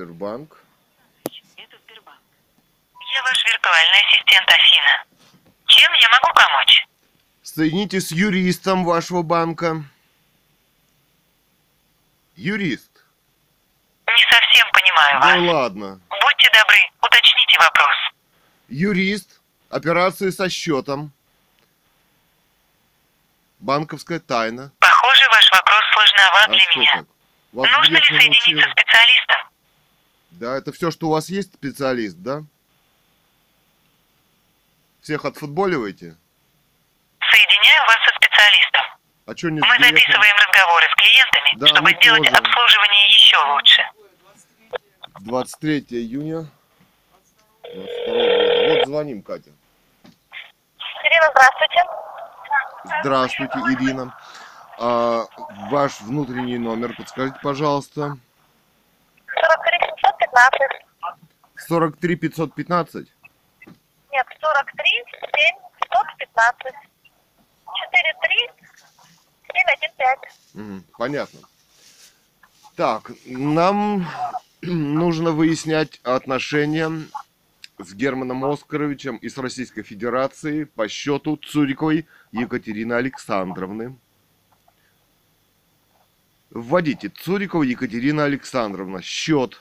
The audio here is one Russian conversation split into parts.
Сбербанк. Это Сбербанк. Я ваш виртуальный ассистент Афина. Чем я могу помочь? Соедините с юристом вашего банка. Юрист. Не совсем понимаю Да вас. ладно. Будьте добры, уточните вопрос. Юрист. Операции со счетом. Банковская тайна. Похоже, ваш вопрос сложноват А для меня. Нужно ли соединиться с специалистом? Да, это все, что у вас есть, специалист, да? Всех отфутболиваете? Соединяю вас со специалистом. А что не Мы грехом? записываем разговоры с клиентами, Да, чтобы мы сделать тоже. обслуживание еще лучше. 23 июня 22 года. Вот звоним, Катя. Ирина, здравствуйте. Здравствуйте, Ирина. А, ваш внутренний номер, подскажите, пожалуйста. 43 715. 43 515? Нет, 43 7 115. 43 715. Мгм, понятно. Так, нам нужно выяснять отношения с Германом Оскаровичем и с Российской Федерацией по счету Цуриковой Екатерины Александровны. Вводите Цурикова Екатерина Александровна. Счет.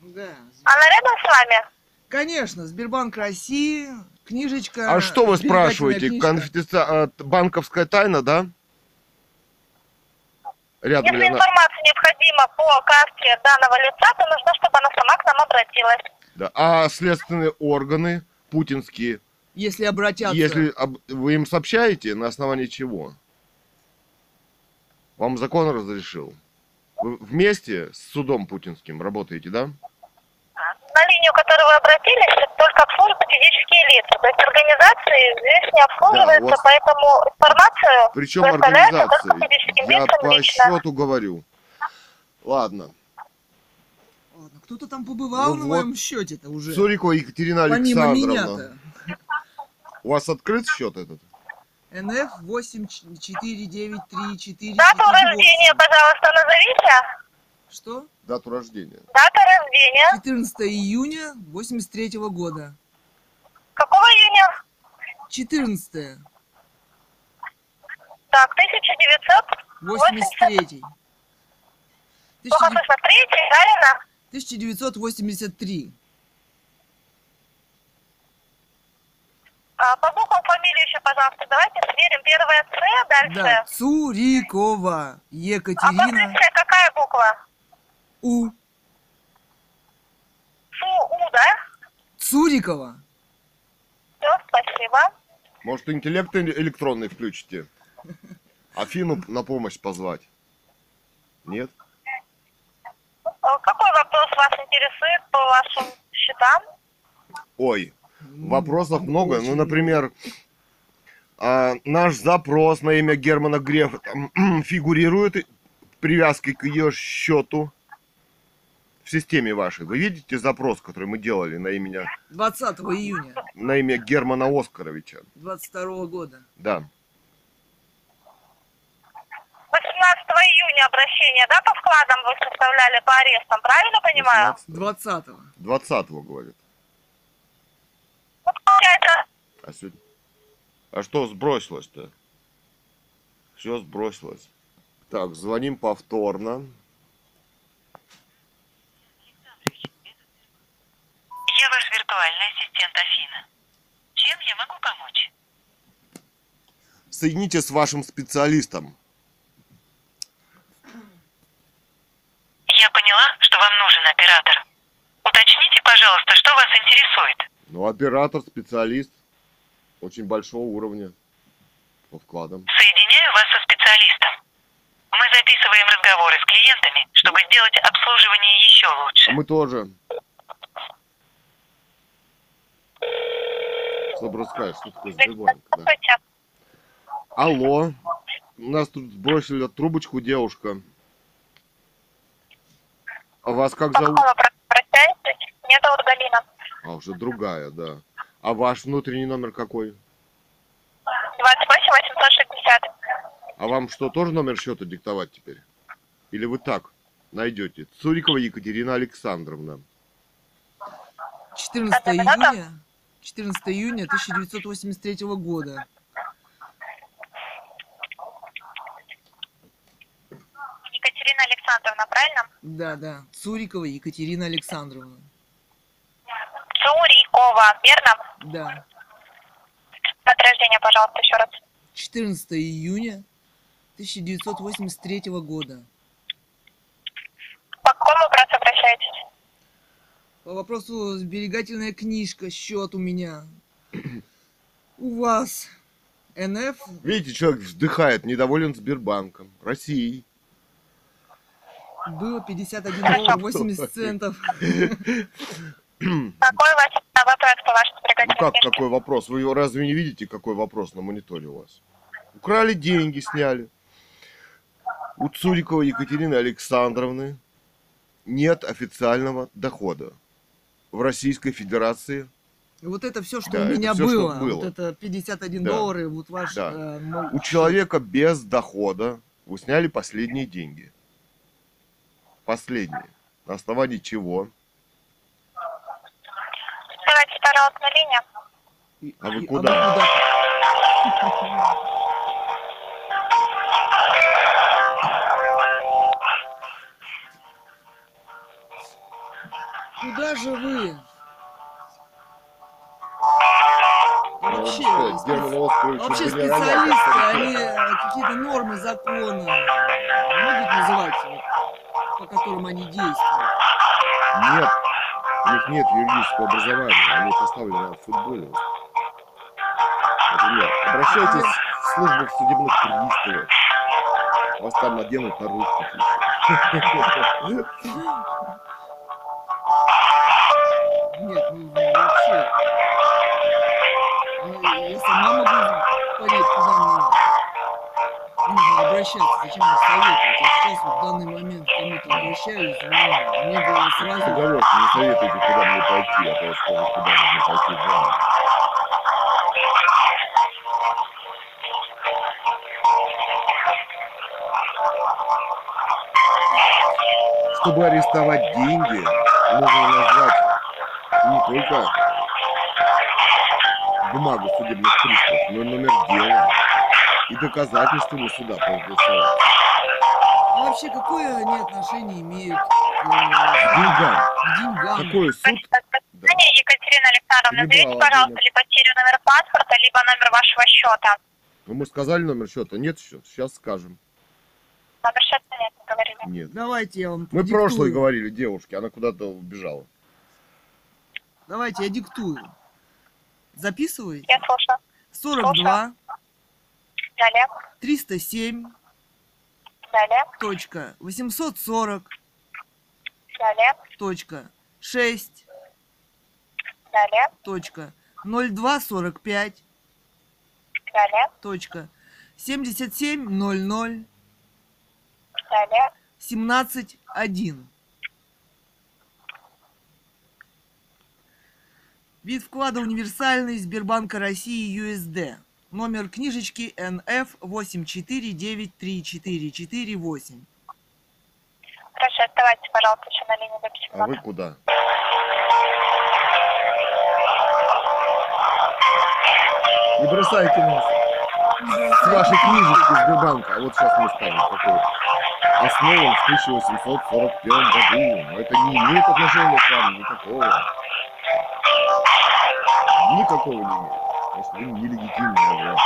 Да. Она рядом с вами? Конечно, Сбербанк России, книжечка. А что вы спрашиваете? Конфиденци- а, банковская тайна, да? Рядом Если ли она? информация необходима по карте данного лица, то нужно, чтобы она сама к нам обратилась. Да. А следственные органы путинские, Если обратятся. если об- вы им сообщаете, на основании чего? Вам закон разрешил? Вы вместе с судом путинским работаете, да? На линию, к которой вы обратились, только обслуживают физические лица. То есть организации здесь не обслуживаются, Да, вас- поэтому информацию Причем только организации. физическим Я лицам по лично. счету говорю. Ладно. Ладно, кто-то там побывал Ну на вот. моем счете-то уже. Цурикова Екатерина Помимо Александровна. меня-то. У вас открыт счет этот? НФ 849344. Дату рождения, пожалуйста, назовите. Что? Дату рождения. Дата рождения. 14 июня 83 года. Какого июня? 14 Так, 1980... 83 Плохо слышно. Третий, правильно? 1983. А, по буквам фамилию еще, пожалуйста, давайте сверим. Первая С, дальше. Да, Цурикова А после Екатерина С какая буква? У. Фу, У, да? Цурикова. Все, спасибо. Может, интеллект эле- электронный включите? Афину на помощь позвать? Нет? А, Какой вопрос вас интересует по вашим счетам? Ой, вопросов много. Ну, очень например, а, наш запрос на имя Германа Грефа там, фигурирует привязкой к ее счету в системе вашей. Вы видите запрос, который мы делали на имя, 20 июня на имя Германа Оскаровича? 22 года. Да. 18 июня обращение, да, по вкладам вы составляли по арестам, правильно понимаю? 20 20 говорит. А, сегодня... а что сбросилось-то? Все сбросилось. Так, звоним повторно. Я ваш виртуальный ассистент Афина. Чем я могу помочь? Соедините с вашим специалистом. Я поняла, что вам нужен оператор. Уточните, пожалуйста, что вас интересует. Ну, оператор, специалист. Очень большого уровня. По вкладам. Соединяю вас со специалистом. Мы записываем разговоры с клиентами, чтобы сделать обслуживание еще А лучше. мы тоже. Чтобы рассказать, что такое Сбербанк. Да. Алло. У нас тут сбросили трубочку девушка. А вас как зовут? какому про- обращаетесь? Меня зовут Галина. А, уже другая, да. А ваш внутренний номер какой? 28 860. А вам что, тоже номер счета диктовать теперь? Или вы так? найдете. Цурикова Екатерина Александровна. 14 Дата, дата? июня, 14 июня 1983 года. Екатерина Александровна, правильно? Да, да. Цурикова Екатерина Александровна. Цурикова, верно? Да. Дата рождения, пожалуйста, еще раз. 14 июня 1983 года. По какому вопросу обращаетесь? По вопросу сберегательная книжка, счет у меня. У вас. НФ Видите, человек вздыхает, недоволен Сбербанком, Россией. было 51 доллар 80 центов. Какой вопрос по вашей Ну как, какой вопрос? Вы разве не видите, какой вопрос на мониторе у вас? Украли деньги, сняли. У Цуриковой Екатерины Александровны нет официального дохода. В Российской Федерации Вот это все, что Да, у меня что было. было. Вот это 51 Да. доллар, и вот ваш... Да. э, мой у человека без дохода вы сняли последние деньги. Последние. На основании чего? Давайте линию. И- А вы и- куда? Куда же вы? Вообще, спец- вообще специалисты, а они э, какие-то нормы закона могут называть, по которым они действуют. Нет, у них нет юридического образования, они поставлены на футболе. Например, обращайтесь в службу судебных приставов. Вас там наденут наручники. Нет, ну вообще. Обращаться, зачем мне советовать. Я сейчас вот в данный момент кому-то обращаюсь, но мне было сразу... Пожалуйста, не советуйте, куда мне пойти, а то я скажу, куда нужно пойти вам. Чтобы арестовать деньги, нужно назвать не только бумагу судебных приставов, но и номер дела и доказательствами суда проголосовать. А вообще, какое они отношение имеют к, К деньгам. к деньгам? Какой суд? Да. Екатерина Александровна, назовите, пожалуйста, либо серию номер паспорта, либо номер вашего счета. Ну, мы сказали номер счета. Нет счета. Сейчас скажем. Номер счета нет, не говорили. Нет. Давайте я вам Мы диктую. прошлый говорили девушке, она куда-то убежала. Давайте я диктую. Записывай. Я слушаю. 42 Далее, 307 далее, точка. 840 далее, точка. 6 далее, точка. 0245 далее, точка. 7700 далее. 17.1. Вид вклада универсальный Сбербанка России USD. Номер книжечки NF 8493448. Хорошо, оставайтесь, пожалуйста, еще на линии до А вы куда? Не бросайте нас. С вашей книжечки Сбербанка. А вот сейчас мы скажем, какой. Основан в 1841 году. Но это не имеет отношения к вам никакого. Никакого не имеет. Что вы нелегитимная власть.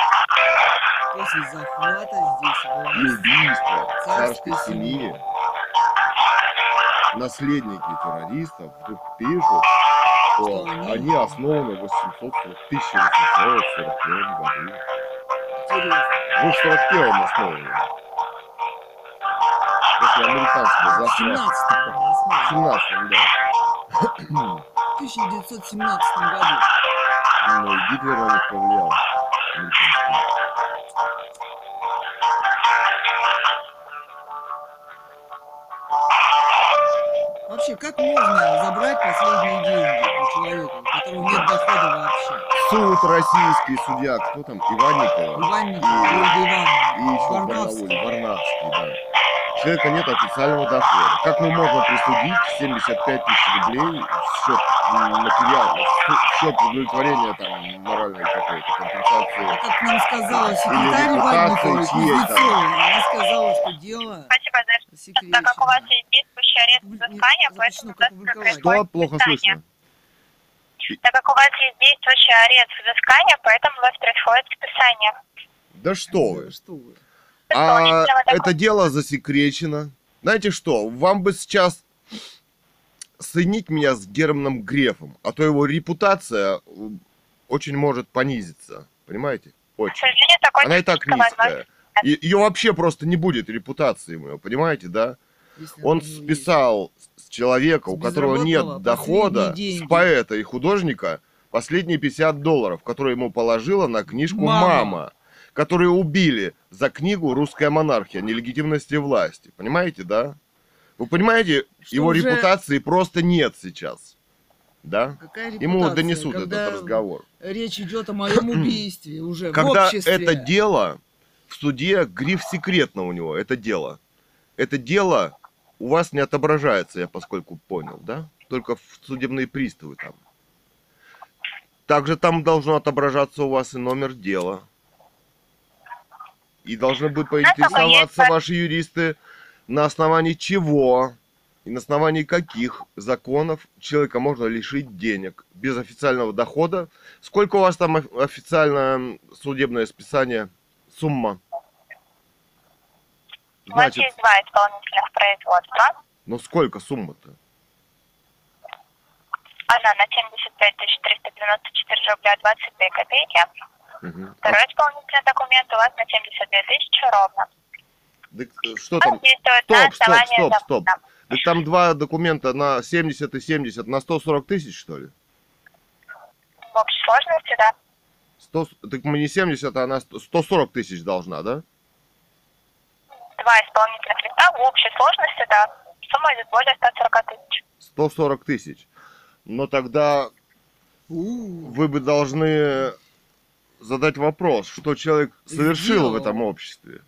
После захвата здесь И убийство Царской царской семьи. Наследники террористов вдруг пишут, что Что они- они основаны в 840 1841 году. интересно. Вы в 41 основаны. После американского захвата. 17 В 17 да. в 1917 году. Ну, и Гитлер на них повлиял. Американский. Вообще, как можно забрать последние деньги у человека, у которого нет дохода вообще? Суд российский судья, кто там? Иванникова. Иванников, И- Ольга И Ивановна, еще Варнавский. Барнауле, Варнавский, да. Человека нет официального дохода. Как мы можем присудить 75 тысяч рублей в счет материала, в счет удовлетворения там моральной какой-то А компенсации? как нам сказала секретарь там? Кузнецова, она сказала, что дело Спасибо за секречено. так как у вас есть действующий арест взыскания, поэтому. Что? Плохо слышно. Так как у вас есть действующий арест взыскания, поэтому у вас происходит списание. Да что вы. Что вы? А это дело засекречено. Знаете что, вам бы сейчас соединить меня с Германом Грефом, а то его репутация очень может понизиться. Понимаете? Очень. Она и так низкая. Ее вообще просто не будет репутации моего, понимаете, да? Если Он списал с человека, у которого нет дохода, с поэта и художника, последние 50 долларов, которые ему положила на книжку Мама. «Мама», которые убили за книгу «Русская монархия. Нелегитимности власти». Понимаете, да? Вы понимаете, Что его уже- репутации просто нет сейчас. Да? Какая Ему репутация, донесут когда этот разговор. Речь идет о моем убийстве уже в Когда обществе. это дело в суде, гриф секретно у него, это дело. Это дело у вас не отображается, я поскольку понял, да? Только в судебные приставы там. Также там должно отображаться у вас и номер дела. И должны быть поинтересоваться есть- ваши юристы, на основании чего и на основании каких законов человека можно лишить денег без официального дохода. Сколько у вас там оф- официально судебное списание? Сумма? У вас Значит, есть два исполнительных производства. ну сколько сумма-то? Одна на 75 394 рубля 22 копейки. Мгм. Второй исполнительный документ у вас на 72 тысячи ровно. Так, э, что там? Стоп, стоп, стоп, стоп. Так там два документа на 70 и 70, на 140 тысяч, что ли? В общей сложности, да. 100, так мы не 70, а она 100 140 тысяч должна, да? Два исполнительных листа в общей сложности, да. Сумма идет более 140 тысяч. 140 тысяч. Но тогда вы бы должны задать вопрос, что человек совершил в этом обществе.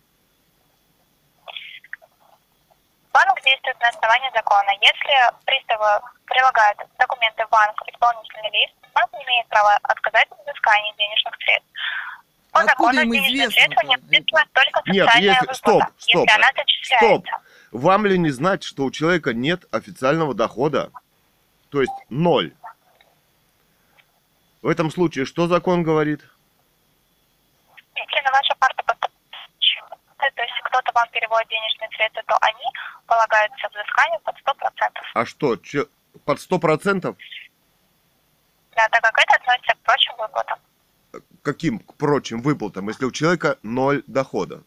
Банк действует на основании закона. Если приставы прилагают документы в банк, исполнительный лист, банк не имеет права отказать в взыскании денежных средств. По Откуда закону денежные средства не это? списывают только Нет, социальная если- выплата, стоп, стоп, если она зачисляется. Стоп! Вам ли не знать, что у человека нет официального дохода? То есть ноль. В этом случае что закон говорит? Если на вашу карту поступает, то есть кто-то вам переводит денежные средства, то они полагаются взысканию под 100%. А что, че- под сто процентов? Да, так как это относится к прочим выплатам. Каким к прочим выплатам, если у человека ноль дохода?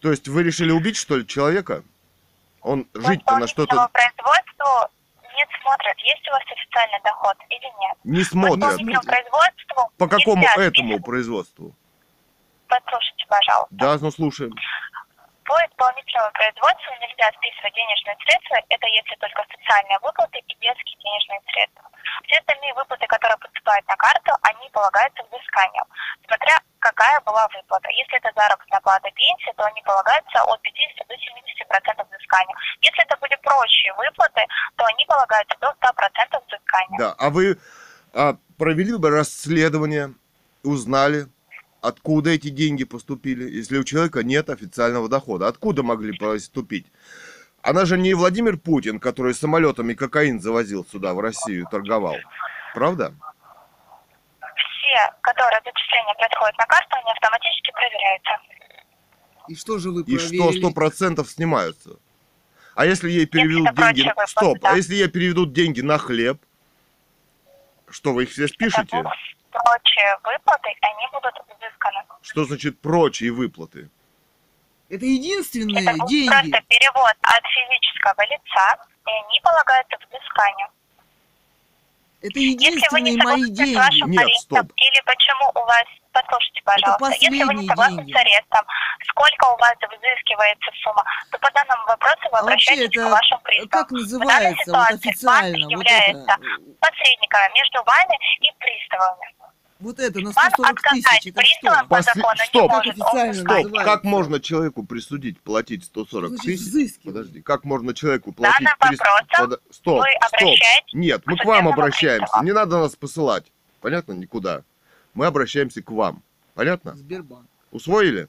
То есть вы решили убить, что ли, человека? Он жить-то на что-то производству нет смотрят, есть у вас официальный доход или нет. не смотрят. производству По какому нельзя этому производству? Послушайте, пожалуйста. Да, ну слушаем. По исполнительному производству нельзя списывать денежные средства, это если только социальные выплаты и детские денежные средства. Все остальные выплаты, которые поступают на карту, они полагаются взысканию, смотря какая была выплата. Если это заработная плата пенсия, то они полагаются от 50 до 70 процентов взысканию. Если это были прочие выплаты, то они полагаются до 100 процентов взыскания. Да, а вы а, провели бы расследование, узнали, откуда эти деньги поступили, если у человека нет официального дохода? Откуда могли поступить? Она же не Владимир Путин, который самолетами кокаин завозил сюда, в Россию, торговал. Правда? Все, которые зачисления происходят на карту, они автоматически проверяются. и что же вы И что проверили? сто процентов снимаются? А если ей переведут прочие деньги... выплаты, Стоп, да. а если ей переведут деньги на хлеб? Что, вы их все спишете? Это Прочие выплаты, они будут взысканы. Что значит прочие выплаты? Это единственные Это деньги. просто перевод от физического лица, и они полагаются взысканию. Это Если вы не единственные мои согласны с вашим Нет, арестом, стоп. или почему у вас, послушайте, пожалуйста, если вы не согласны деньги. с арестом, сколько у вас взыскивается сумма, то по данному вопросу вы А вообще обращаетесь это к вашим приставам. как называется вот ситуации официально? банк Вот является это посредником между вами и приставами. Вот это на Вам 140 отказать тысяч, это что? по закону не стоп. может. Стоп, называется? как можно человеку присудить платить 140 Значит, тысяч? взыскивать. Подожди, как можно человеку платить... Данным 300 вопросом Подо- Стоп, вы стоп. Нет, мы к вам обращаемся. приставу. Не надо нас посылать. Понятно? Никуда. Мы обращаемся к вам. Понятно? Сбербанк. Усвоили?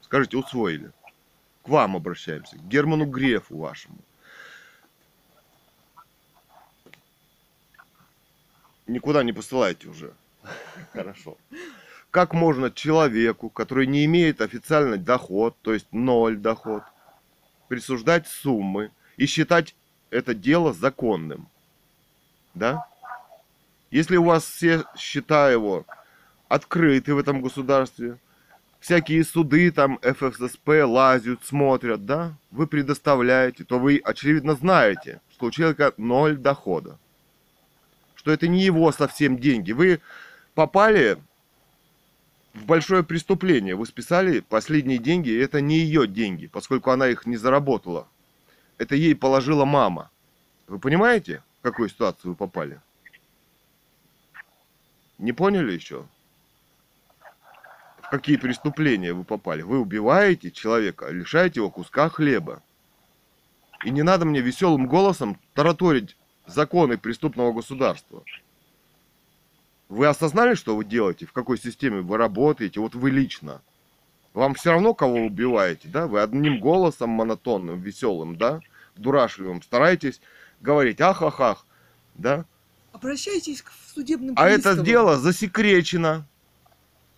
Скажите, усвоили. К вам обращаемся. К Герману Грефу вашему. Никуда не посылайте уже. Хорошо. Как можно человеку, который не имеет официальный доход, то есть ноль доход, присуждать суммы и считать это дело законным? Да? Если у вас все счета его открыты в этом государстве, всякие суды там ФССП лазят, смотрят, да, вы предоставляете, то вы очевидно знаете, что у человека ноль дохода. Что это не его совсем деньги. Вы попали в большое преступление. Вы списали последние деньги, и это не ее деньги, поскольку она их не заработала. Это ей положила мама. Вы понимаете, в какую ситуацию вы попали? Не поняли еще? В какие преступления вы попали? Вы убиваете человека, лишаете его куска хлеба. И не надо мне веселым голосом тараторить законы преступного государства. Вы осознали, что вы делаете, в какой системе вы работаете, вот вы лично? Вам все равно, кого убиваете, да? Вы одним голосом монотонным, веселым, да? Дурашливым стараетесь говорить ах-ах-ах, да? Обращайтесь к судебным А это дело засекречено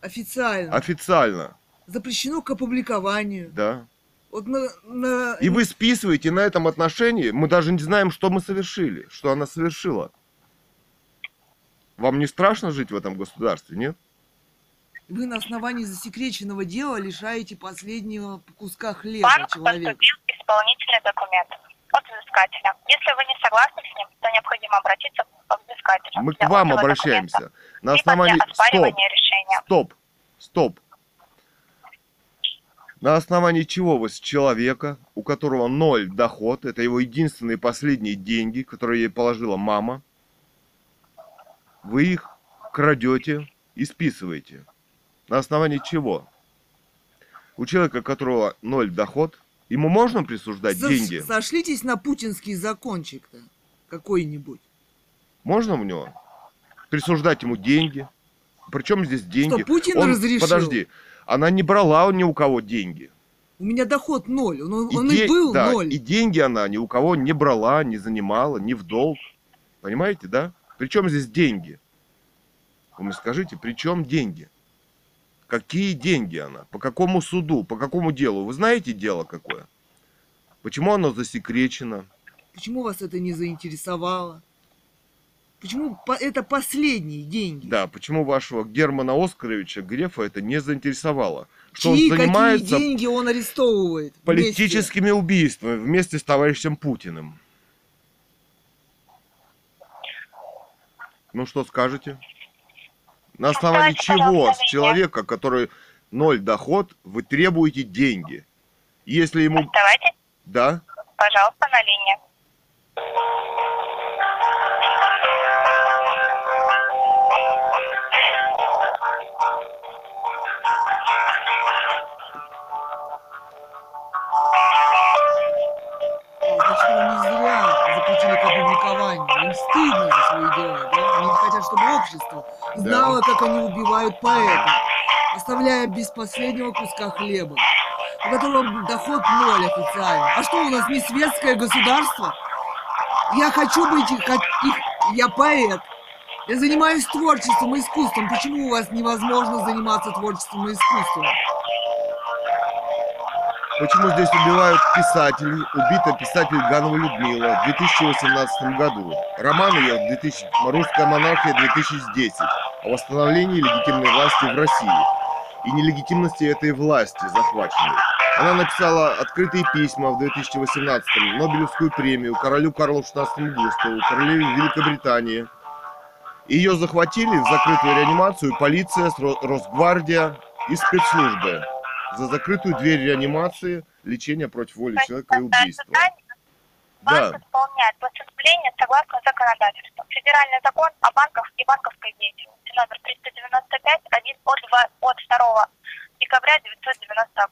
официально. официально, Запрещено к опубликованию. да? Вот на, на- И вы списываете на этом отношении, мы даже не знаем, что мы совершили, что она совершила. Вам не страшно жить в этом государстве, нет? вы на основании засекреченного дела лишаете последнего куска хлеба Банк человека. поступил исполнительный документ от взыскателя. Если вы не согласны с ним, то необходимо обратиться к взыскателю. Мы к вам обращаемся. документа, На основании... Стоп, решения. стоп, стоп. На основании чего вы с человека, у которого ноль доход, это его единственные последние деньги, которые ей положила мама, вы их крадете и списываете? На основании чего? У человека, у которого ноль доход, ему можно присуждать Сош- деньги? Сошлитесь на путинский закончик-то какой-нибудь. Можно у него? Присуждать ему деньги? Причем здесь деньги? Что, Путин Он- разрешил? Подожди, она не брала ни у кого деньги. У меня доход ноль. Он, И он де- и был да, ноль. И деньги она ни у кого не брала, не занимала, ни в долг. Понимаете, да? Причем здесь деньги? Вы мне скажите, при чем деньги? Какие деньги она? По какому суду? По какому делу? Вы знаете дело какое? Почему оно засекречено? Почему вас это не заинтересовало? Почему по- это последние деньги? Да, почему вашего Германа Оскаровича Грефа это не заинтересовало? Что Чьи он какие занимается деньги он арестовывает? вместе? политическими убийствами вместе с товарищем Путиным. Ну что скажете? На основании Давайте, чего с человека, который ноль доход, вы требуете деньги? Если ему... Давайте, Да? пожалуйста, на линии. А, его не зря запретили к опубликованию. Им стыдно за свои дела, да? Чтобы общество знало, как они убивают поэта, оставляя без последнего куска хлеба, у которого доход ноль официально. А что у нас не светское государство? Я хочу быть их, их- я поэт. Я занимаюсь творчеством и искусством. Почему у вас невозможно заниматься творчеством и искусством? Почему здесь убивают писателей? Убита писатель Ганова Людмила в 2018 году. Роман ее 2000... «Русская монархия 2010» о восстановлении легитимной власти в России и нелегитимности этой власти захваченной. Она написала открытые письма в 2018 Нобелевскую премию королю Карлу XVI Густаву, королеве Великобритании. Ее захватили в закрытую реанимацию полиция, Ро- Росгвардия и спецслужбы за закрытую дверь реанимации, лечения против воли человека и убийства. банк Да. исполняет поступление согласно законодательству. Федеральный закон о банках и банковской деятельности номер 395 один от, 2, от 2 декабря 1990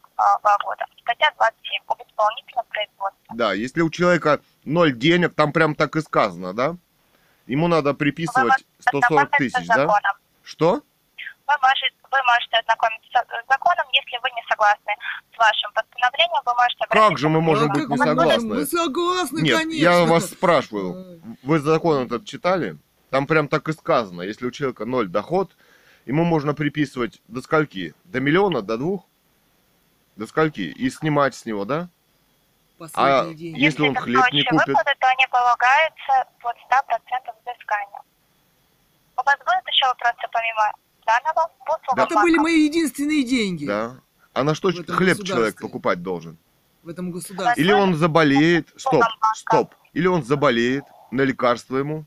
года. Статья 27 об исполнительном производстве. Да, если у человека ноль денег, там прям так и сказано, да? Ему надо приписывать можете 140 ознакомиться тысяч, да? Что? Вы можете, вы можете ознакомиться с законом, если вы не согласны с вашим постановлением, вы можете Как же мы можем А быть как не согласны? Мы согласны, Нет, конечно. я вас спрашиваю, вы закон этот читали? Там прям так и сказано, если у человека ноль доход, ему можно приписывать до скольки? До миллиона, до двух? До скольки? И снимать с него, да? А деньги. если он хлеб не купит? выплаты, то они полагаются от 100% взыскания. У вас будут еще вопросы помимо данного по услугам Это были банка? мои единственные деньги Да. А на что хлеб человек покупать должен? в этом государстве. Или он заболеет, стоп, Банка. стоп, или он заболеет, на лекарство ему,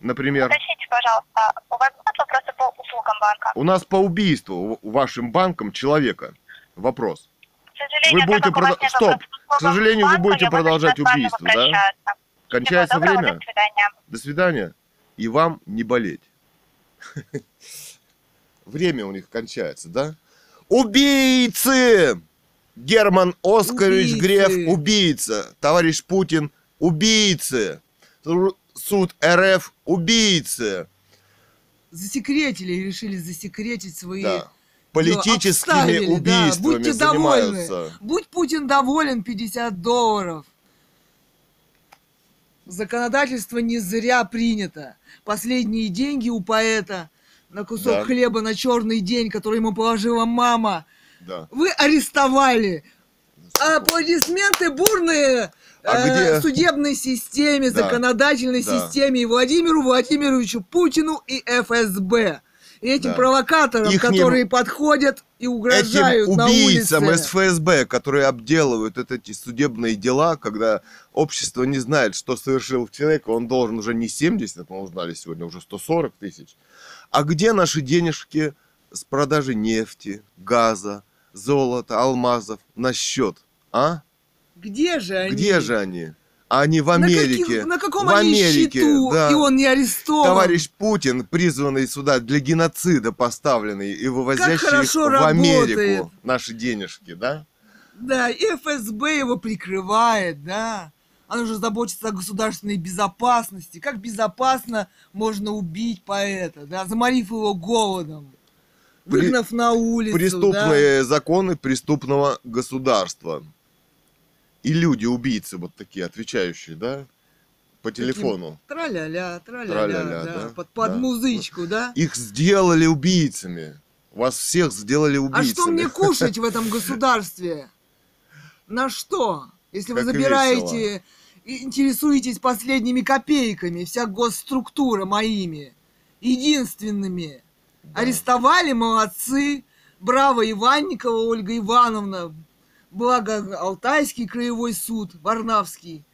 например. Уточните, пожалуйста, у вас будут вопросы по услугам банка? У нас по убийству вашим банком человека вопрос. К сожалению, Вы будете нет Стоп. К сожалению, вы банку, будете продолжать убийство, да? Кончается Всего доброго, время. До свидания. До свидания. И вам не болеть. Время у них кончается, да? Убийцы! Герман Оскарович Убийцы. Греф убийца. Товарищ Путин убийцы. Суд РФ убийцы. Засекретили и решили засекретить свои... Да. Политическими да. убийствами Будьте довольны. занимаются. Будь Путин доволен, 50 долларов. Законодательство не зря принято. Последние деньги у поэта на кусок Да. хлеба на черный день, который ему положила мама, Да. вы арестовали. Аплодисменты бурные А э, где- судебной системе, Да. законодательной Да. системе и Владимиру Владимировичу Путину и ФСБ. И этим Да. провокаторам, Ихним- которые подходят и угрожают Этим на убийцам улице. ФСБ, которые обделывают эти судебные дела, когда общество не знает, что совершил человек, он должен уже не 70, мы узнали сегодня, уже 140 тысяч. А где наши денежки с продажи нефти, газа, золота, алмазов на счет? А? Где же они? Где же они? А они в На Америке. каких- На, каком в они Америке, счету? да. И он не арестован. Товарищ Путин, призванный сюда для геноцида поставленный и вывозящий их в Америку работает. наши денежки, да? Да, и ФСБ его прикрывает, да. Оно же заботится о государственной безопасности. Как безопасно можно убить поэта, да, заморив его голодом, При- выгнав на улицу, преступные законы преступного государства. И люди-убийцы вот такие, отвечающие, да, по телефону. да. Траля-ля, траля-ля, да, да, под, под да. музычку, да. Их сделали убийцами. Вас всех сделали А убийцами. что мне кушать в этом государстве? На что? Если вы Как забираете и интересуетесь последними копейками, вся госструктура моими, единственными. Да. Арестовали, молодцы. Браво, Иванникова Ольга Ивановна. Благо, Алтайский краевой суд, Варнавский.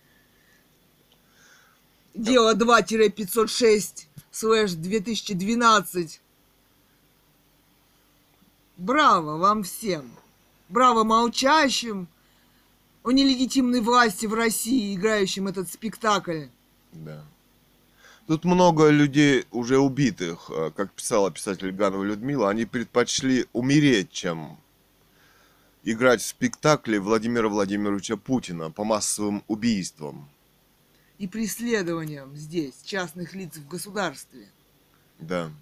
Дело 2-506 слэш 2012. Браво вам всем. Браво молчащим о нелегитимной власти в России, играющим этот спектакль. Да. Тут много людей уже убитых, э, как писала писатель Ганова Людмила, они предпочли умереть, чем играть в спектакле Владимира Владимировича Путина по массовым убийствам. И преследованием здесь частных лиц в государстве. Да.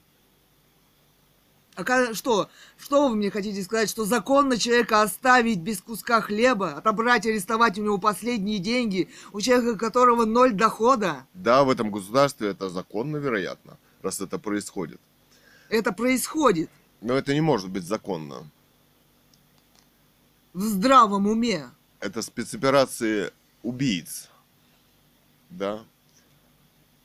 А что? Что вы мне хотите сказать? Что законно человека оставить без куска хлеба, отобрать, арестовать у него последние деньги, у человека, у которого ноль дохода? Да, в этом государстве это законно, вероятно, раз это происходит. Это происходит Но это не может быть законно. в здравом уме. Это спецоперации убийц. Да.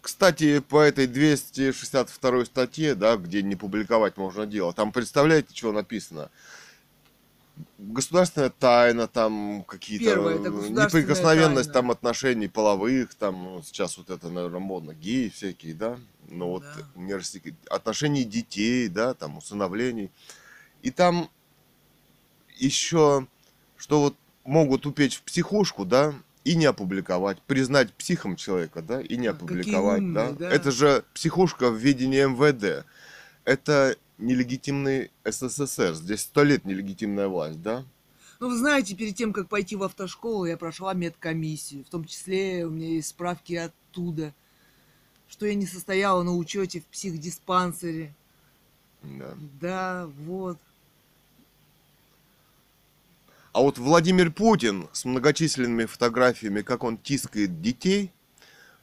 Кстати, по этой 262 статье, да, где не публиковать можно дело, там представляете, что написано? Государственная тайна, там какие-то государственная неприкосновенность тайна. там отношений половых, там ну, сейчас вот это, наверное, модно, геи всякие, да, но вот Да. мерзкие отношений детей, да, там усыновлений. И там еще, что вот могут упечь в психушку, да, и не опубликовать, признать психом человека, да, и не А, опубликовать, умные, да? да. Это же психушка в видении МВД. Это нелегитимный СССР. Здесь сто лет нелегитимная власть, да? Ну, вы знаете, перед тем, как пойти в автошколу, я прошла медкомиссию. В том числе у меня есть справки оттуда, что я не состояла на учете в психдиспансере. Да. Да, вот. А вот Владимир Путин с многочисленными фотографиями, как он тискает детей,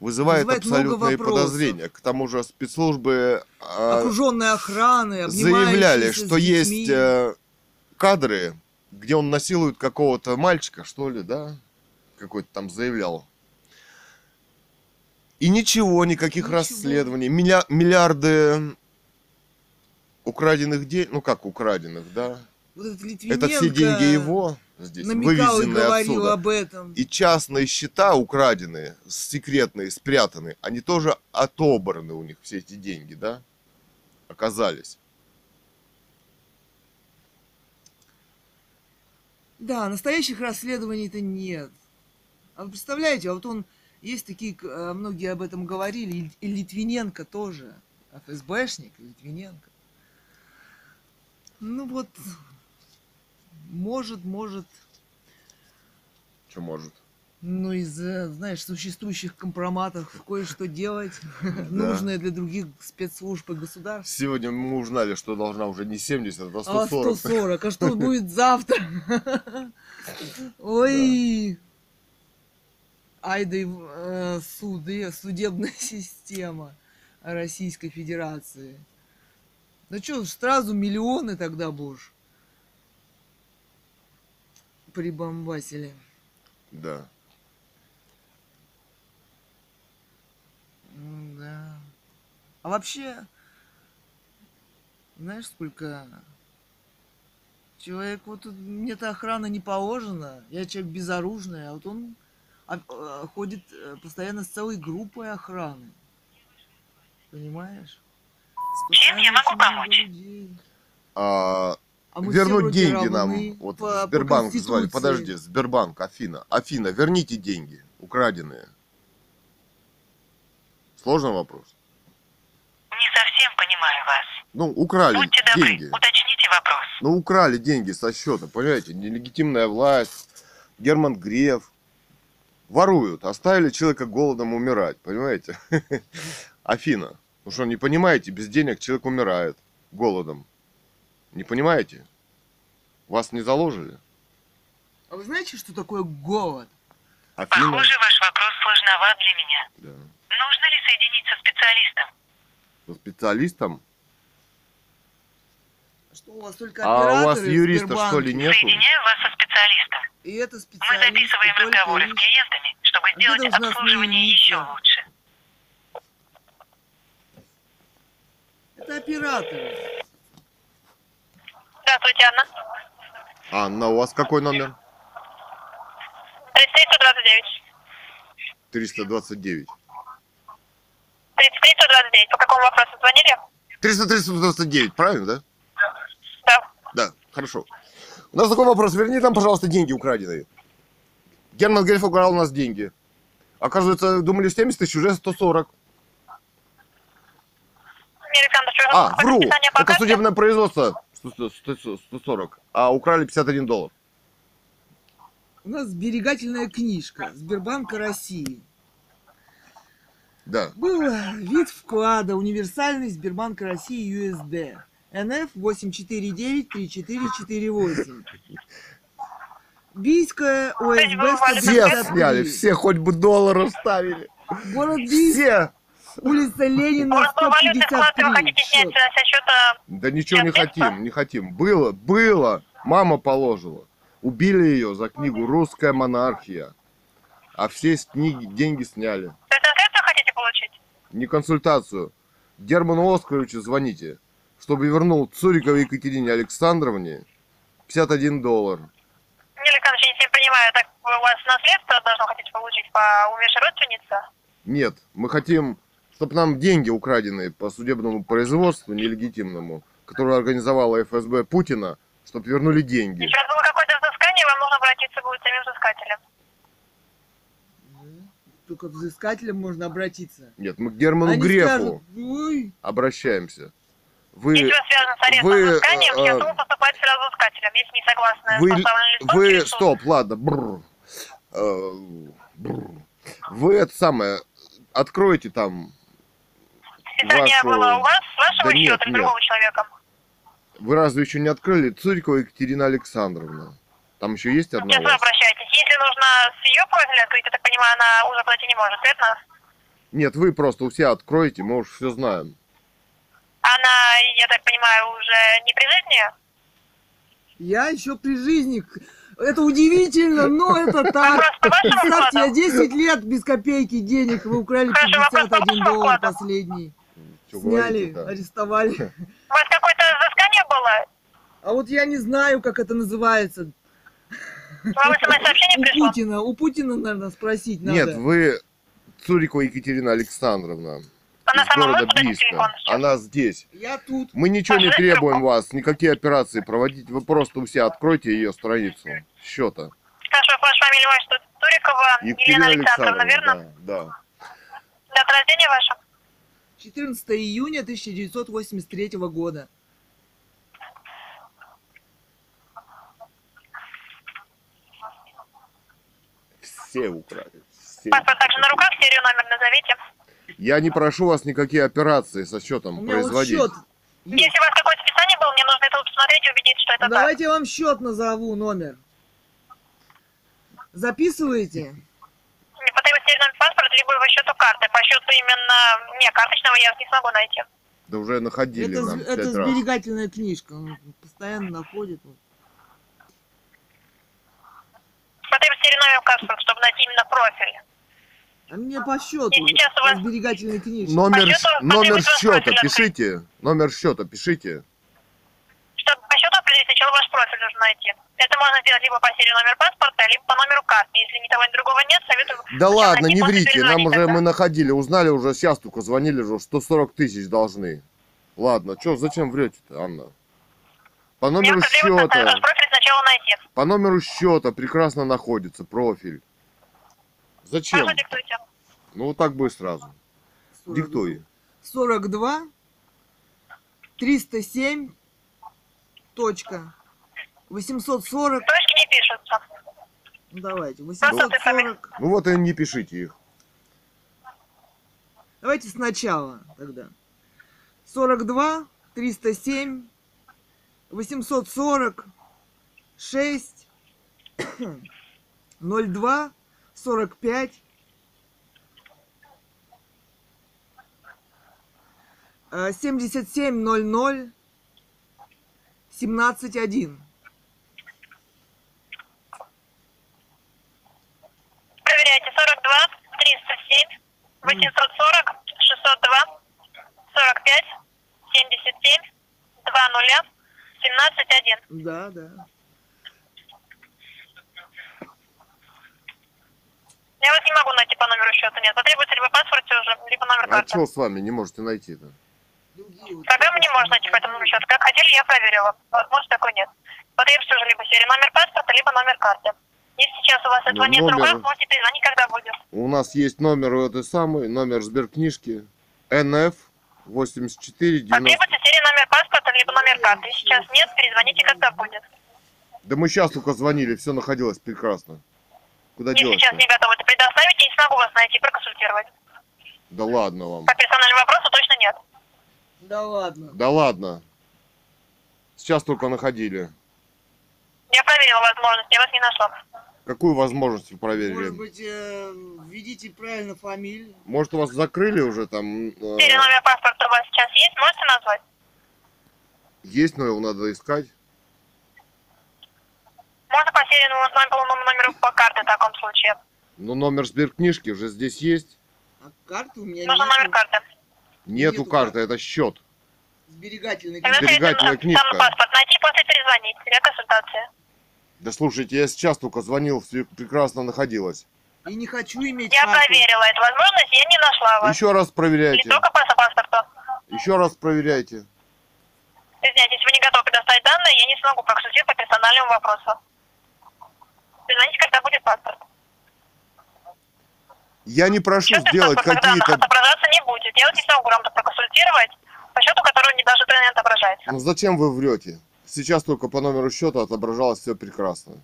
вызывает, Вызывает абсолютные подозрения. К тому же спецслужбы а, Окруженной охраны, заявляли, что есть э, кадры, где он насилует какого-то мальчика, что ли, да? Какой-то там заявлял. И ничего, никаких Ничего. расследований. Милля- миллиарды украденных денег, ну как украденных, да? Вот этот Литвиненко Это все деньги его здесь, намекал и говорил отсюда. об этом. И частные счета украденные, секретные, спрятанные, они тоже отобраны у них, все эти деньги, да? Оказались. Да, настоящих расследований-то нет. А вы представляете, а вот он, есть такие, э, многие об этом говорили, и Литвиненко тоже, ФСБшник Литвиненко. Ну вот, может, может, Что может? ну из-за, знаешь, существующих компроматов кое-что делать, нужное для других спецслужб и государств. Сегодня мы узнали, что должна уже не 70, а А 140. 140, а что будет завтра? Ой. Ай да э, суды, судебная система Российской Федерации. Ну что, сразу миллионы тогда будешь прибамбасили. Да. Ну да. А вообще, знаешь, сколько человек, вот тут мне-то охрана не положена, я человек безоружный, а вот он а, э, ходит э, постоянно с целой группой охраны. Понимаешь? Чем я могу помочь? людей. А, А вернуть деньги нам. Вот по- по Сбербанк звали. Конституции. Подожди, Сбербанк, Афина. Афина, верните деньги, украденные. Сложный вопрос. Не совсем понимаю вас. Ну, украли Будьте добры, деньги. уточните вопрос. Ну, украли деньги со счета, понимаете? Нелегитимная власть, Герман Греф. Воруют, оставили человека голодом умирать, понимаете? Афина, ну что, не понимаете, без денег человек умирает голодом. Не понимаете? Вас не заложили? А вы знаете, что такое голод? Афина? Похоже, ваш вопрос сложноват для меня. Да. Нужно ли соединить со специалистом? Со специалистом? Что у вас только А у вас юриста, что ли, нету? Соединяю вас со специалистом. И это Мы специалисты записываем разговоры с клиентами, чтобы где сделать обслуживание еще лучше. Это операторы. Здравствуйте, Анна. Анна, у вас какой номер? 3329. 329. 3329. По какому вопросу звонили? 300 329, правильно, да? Да. Да, хорошо. У нас такой вопрос. Верни нам, пожалуйста, деньги украденные. Герман Греф украл у нас деньги. Оказывается, думали 70 тысяч, уже 140. Александр, что А, вру. Это карте? судебное производство. 100 100 140. А украли 51 доллар. У нас сберегательная книжка Сбербанка России. Да. Был вид вклада универсальный Сбербанка России USD. НФ 849-3448. Бийская ОСБ Все 153. сняли, все хоть бы доллар ставили. Город Бийск, Все. Улица Ленина, Может, вы 153. хотите снять Счет. со счета... Да ничего не хотим, не хотим. Было, было. Мама положила. Убили ее за книгу «Русская монархия». А все книги деньги сняли. То есть конкретно хотите получить? Не консультацию. Герману Оскаровичу звоните, чтобы вернул Цуриковой Екатерине Александровне 51 доллар. Не, Александр, я не понимаю, так у вас наследство должно хотите получить по умершей родственнице? Нет, мы хотим, чтобы нам деньги украденные по судебному производству нелегитимному, которое организовала ФСБ Путина, чтобы вернули деньги. Сейчас было какое-то взыскание, вам нужно обратиться будет к самим взыскателям. только к взыскателям можно обратиться. Нет, мы к Герману Они Грефу скажут, ой, обращаемся. Вы, вы связаны с арестом вы, взысканием, э, сейчас он поступает сразу взыскателем. Если не согласны Вы- вы, суд. стоп, ладно, бррр. Э, бррр. Вы это самое, откройте там, Списание вашу- было у вас, с вашего Да нет, счета или нет. другого человека? вы разве еще не открыли Цурикова Екатерина Александровна? Там еще есть одна Сейчас вы обращаетесь. Если нужно с ее профиля открыть, я так понимаю, она уже платить не может, верно? Нет, вы просто у себя откроете, мы уж все знаем. Она, я так понимаю, уже не при жизни? я еще при жизни. Это удивительно, но это так. Представьте, я вкладу? 10 лет без копейки денег, вы украли Хорошо, вопрос по 51 вашему доллар последний. Сняли, говорите-то? арестовали. У вас какое-то взыскание было? А вот я не знаю, как это называется. Вам смс-сообщение У пришло? Путина, у Путина, наверное, спросить надо. Нет, вы Цурикова Екатерина Александровна Она из сама города Бийска. Она здесь. Я тут. Мы ничего не требуем вас, никакие операции проводить. Вы просто у себя откройте ее страницу счета. Хорошо, ваша фамилия ваша Турикова Елена Александровна, верно? Да, да. Дата рождения ваша? 14 июня 1983 года. Все украли. Все. Паспорт также на руках, серию номер назовите. Я не прошу вас никакие операции со У счетом меня вот производить. счет. Если у вас какое-то списание было, мне нужно это посмотреть и убедиться, что это так. Давайте я вам счет назову, номер. Записываете? Серию номер паспорта, либо по счету карты. По счету именно не карточного я не смогу найти. Да уже находили Это, нам это раз. сберегательная книжка. Он постоянно находит. серию номер паспорта, чтобы найти именно профиль. А мне по счету. И сейчас у вас- сберегательной книжке. Номер, счету номер счета пишите. Номер счета пишите. Чтобы по счету определить, сначала ваш профиль нужно найти. Это можно сделать либо по серии номер паспорта, либо по номеру карты. Если ни того, ни другого нет, советую... Да ладно, не врите, нам уже тогда. мы находили, узнали уже, сейчас только звонили уже, 140 тысяч должны. Ладно, что, зачем врете-то, Анна? По номеру счета, профиль сначала найти. по номеру счета прекрасно находится профиль. Зачем? Хорошо, диктуйте. Ну вот так бы сразу. 42. Диктуй. 42 307 точка 840 Точки не пишутся. ну, давайте Просто ты 840 Ну вот и не пишите их. давайте сначала тогда. 42 307 840 6 02 45 э, 77 00 17 1 Проверяйте. 42, 307, 840, 602, 45, 77, 20, 17, 1. да да Я вас не могу найти по номеру счета. Нет, потребуется либо паспорт уже, либо номер А карты. что с вами не можете найти-то? Программу не можно найти по этому номеру счета. Как хотели, я проверила. Возможно, такой нет. Потребуется уже либо серия номер паспорта, либо номер карты. Если сейчас у вас этого Ну, нет в руках, номер- можете перезвонить, когда будет. У нас есть номер этой самой, номер сберкнижки НФ 84 90. Потребуется серия номер паспорта, либо номер карты. Если сейчас нет, перезвоните, когда будет. Да мы сейчас только звонили, все находилось прекрасно. Куда Если делать сейчас не готовы это предоставить, я не смогу вас найти проконсультировать. Да ладно вам. По персональному вопросу точно нет. да ладно Да ладно. Сейчас только находили. Я проверила возможность, я вас не нашла. Какую возможность вы проверили? может быть э, введите правильно фамилию Может, у вас закрыли уже там? э, Серия номер паспорта у вас сейчас есть, можете назвать? есть, но его надо искать. Можно по серии номер, полному номеру по карте в таком случае. Но номер сберкнижки уже здесь есть. а карты у меня Нужен номер карты. Нету Нету карты, карты. это счет. сберегательной Тогда книжки. Сберегательная книжка. сам паспорт найти, после перезвонить для консультации. Да слушайте, я сейчас только звонил, все прекрасно находилось. и не хочу иметь Я карту. проверила эту возможность, я не нашла вас. Еще раз Не проверяйте. только по паспорту. Еще раз проверяйте. Извиняюсь, если вы не готовы предоставить данные, я не смогу проконсультировать по персональному вопросу. Перезвоните, когда будет паспорт. Я не прошу Счет сделать какие-то... отображаться не будет. Я вот не смогу грамотно проконсультировать по счету, который не даже не отображается. Ну зачем вы врете? Сейчас только по номеру счета отображалось все прекрасно.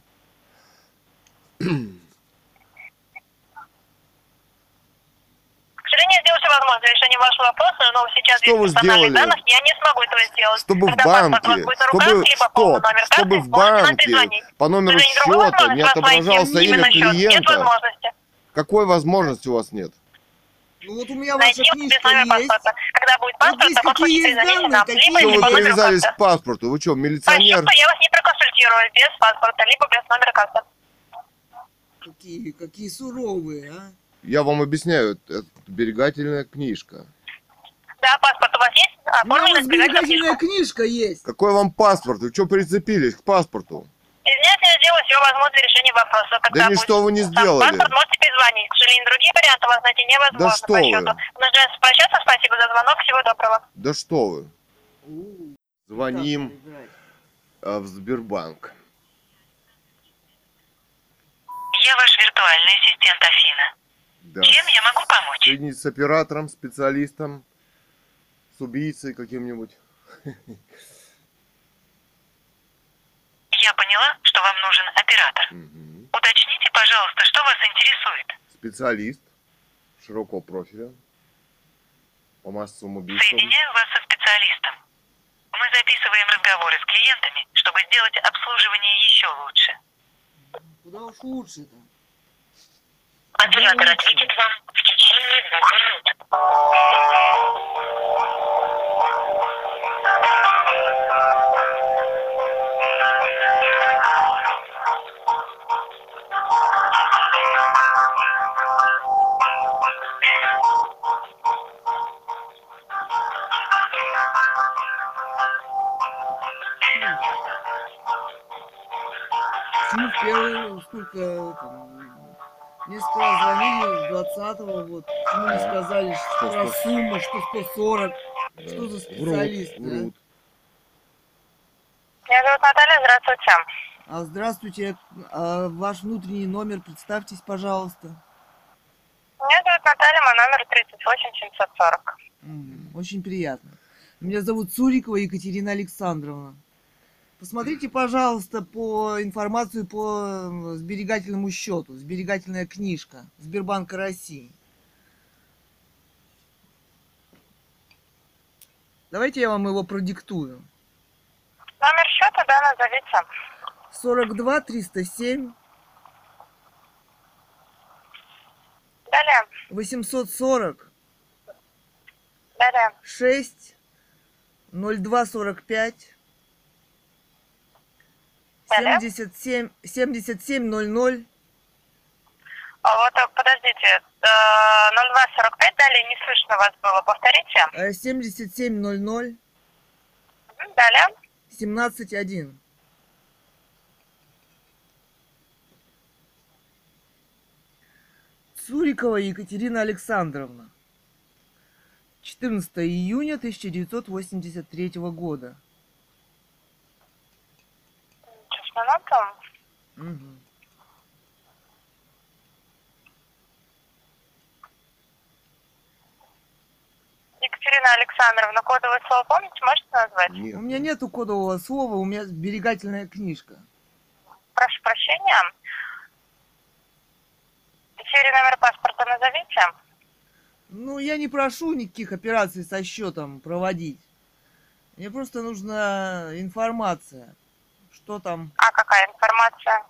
Для решения вашего вопроса, но сейчас Что персональных сделали? данных я не смогу этого сделать. Чтобы в Когда вас банке, руках, чтобы, стоп, номер карты, чтобы в банке по номеру счета не найти отображался имя. Нет клиента. возможности. Какой возможности у вас нет? Ну вот у меня ваша книжка есть. Когда будет паспорт, здесь то какие есть данные, нам. такие Либо Что вы по номеру привязались к паспорту? Вы что, милиционер? я вас не проконсультирую без паспорта, либо без номера карты. Какие, какие суровые, а? Я вам объясняю, это сберегательная книжка. Да, паспорт у вас есть? У вот сберегательную сберегательная книжку. книжка есть. Какой вам паспорт? Вы что прицепились к паспорту? Извиняюсь, я сделаю все возможное для решения вопроса. Когда Да будет ничто вы не сделали. Паспорт можете перезвонить. К сожалению, другие варианты вас найти невозможно Да что по вы. счету. Нужно прощаться. Спасибо за звонок. Всего доброго. Да что вы. У, Звоним а, в Сбербанк. Я ваш виртуальный ассистент Афина. Да. Чем я могу помочь? Соединить с оператором, специалистом, с убийцей каким-нибудь. Я поняла, что вам нужен оператор. Мгм. Уточните, пожалуйста, что вас интересует. Специалист широкого профиля по массовым убийствам. Соединяю вас со специалистом. Мы записываем разговоры с клиентами, чтобы сделать обслуживание еще лучше. Куда уж лучше-то? Оператор ответит вам в течение двух минут. Первый, сколько там, несколько звонили 20-го, вот, почему не сказали что про что? сумму, что 140, Э, что за врут, специалист, а? врут. Меня зовут Наталья. Здравствуйте. А здравствуйте, а ваш внутренний номер, представьтесь, пожалуйста. Меня зовут Наталья. Мой номер 38 740. Мгм, Очень приятно. Меня зовут Цурикова Екатерина Александровна. Посмотрите, пожалуйста, по информацию по сберегательному счету. Сберегательная книжка Сбербанка России. Давайте я вам его продиктую. Номер счета, да, назовите. 42 307 Далее. 840 Далее. 6 0245 Далее. 77 7700 А вот, э, подождите. э, 0245, далее не слышно вас было. Повторите. э, 7700 Мгм, Далее. 171. Цурикова Екатерина Александровна. 14 июня 1983 года. Минуту. Мгм. Екатерина Александровна, кодовое слово помните, можете назвать? Нет. У меня нету кодового слова, у меня сберегательная книжка. Прошу прощения. Серию номер паспорта назовите. Ну, я не прошу никаких операций со счетом проводить. Мне просто нужна информация. Что там? А какая информация?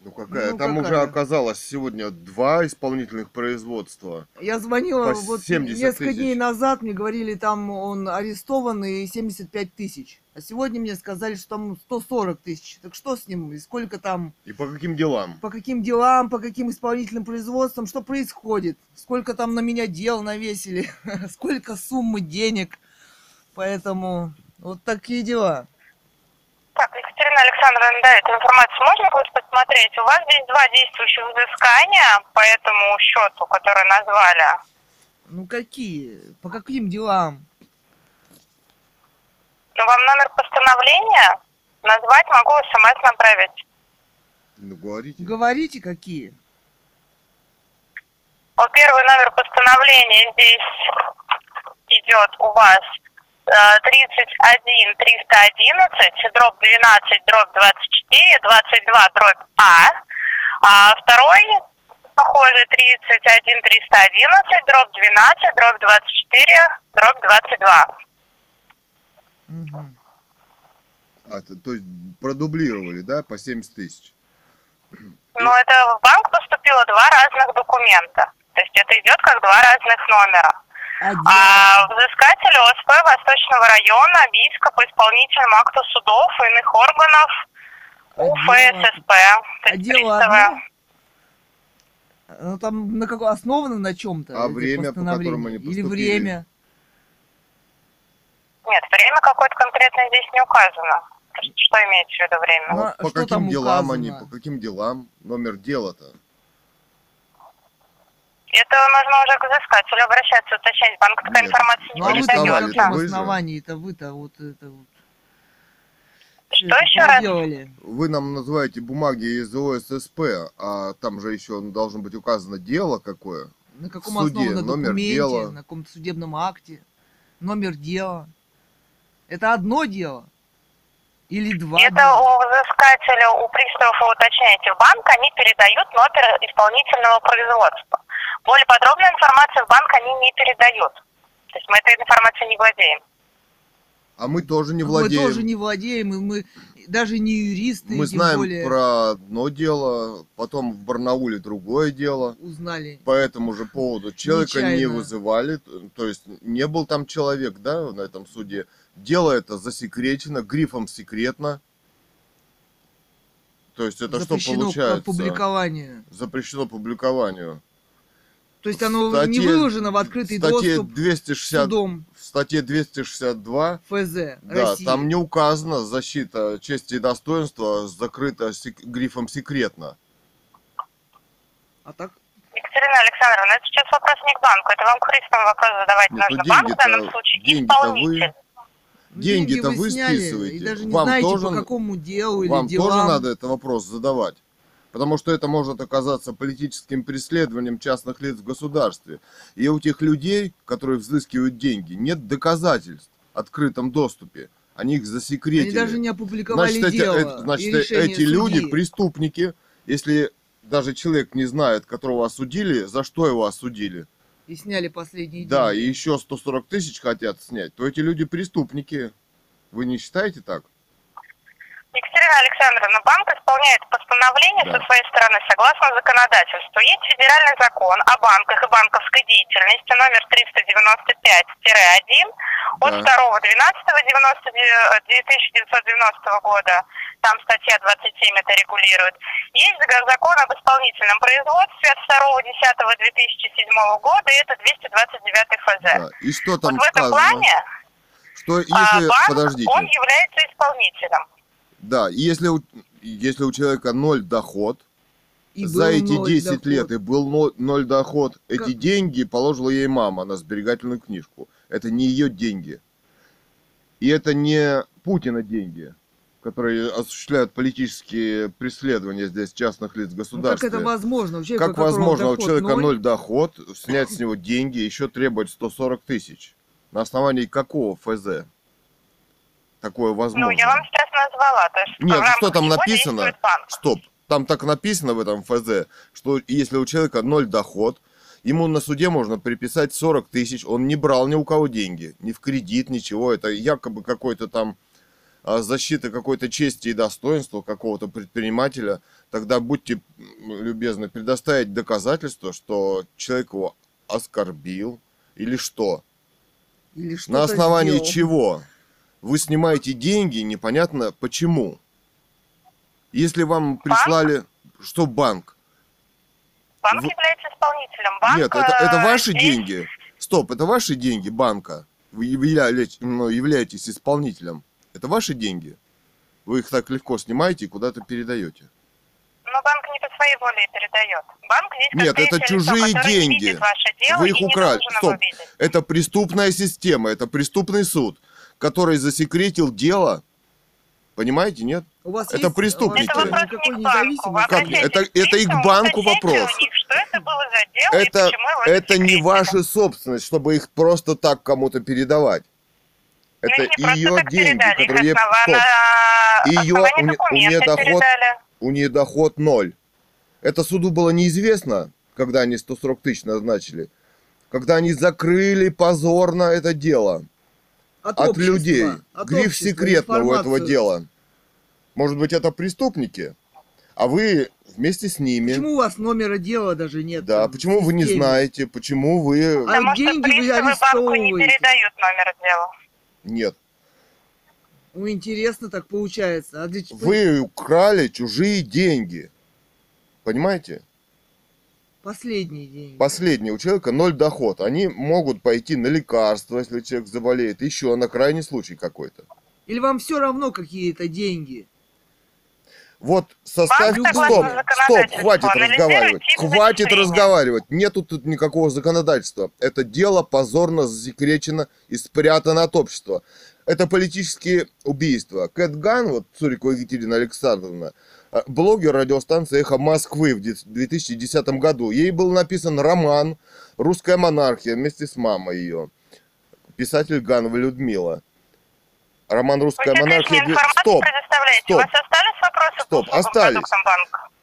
Ну какая? Ну, Там уже какая? оказалось сегодня два исполнительных производства. Я звонила По вот 70 несколько тысяч. дней назад, мне говорили, там он арестован и 75 тысяч. А сегодня мне сказали, что там 140 тысяч. Так что с ним? И сколько там, И по каким делам? по каким делам, по каким исполнительным производствам, что происходит? Сколько там на меня дел навесили? Сколько суммы денег? Поэтому вот такие дела. Так, Екатерина Александровна, да, эту информацию можно будет посмотреть? У вас здесь два действующих взыскания по этому счету, который назвали. Ну какие? По каким делам? Ну, вам номер постановления назвать могу, смс направить. Ну говорите. Говорите, какие? О, первый номер постановления здесь идет у вас 31 311, дробь 12, дробь 24, 22, дробь А. А второй, похоже, 31 311, дробь 12, дробь 24, дробь 22. Мгм. А, то, то есть продублировали, да, по 70 тысяч? Но это в банк поступило два разных документа. То есть это идет как два разных номера. А взыскатель ОСП Восточного района, ВИСКа по исполнительному акту судов и иных органов УФССП. А дело одно? Ну, там на какой основано на чем-то? А время, по которому они постановления? Или поступили? время? Нет, время какое-то конкретно здесь не указано. Что имеется в виду время? Ну, А по каким делам указано? они, по каким делам? Номер дела-то? Это нужно уже к взыскателю обращаться, уточнять. Банк такая Нет. информация не Ну, а вы-то на это каком вы же. основании-то вы-то вот это вот... Что это еще раз? делали? Вы нам называете бумаги из ОССП, а там же еще должно быть указано дело какое. На каком суде основано номер документе, дела. на каком-то судебном акте, номер дела. Это одно дело? Или два Это дела? у взыскателя, у приставов вы уточняете в банк, они передают номер исполнительного производства. Более подробную информацию в банк они не передают. То есть мы этой информацией не владеем. А мы тоже не Мы владеем. тоже не владеем, и мы даже не юристы, Мы тем знаем более про одно дело, потом в Барнауле другое дело. узнали. По этому же поводу человека не Нечаянно. вызывали, т- то есть не был там человек, да, на этом суде. Дело это засекречено, грифом секретно. То есть это что Запрещено получается? к публикованию. Запрещено публикованию. То есть оно статье- не выложено в открытый статье доступ 260, судом в статье 262 ФЗ Да, России. там не указано защита чести и достоинства закрыта сек- грифом секретно. А так? Екатерина Александровна, это сейчас вопрос не к банку, это вам к юристам вопрос задавать Нет, ну нужно. Банк в данном случае деньги-то вы- исполнитель. Деньги-то деньги вы сняли, списываете. И даже не Вам знаете, тоже- по какому делу Вам или делам. тоже надо этот вопрос задавать. Потому что это может оказаться политическим преследованием частных лиц в государстве. И у тех людей, которые взыскивают деньги, нет доказательств в открытом доступе. Они их засекретили. Они даже не опубликовали Значит, эти, дело. это- значит, и решение эти люди судьи. преступники. Если даже человек не знает, которого осудили, за что его осудили, И сняли последние да, и деньги. еще 140 тысяч хотят снять, то эти люди преступники. Вы не считаете так? Екатерина Александровна, банк исполняет постановление Да. со своей стороны согласно законодательству. Есть федеральный закон о банках и банковской деятельности номер 395-1 от Да. 2.12.1990 года. Там статья 27 это регулирует. Есть зак- закон об исполнительном производстве от 2.10.2007 года, и это 229 ФЗ. Да. И что там вот в этом плане Что а, если, банк, подождите, он является исполнителем. Да, если у, если у человека ноль доход, И за эти ноль 10 доход. лет и был ноль, ноль доход, эти Как- деньги положила ей мама на сберегательную книжку. Это не ее деньги. И это не Путина деньги, которые осуществляют политические преследования здесь частных лиц в Ну, как это возможно? У человека, Как возможно у человека ноль, ноль доход, снять с него деньги, еще требовать 140 тысяч? На основании какого ФЗ? Такое возможно. Ну, я вам сейчас назвала. То есть, Нет, что там написано? Стоп. Там так написано в этом ФЗ, что если у человека ноль доход, ему на суде можно приписать 40 тысяч, он не брал ни у кого деньги, ни в кредит, ничего. Это якобы какой-то там а, защита какой-то чести и достоинства какого-то предпринимателя. Тогда будьте любезны предоставить доказательства, что человек его оскорбил или что. или На основании сделал. чего? Вы снимаете деньги, непонятно почему. Если вам прислали, что банк? Банк Вы- является исполнителем. Банк, Нет, это, это э, ваши здесь- деньги. Стоп, это ваши деньги банка. Вы являетесь, ну, являетесь исполнителем. Это ваши деньги. Вы их так легко снимаете и куда-то передаете. Но банк не по своей воле передает. Банк здесь Нет, это лицо, чужие которое деньги. ваше дело Вы их украли. Стоп. Это преступная система, это преступный суд, который засекретил дело. Понимаете, нет? У вас Это есть, преступники. Это вопрос никакой не к банку. Как? Это- это и к приставу, банку вопрос. них, что это было за дело Это, это не ваша собственность, чтобы их просто так кому-то передавать. Ну, Это ее деньги, передали, которые ей... Её- основании у у нее доход-. У нее доход ноль. Это суду было неизвестно, когда они 140 тысяч назначили. Когда они закрыли позорно это дело От, от общества, людей. от Гриф общества, секретно у этого информацию. дела. Может быть, это преступники? А вы вместе с ними. Почему у вас номера дела даже нет? Да, там, почему вы не знаете, почему вы... А Потому что деньги вы банку не арестовываете. передают номер дела. Нет. Ну, интересно так получается. А для Вы украли чужие деньги. Понимаете? Последние деньги. Последний у человека ноль доход. Они могут пойти на лекарства, если человек заболеет, еще на крайний случай какой-то. Или вам все равно какие-то деньги? Вот составь... Банк Стоп, стоп, хватит разговаривать. Хватит разговаривать. Нету тут никакого законодательства. Это дело позорно засекречено и спрятано от общества. Это политические убийства. Кэт Ган, вот Цурикова Екатерина Александровна, блогер радиостанции «Эхо Москвы» в 2010 году. Ей был написан роман «Русская монархия» вместе с мамой ее. Писатель Ганова Людмила. Роман Вы «Русская сейчас монархия». Стоп! стоп. У вас остались вопросы Стоп, остались.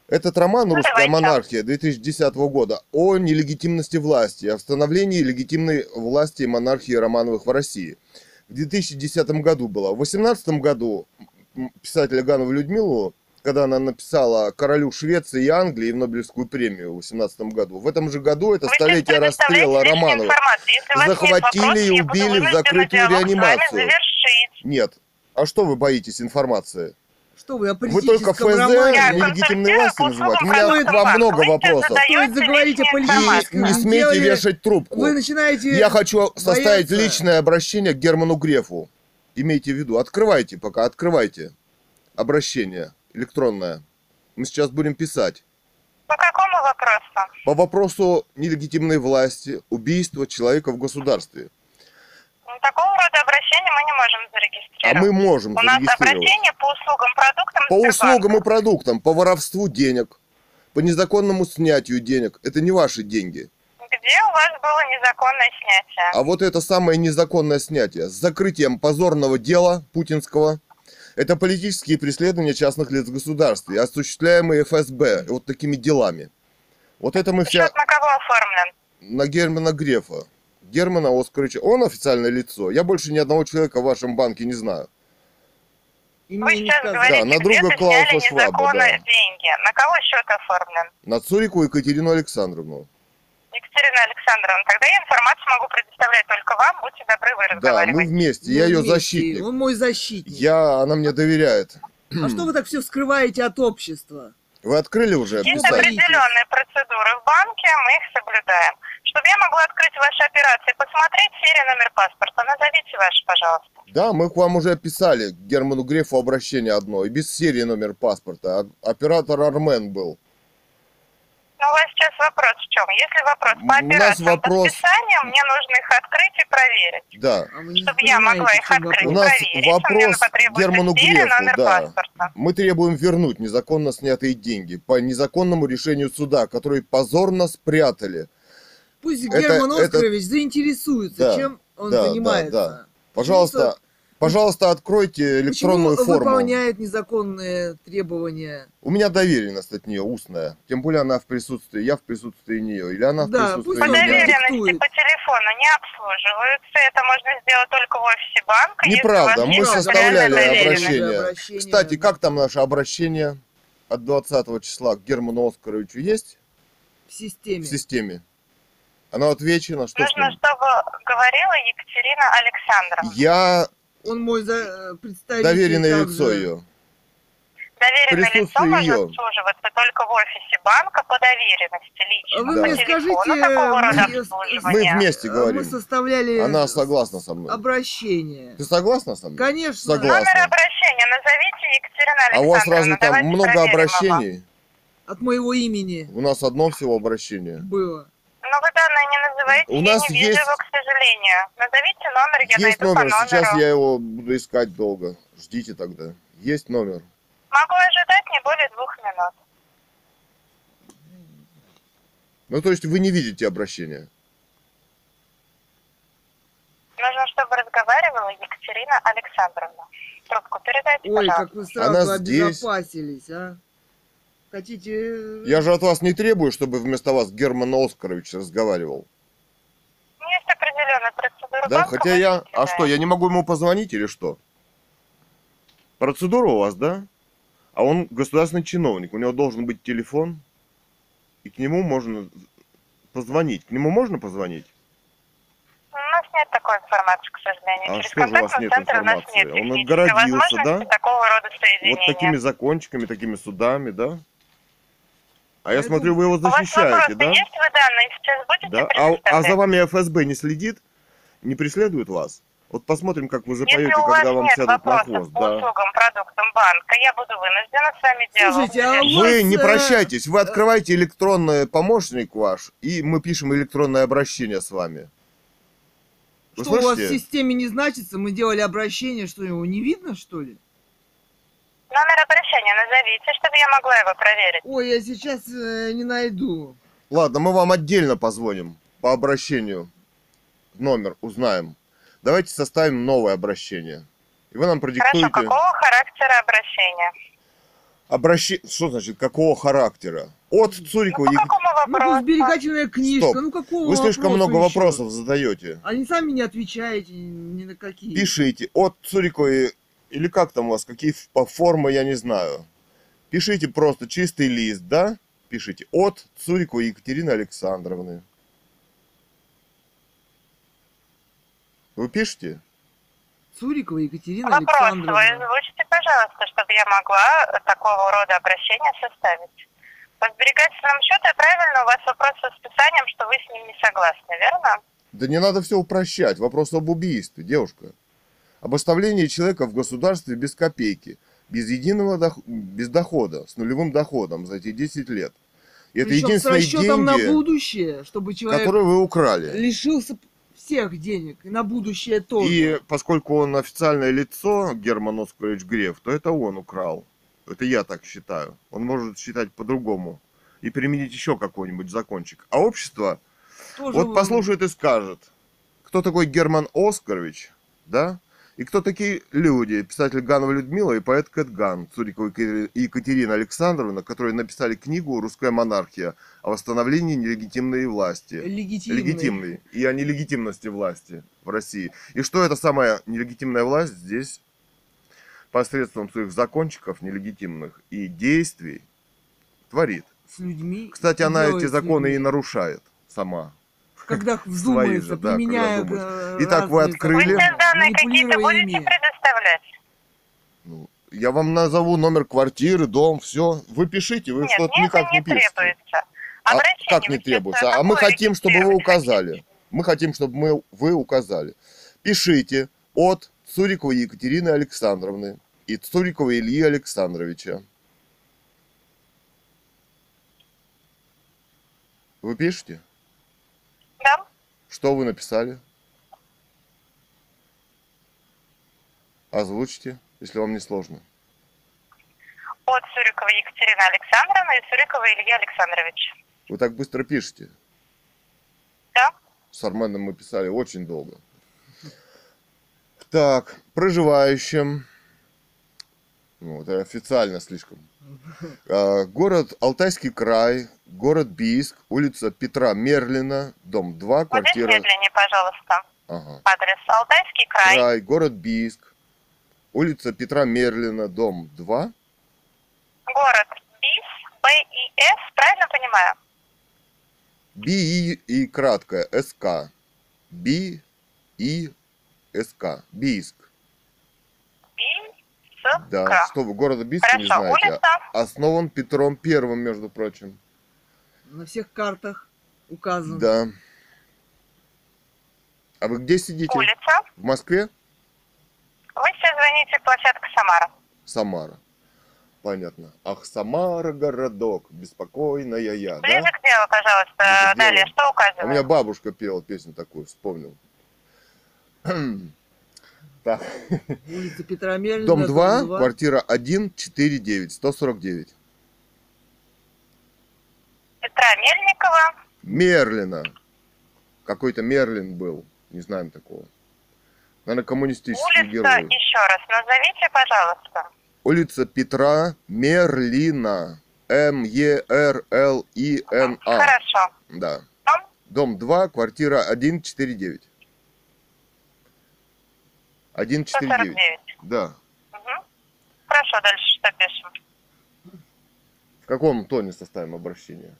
Этот роман Ну, «Русская давайте. монархия» 2010 года о нелегитимности власти, о становлении легитимной власти и монархии Романовых в России. В 2010 году было. В 2018 году писателя Ганова Людмилу, когда она написала королю Швеции и Англии в Нобелевскую премию в 2018 году, в этом же году это Вы столетие расстрела нет Захватили вопросов, и убили в закрытую реанимацию. Нет. А что вы боитесь информации? Что вы о Вы только ФЗ нелегитимной власти называть. У меня к продуктов вам банка. много вопросов. Стоит заговорить о политическом. Не смейте Делали- вешать трубку. Вы начинаете... Я хочу составить бояться. личное обращение к Герману Грефу. Имейте в виду. Открывайте пока, открывайте. Обращение электронное. Мы сейчас будем писать. По какому вопросу? По вопросу нелегитимной власти, убийства человека в государстве. Ну, Такого рода обращения мы не можем А зарегистрировать. мы можем У нас обращение по услугам, продуктам По услугам и продуктам, по воровству денег, по незаконному снятию денег. Это не ваши деньги. Где у вас было незаконное снятие? А вот это самое незаконное снятие с закрытием позорного дела путинского. Это политические преследования частных лиц в государстве, осуществляемые ФСБ вот такими делами. Вот это мы вся Счет на кого оформлен? на Германа Грефа. Германа Оскаровича. Он официальное лицо. Я больше ни одного человека в вашем банке не знаю. Вы сейчас говорите, Да, на друга Клауса Шваба, да. деньги. На кого счет оформлен? На Цурику Екатерину Александровну. Екатерина Александровна, тогда я информацию могу предоставлять только вам. Будьте добры, вы Да, мы разговариваете. вместе. Я Мы ее вместе. защитник. Он мой защитник. Я, она мне доверяет. А что вы так все скрываете от общества? Вы открыли уже Есть определенные процедуры в банке, мы их соблюдаем. Чтобы я могла открыть ваши операции, посмотреть серию номер паспорта, назовите ваш, пожалуйста. Да, мы к вам уже писали, к Герману Грефу обращение одно, и без серии номер паспорта. Оператор Армен был. У вас сейчас вопрос в чем? Если вопрос по У операциям, вопрос- по списаниям, мне нужно их открыть и проверить. Да. А Чтобы я могла их открыть У и нас проверить, вопрос Герману Грефу, номер да. паспорта. Мы требуем вернуть незаконно снятые деньги по незаконному решению суда, которые позорно спрятали. Пусть Это- Герман это- Оскарович заинтересуется, Да, чем он да, да, занимается. да. Пожалуйста, пожалуйста, откройте электронную Почему форму. выполняет незаконные требования? У меня доверенность от нее устная. Тем более она в присутствии, я в присутствии нее, или она в Да, присутствии пусть По меня. доверенности по телефону не обслуживаются. Это можно сделать только в офисе банка. Неправда, мы составляли обращение. обращение. Кстати, как там наше обращение от 20 числа к Герману Оскаровичу есть В системе. в системе? Оно отвечено, что Нужно, чтобы говорила Екатерина Александровна. Я Он мой за... э, представитель доверенное также. лицо ее. Доверенное лицо её. обслуживаться только в офисе банка по доверенности лично. А вы Да. мне скажите, мы- вместе А говорим. Мы составляли Она согласна со мной. обращение. Ты согласна со мной? Конечно. Согласна. Номер обращения назовите Екатерина А Александровна. у вас разве там много проверим его. обращений? От моего имени У нас одно всего обращение. было. Но вы данные не называете, У я нас не вижу есть- его, к сожалению. Назовите номер, я Есть найду номер, по номеру. сейчас я его буду искать долго. Ждите тогда. Есть номер. Могу ожидать не более двух минут. Ну, то есть вы не видите обращения. Нужно, чтобы разговаривала Екатерина Александровна. Трубку передайте, Ой, пожалуйста. как вы сразу Она здесь. обезопасились, а. Хотите... э, Я же от вас не требую, чтобы вместо вас Герман Оскарович разговаривал. Есть определенная процедура Да, банка, хотя я... А что, я не могу ему позвонить или что? Процедура у вас, да? А он государственный чиновник, у него должен быть телефон, и к нему можно позвонить. К нему можно позвонить? У нас нет такой информации, к сожалению. А Через что же у вас нет информации? нет Он отгородился, да? такого рода Вот соединения. такими закончиками, такими судами, да? А я смотрю, вы его У вас защищаете, вопросы да? есть? Вы данные сейчас будете Да? А, а за вами ФСБ не следит? Не преследует вас? Вот посмотрим, как вы запоете, когда вам сядут на хвост. по Да. услугам, продуктам банка, я буду вынуждена с вами диалог Слушайте, а Вы вас, не э, прощайтесь, вы открываете электронный помощник ваш, и мы пишем электронное обращение с вами. Вы Что у вас в слышите? системе не значится? Мы делали обращение, что его не видно, что ли? Номер обращения назовите, чтобы я могла его проверить. Ой, я сейчас э, не найду. Ладно, мы вам отдельно позвоним по обращению. Номер узнаем. Давайте составим новое обращение. И вы нам Хорошо, продиктуете... какого характера обращения? Обращение... Что значит, какого характера? От Цурикова Ну, по какому Ну, вопросу? сберегательная книжка, Стоп. ну какого Вы слишком много еще? вопросов задаете. Они сами не отвечаете ни на какие. Пишите от Цуриковой, или как там у вас, какие по формы, я не знаю. Пишите просто чистый лист, да? Пишите от Цуриковой Екатерины Александровны. Вы пишете? Цурикова Екатерина Вопрос Александровна. свой озвучите, пожалуйста, чтобы я могла такого рода обращение составить. По сберегательному счету, правильно, у вас вопрос со списанием, что вы с ним не согласны, верно? Да не надо все упрощать. Вопрос об убийстве, девушка. Об оставлении человека в государстве без копейки, без единого дох- без дохода, с нулевым доходом за эти 10 лет. И это с единственные расчетом на деньги, будущее, чтобы человек которые вы украли. лишился всех денег. И на будущее тоже. И поскольку он официальное лицо, Герман Оскарович Греф, то это он украл. Это я так считаю. Он может считать по-другому. И применить еще какой-нибудь закончик. А общество Тоже вот вы- послушает и скажет, кто такой Герман Оскарович, да? И кто такие люди, писатель Ганова Людмила и поэт Кэт Ган, Цурикова Екатери- Екатерина Александровна, которые написали книгу «Русская монархия» о восстановлении нелегитимной власти. Легитимный. Легитимной. И о нелегитимности власти в России. И что эта самая нелегитимная власть здесь посредством своих закончиков нелегитимных и действий творит. С людьми. Кстати, она эти законы и нарушает сама. Когда вздумается, же, да, когда применяя... вздумается. э, Итак, вы открыли? Вы данные какие-то будете предоставлять? Ну, я вам назову номер квартиры, дом, все. Вы пишите, вы что-то никак не не пишете. требуется. А как не требуется? А мы какое хотим, чтобы вы указали. Мы хотим, чтобы мы, вы указали. Пишите от Цуриковой Екатерины Александровны и Цурикова Ильи Александровича. Вы пишете? Да? Что вы написали? Озвучьте, если вам не сложно. От Сурикова Екатерина Александровна и Сурикова Илья Александрович. Вы так быстро пишете. Да? С Арменом мы писали очень долго. Так, проживающим. Ну, это официально слишком. А, Город Алтайский край, город Бийск, улица Петра Мерлина, дом 2, Вот здесь квартира... медленнее, пожалуйста. Ага. Адрес Алтайский край. Край, город Бийск, улица Петра Мерлина, дом 2. Город БИС, Б и С, правильно понимаю? Би и краткое, СК. Би и СК. Бийск. БИС, Да, К. что вы города Бийска не Хорошо, знаете? улица. Основан Петром Первым, между прочим. На всех картах указано. Да. А вы где сидите? Улица. В Москве? Вы сейчас звоните площадка Самара. Самара. Понятно. Ах, Самара, городок, беспокойная я, Ближе да? к делу, пожалуйста. Ближе Далее, делу. что У указываю? меня бабушка пела песню такую, вспомнил. Так, Улица Петра Мельнина. дом 2, квартира 1, 4, 9, 149. Петра Мельникова, Мерлина. Какой-то Мерлин был. Не знаем такого. Наверное, коммунистический Улица, герой. еще раз, назовите, пожалуйста. Улица Петра Мерлина. М-Е-Р-Л-И-Н-А. Хорошо. Да. Дом? Дом 2, квартира 149. 149. 149. Да. Угу. Хорошо, дальше что пишем? В каком тоне составим обращение?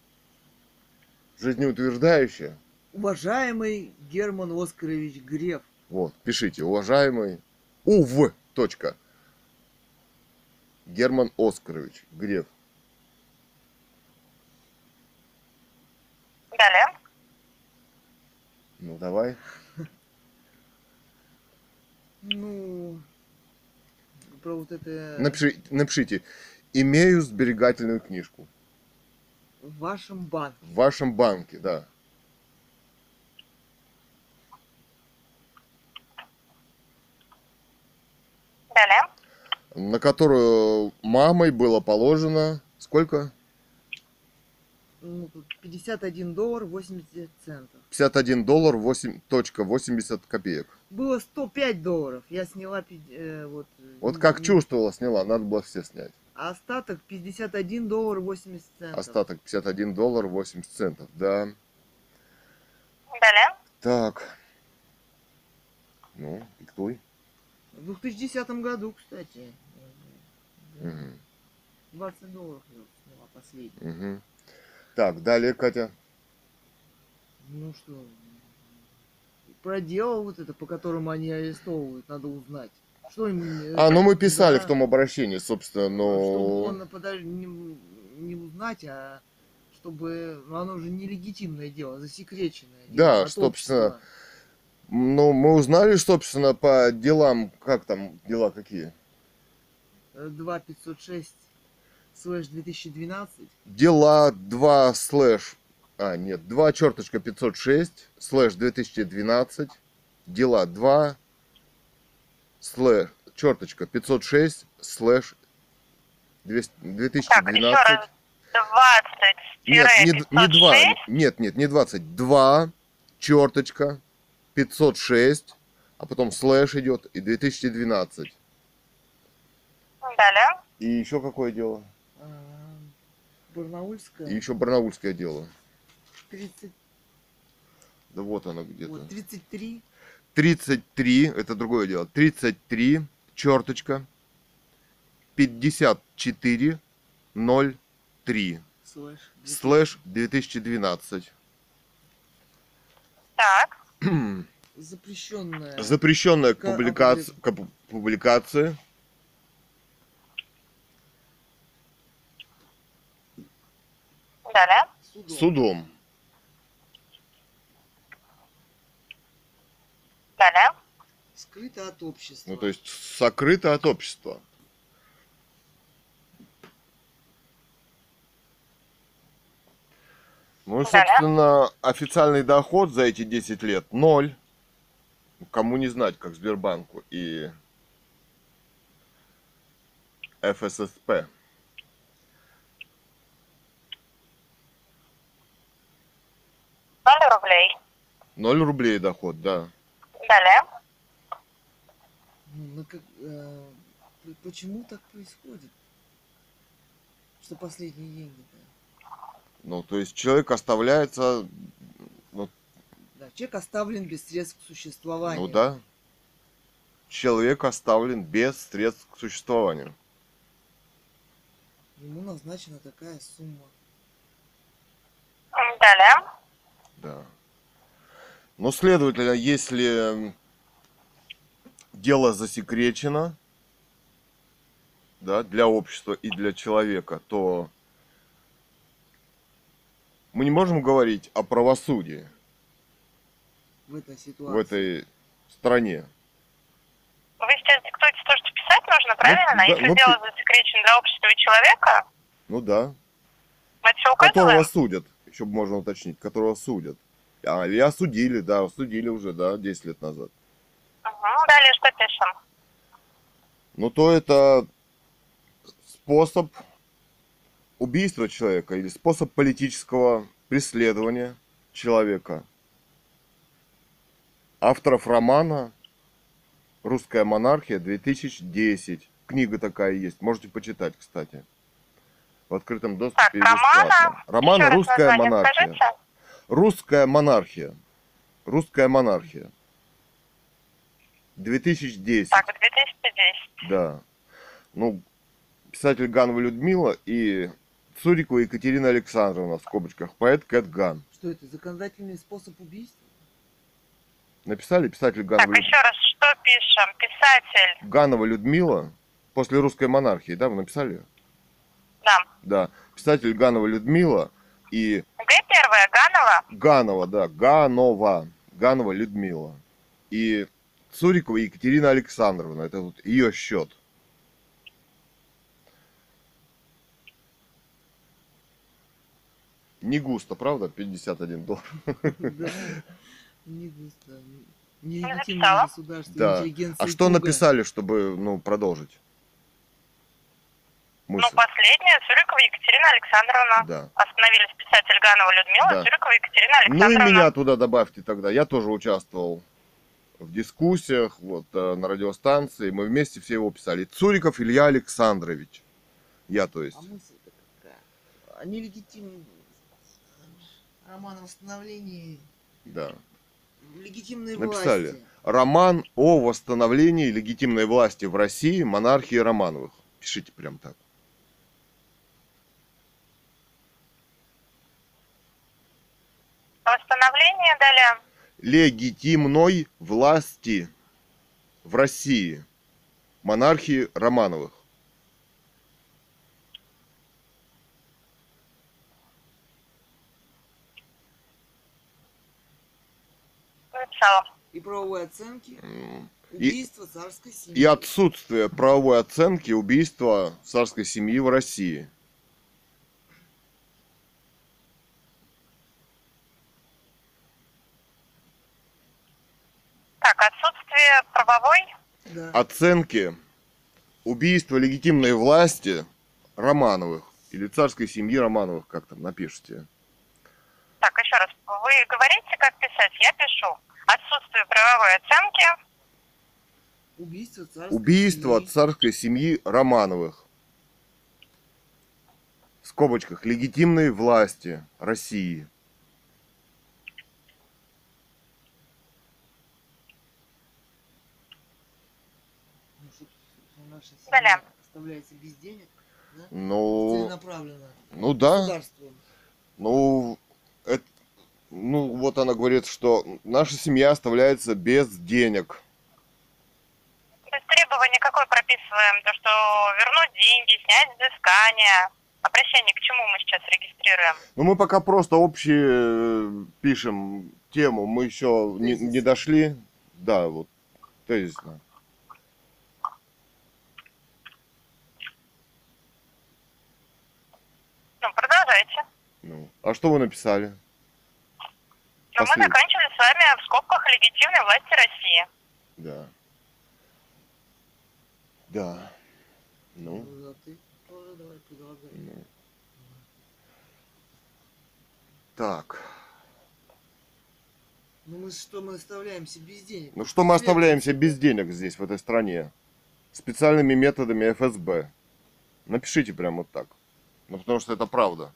Жизнеутверждающее? Уважаемый Герман Оскарович Греф, Вот, пишите, уважаемый УВ. Точка. Герман Оскарович Греф. Далее. Ну, давай. Ну, про вот это Напиши, напишите. Имею сберегательную книжку. в вашем банке. В вашем банке, да. Далее. На которую мамой было положено сколько? Ну, тут 51 доллар 80 центов. 51 доллар 8, точка 80 копеек. Было 105 долларов. Я сняла э, вот. э, Вот не- как не- чувствовала, сняла, надо было все снять. А остаток 51 доллар 80 центов. Остаток 51 доллар 80 центов, да. Далее. Так. Ну, диктуй. В 2010 году, кстати. Мгм, 20 долларов я сняла последний. мгм. Так, далее, Катя. Ну что, про дело вот это, по которому они арестовывают, надо узнать. Что им... э, А, ну мы писали да, в том обращении, собственно, Чтобы но... он подож- не, не узнать, а чтобы... Ну, оно уже нелегитимное дело, засекреченное дело. Да, собственно, общества. Ну, мы узнали, собственно, по делам, как там дела какие? Э, 2506 слэш 2012. Дела 2 слэш... А, нет, 2 черточка 506 слэш 2012. Дела 2 слэш черточка 506 слэш 200 Так, еще 2012. раз. 20 Нет, не, не 2. 506. Нет, нет, не 20. 2 черточка 506, а потом слэш идет и 2012. Далее. И еще какое дело? Барнаульская. И еще барнаульское дело. 30, Да вот оно где-то. вот, 33 33, это другое дело. 33, черточка, 54, 03, слэш. слэш 2012. Так. Запрещенная. Запрещенная к Ка- публикации, к пу- публикации Далее. судом. Далее. Скрыто от общества. Ну, то есть сокрыто от общества. Ну, собственно, официальный доход за эти 10 лет ноль. Кому не знать, как Сбербанку и ФССП. Ноль рублей. Ноль рублей доход, да. Далее. Ну, на как- э, почему так происходит? Что последние деньги-то? Ну, то есть человек оставляется, ну, Да, человек оставлен без средств к существованию. ну да, человек оставлен без средств к существованию. Ему назначена такая сумма. Далее. Да. Но, следовательно, если дело засекречено, да, для общества и для человека, то мы не можем говорить о правосудии В этой ситуации. в этой стране. Вы сейчас диктуете то, что писать нужно, правильно? да, Если ну, дело засекречено для общества и человека, Ну да. мы это все Которого судят, еще можно уточнить, которого судят. А, или осудили, да, осудили уже, да, 10 лет назад. Угу. Далее что пишем? Ну, то это способ убийства человека или способ политического преследования человека, авторов романа «Русская монархия 2010». Книга такая есть, можете почитать, кстати. В открытом Так, доступе и романа. бесплатно. Роман «Русская монархия». скажите. Русская монархия. Русская монархия. 2010. Так, 2010. Да. Ну, писатель Ганова Людмила и Цурикова Екатерина Александровна в скобочках. Поэт Кэт Ган. Что это, законодательный способ убийства? Написали писатель Так, Ганова, Люд- еще раз, что пишем? Писатель. Ганова Людмила после русской монархии, да, вы написали? Да. Да. Писатель Ганова Людмила и Г первая, Ганова. Ганова, да, Ганова. Ганова Людмила. И Цурикова Екатерина Александровна. Это вот ее счет. Не густо, правда? 51 доллар. Да. Не густо. Нелегитимное государство, Да. А что написали, чтобы, ну, продолжить? Ну, Мысль. последняя, Цурикова Екатерина Александровна. Да. Остановились писатель Ганова Людмила, Да. Цурикова Екатерина Ну и Александровна. меня туда добавьте тогда. Я тоже участвовал в дискуссиях вот э, на радиостанции. Мы вместе все его писали. Цуриков Илья Александрович. Я, то есть. А мысль-то какая? А нелегитимный роман о восстановлении Да. легитимной Написали. власти. Роман о восстановлении легитимной власти в России монархии Романовых. Пишите прям так. Восстановление далее. Легитимной власти в России монархии Романовых. И правовой оценки М. убийства царской семьи. И отсутствие правовой оценки убийства царской семьи в России. Так, отсутствие правовой. Да. Оценки убийства легитимной власти Романовых или царской семьи Романовых, как там напишите. Так, еще раз. Вы говорите, как писать? Я пишу. Отсутствие правовой оценки. Убийство царской Убийство семьи. царской семьи Романовых. В скобочках легитимной власти России. Ну, что- что наша семья Далее. оставляется без денег, да? Ну, Целенаправленно. ну да. Ну, это, ну, вот она говорит, что наша семья оставляется без денег. То есть требование какое прописываем? То, что вернуть деньги, снять взыскание. Обращение к чему мы сейчас регистрируем? Ну, мы пока просто общие э, пишем тему, мы еще не, не дошли. Да, вот, тезисно. Ну, продолжайте. Ну, а что вы написали? Но мы Послед- заканчивали с вами в скобках легитимной власти России. Да. Да. Ну, Ну, да, ты тоже давай предлагай. ну. Так. Ну мы что, мы оставляемся без денег? Ну что мы оставляемся без денег здесь, в этой стране? Специальными методами ФСБ. Напишите прямо вот так. Ну потому что это правда.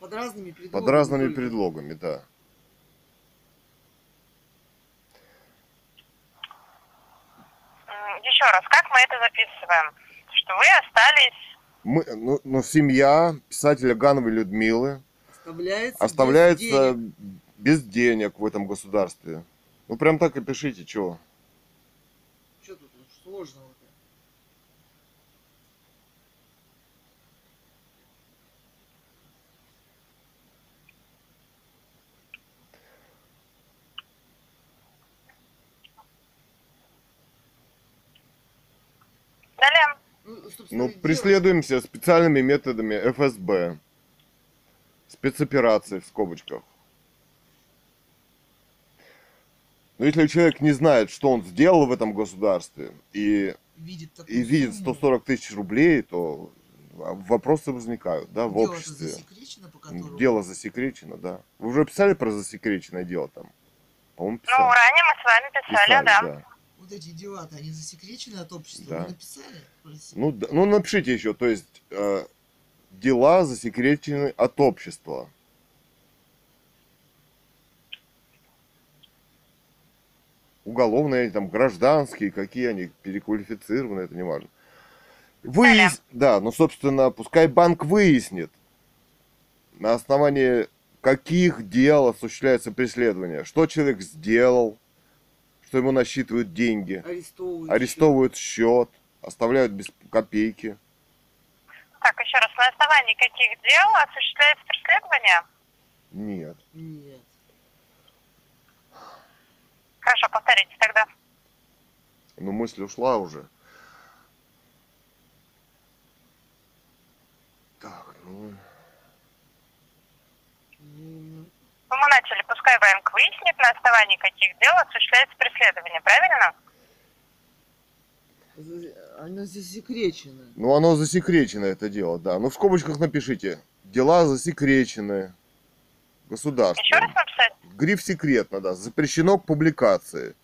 Под разными предлогами. Под разными только. предлогами, да. Еще раз, как мы это записываем? Что вы остались... Мы, ну, ну, семья писателя Гановой Людмилы Оставляется, без оставляется денег. без денег в этом государстве. Ну прям так и пишите, чего. Что тут сложного-то? Далее. Ну, Ну, дело- преследуемся специальными методами ФСБ. Спецоперации в скобочках. Но если человек не знает, что он сделал в этом государстве, и, видит и видит сумму, 140 тысяч рублей, то Вопросы возникают, да, в Дело-то обществе. засекречено, по которому... Дело засекречено, да. Вы уже писали про засекреченное дело там? По-моему, Ну, писали. ранее мы с вами писали, да. да. Вот эти дела-то, они засекречены от общества. Да. Вы написали? Спросили? Ну, да- ну, напишите еще, то есть э, дела засекречены от общества. Уголовные, там, гражданские, какие они, переквалифицированы, это не важно. Выяс... Да, ну, собственно, пускай банк выяснит, на основании каких дел осуществляется преследование, что человек сделал, что ему насчитывают деньги, Арестовывают. арестовывают счет, оставляют без копейки. Так, еще раз, на основании каких дел осуществляется преследование? Нет. Нет. Хорошо, повторите тогда. Ну, мысль ушла уже. Так, ну... Ну, мы начали, пускай банк выяснит, на основании каких дел осуществляется преследование, правильно? за- Оно засекречено. Ну, оно засекречено, это дело, да. Ну, в скобочках напишите. Дела засекречены. Государство. Еще раз написать? Гриф секретно, да. Запрещено к публикации.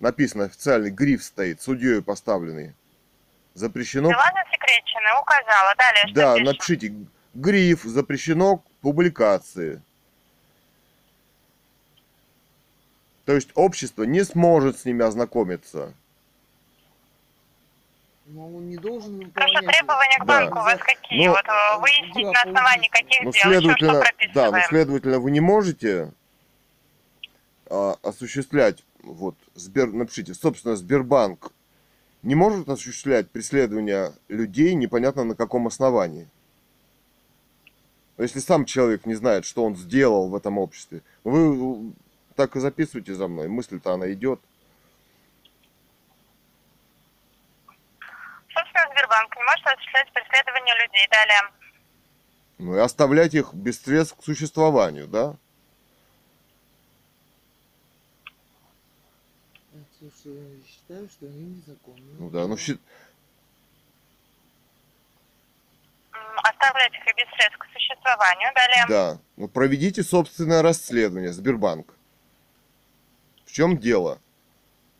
Написано официальный гриф стоит, судьей поставленный. Запрещено... Дела засекречены, указала. Далее что Да, пишем? напишите. Гриф запрещено к публикации. То есть общество не сможет с ними ознакомиться. Но он не должен Хорошо, выполнять... требования к Да. банку у вас какие? Ну, вот э, выяснить дела на основании каких Ну, дел, еще что следовательно, да, ну, следовательно, вы не можете а, осуществлять, вот, Сбер, напишите, собственно, Сбербанк не может осуществлять преследование людей непонятно на каком основании. Но Если сам человек не знает, что он сделал в этом обществе, вы так и записывайте за мной, мысль-то она идет. Собственно, Сбербанк не может осуществлять преследование людей. Далее. Ну и оставлять их без средств к существованию, да? Считаю, что они незаконны. Ну да, ну М, Оставлять их и без средств к существованию. Далее. Да. Ну, проведите собственное расследование, Сбербанк. В чем дело?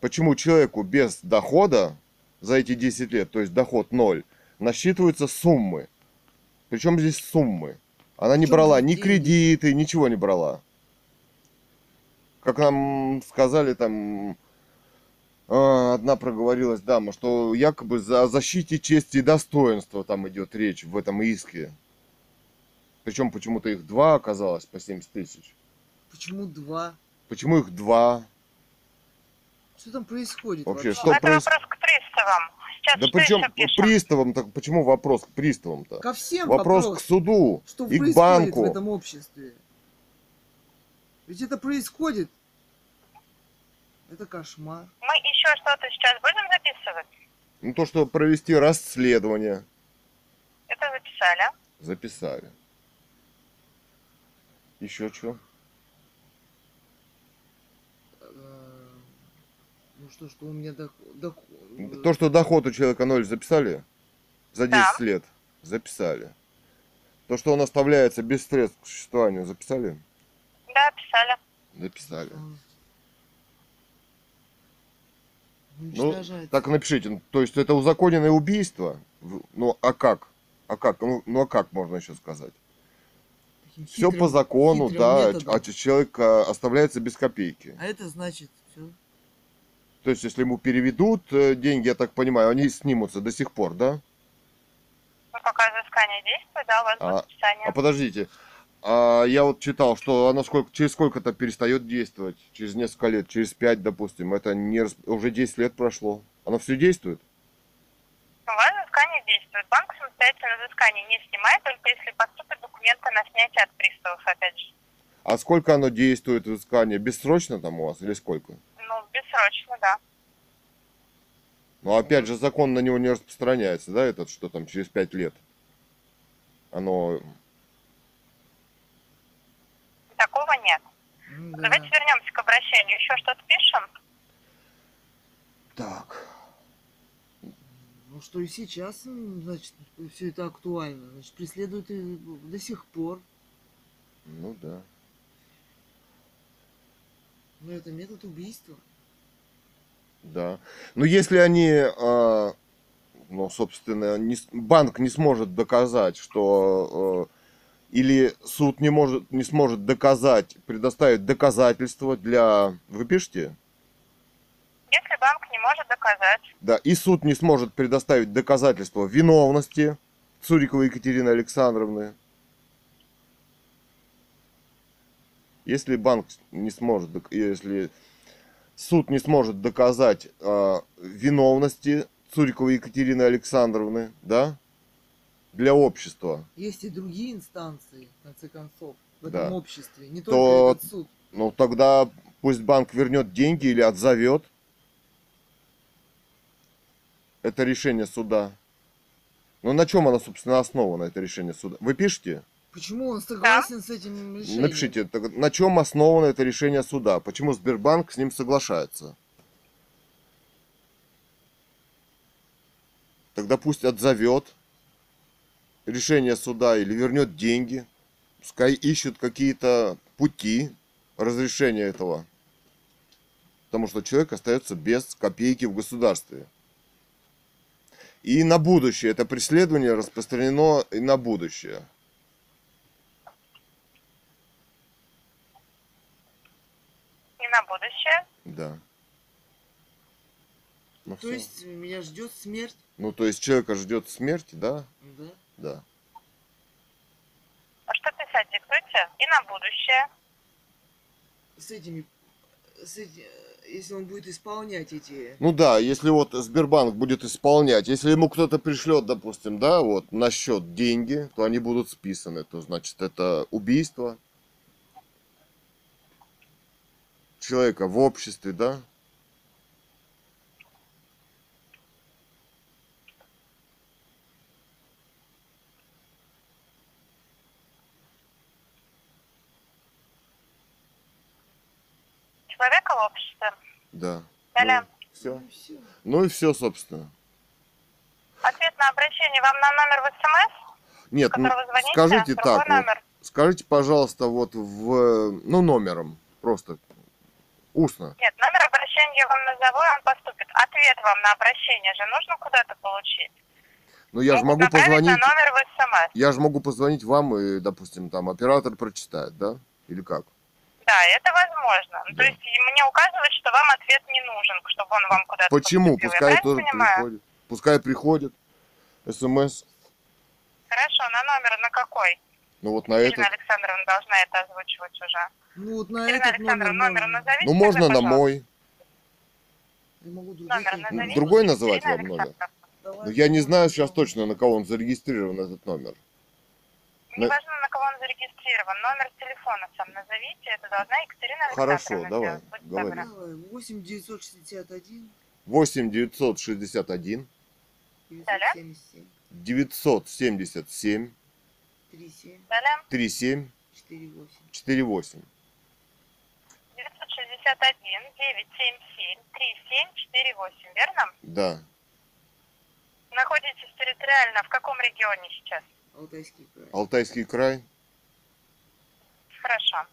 Почему человеку без дохода за эти 10 лет, то есть доход ноль, насчитываются суммы? Причем здесь суммы? Она не брала ни кредиты, ничего не брала. Как нам сказали там, а, одна проговорилась дама, что якобы за защите чести и достоинства там идет речь в этом иске. Причем почему-то их два оказалось по 70 тысяч. Почему два? Почему их два? Что там происходит Вообще, вообще? что Это проис- вопрос к приставам. Сейчас Да причем к приставам, так почему вопрос к приставам-то? Ко всем Вопрос, вопрос, к суду что и к происходит банку. в этом обществе. Ведь это происходит. Это кошмар. Мы еще что-то сейчас будем записывать? Ну то, что провести расследование, Это записали. записали. Еще что? Э, Ну что, что у меня доход... То, что доход у человека ноль записали? За 10 Да. лет записали. То, что он оставляется без средств к существованию, записали? Да, писали. Записали. Ну, Уничтожать. так напишите, ну, то есть это узаконенное убийство? Ну, а как? А как? Ну, ну а как можно еще сказать? Таким Все хитрым- по закону, да, методом. а человек а, оставляется без копейки. А это значит. То есть, если ему переведут э, деньги, я так понимаю, они снимутся до сих пор, да? Ну, пока взыскание действует, да, у вас А- будет списание. А подождите, а я вот читал, что оно сколько, через сколько-то перестает действовать, через несколько лет, через пять, допустим, это не уже 10 лет прошло. Оно все действует? У вас взыскание действует. Банк самостоятельно взыскание не снимает, только если поступят документы на снятие от приставов, опять же. А сколько оно действует, взыскание? Бессрочно там у вас или сколько? Ну, бессрочно, да. Но опять же, закон на него не распространяется, да, этот, что там через пять лет? Оно... Такого нет. Ну, да. Давайте вернемся к обращению. Еще что-то пишем? Так. Ну Ну что и сейчас, значит, все это актуально. Значит, преследуют и до сих пор. Ну да. Но это метод убийства. Да. Но если они, а, ну, собственно, не банк не сможет доказать, что э, или суд не может, не сможет доказать, предоставить доказательства для, вы пишете? Если банк не может доказать, Да, и суд не сможет предоставить доказательства виновности Цуриковой Екатерины Александровны. Если банк не сможет, если суд не сможет доказать а, виновности Цуриковой Екатерины Александровны, да, для общества, Есть и другие инстанции, в конце концов, в Да. этом обществе. Не То- только этот суд. ну тогда пусть банк вернет деньги или отзовет. Это решение суда. Ну на чем оно, собственно, основано, это решение суда? Вы пишете? Почему он согласен с этим решением? Напишите, так на чем основано это решение суда? Почему Сбербанк с ним соглашается? Тогда пусть отзовет решение суда или вернет деньги. Пускай ищут какие-то пути разрешения этого. Потому что человек остается без копейки в государстве. И на будущее это преследование распространено и на будущее. и будущее. Да. Ну, То всё. есть меня ждет смерть? Ну, то есть человека ждет смерти, да? Да. Да. А что писать, диктуйте. И на будущее. С этими... С эти- Если он будет исполнять эти... Ну да, если вот Сбербанк будет исполнять, если ему кто-то пришлет, допустим, да, вот на счет деньги, то они будут списаны, то значит это убийство человека в обществе, да? Человека в обществе. Да. Далее. все. Ну. Ну и все, собственно. Ответ на обращение вам на номер в СМС, Нет, ну, звоните, скажите так, вот, номер. скажите, пожалуйста, вот в, ну, номером, просто устно. Нет, номер обращения я вам назову, он поступит. Ответ вам на обращение же нужно куда-то получить. Ну, я же могу позвонить, на номер в СМС. я же могу позвонить вам, и, допустим, там оператор прочитает, да? Или как? Да, это возможно. Ну, Да. То есть мне указывают, что вам ответ не нужен, чтобы он вам куда-то Почему? поступил. Пускай я тоже понимаю? приходит. Пускай приходит. СМС. Хорошо, на номер на какой? Ну вот на Ирина этот. Александровна должна это озвучивать уже. Ну вот на Ирина этот номер номер можно. назовите. Ну можно на мой. Я могу другой Номер телефон. назовите. Другой называть Ирина вам номер? Давай. Ну я не знаю сейчас точно, на кого он зарегистрирован, этот номер. Не На- важно, на кого он зарегистрирован. Номер телефона сам назовите. Это должна Екатерина Хорошо, давай, добры. Давай, 8 961 8 961 977 977 37 Далее. 37 48. 48. 961 977 3748, верно? Да. Находитесь территориально в каком регионе сейчас? Алтайский край. Алтайский край. Хорошо.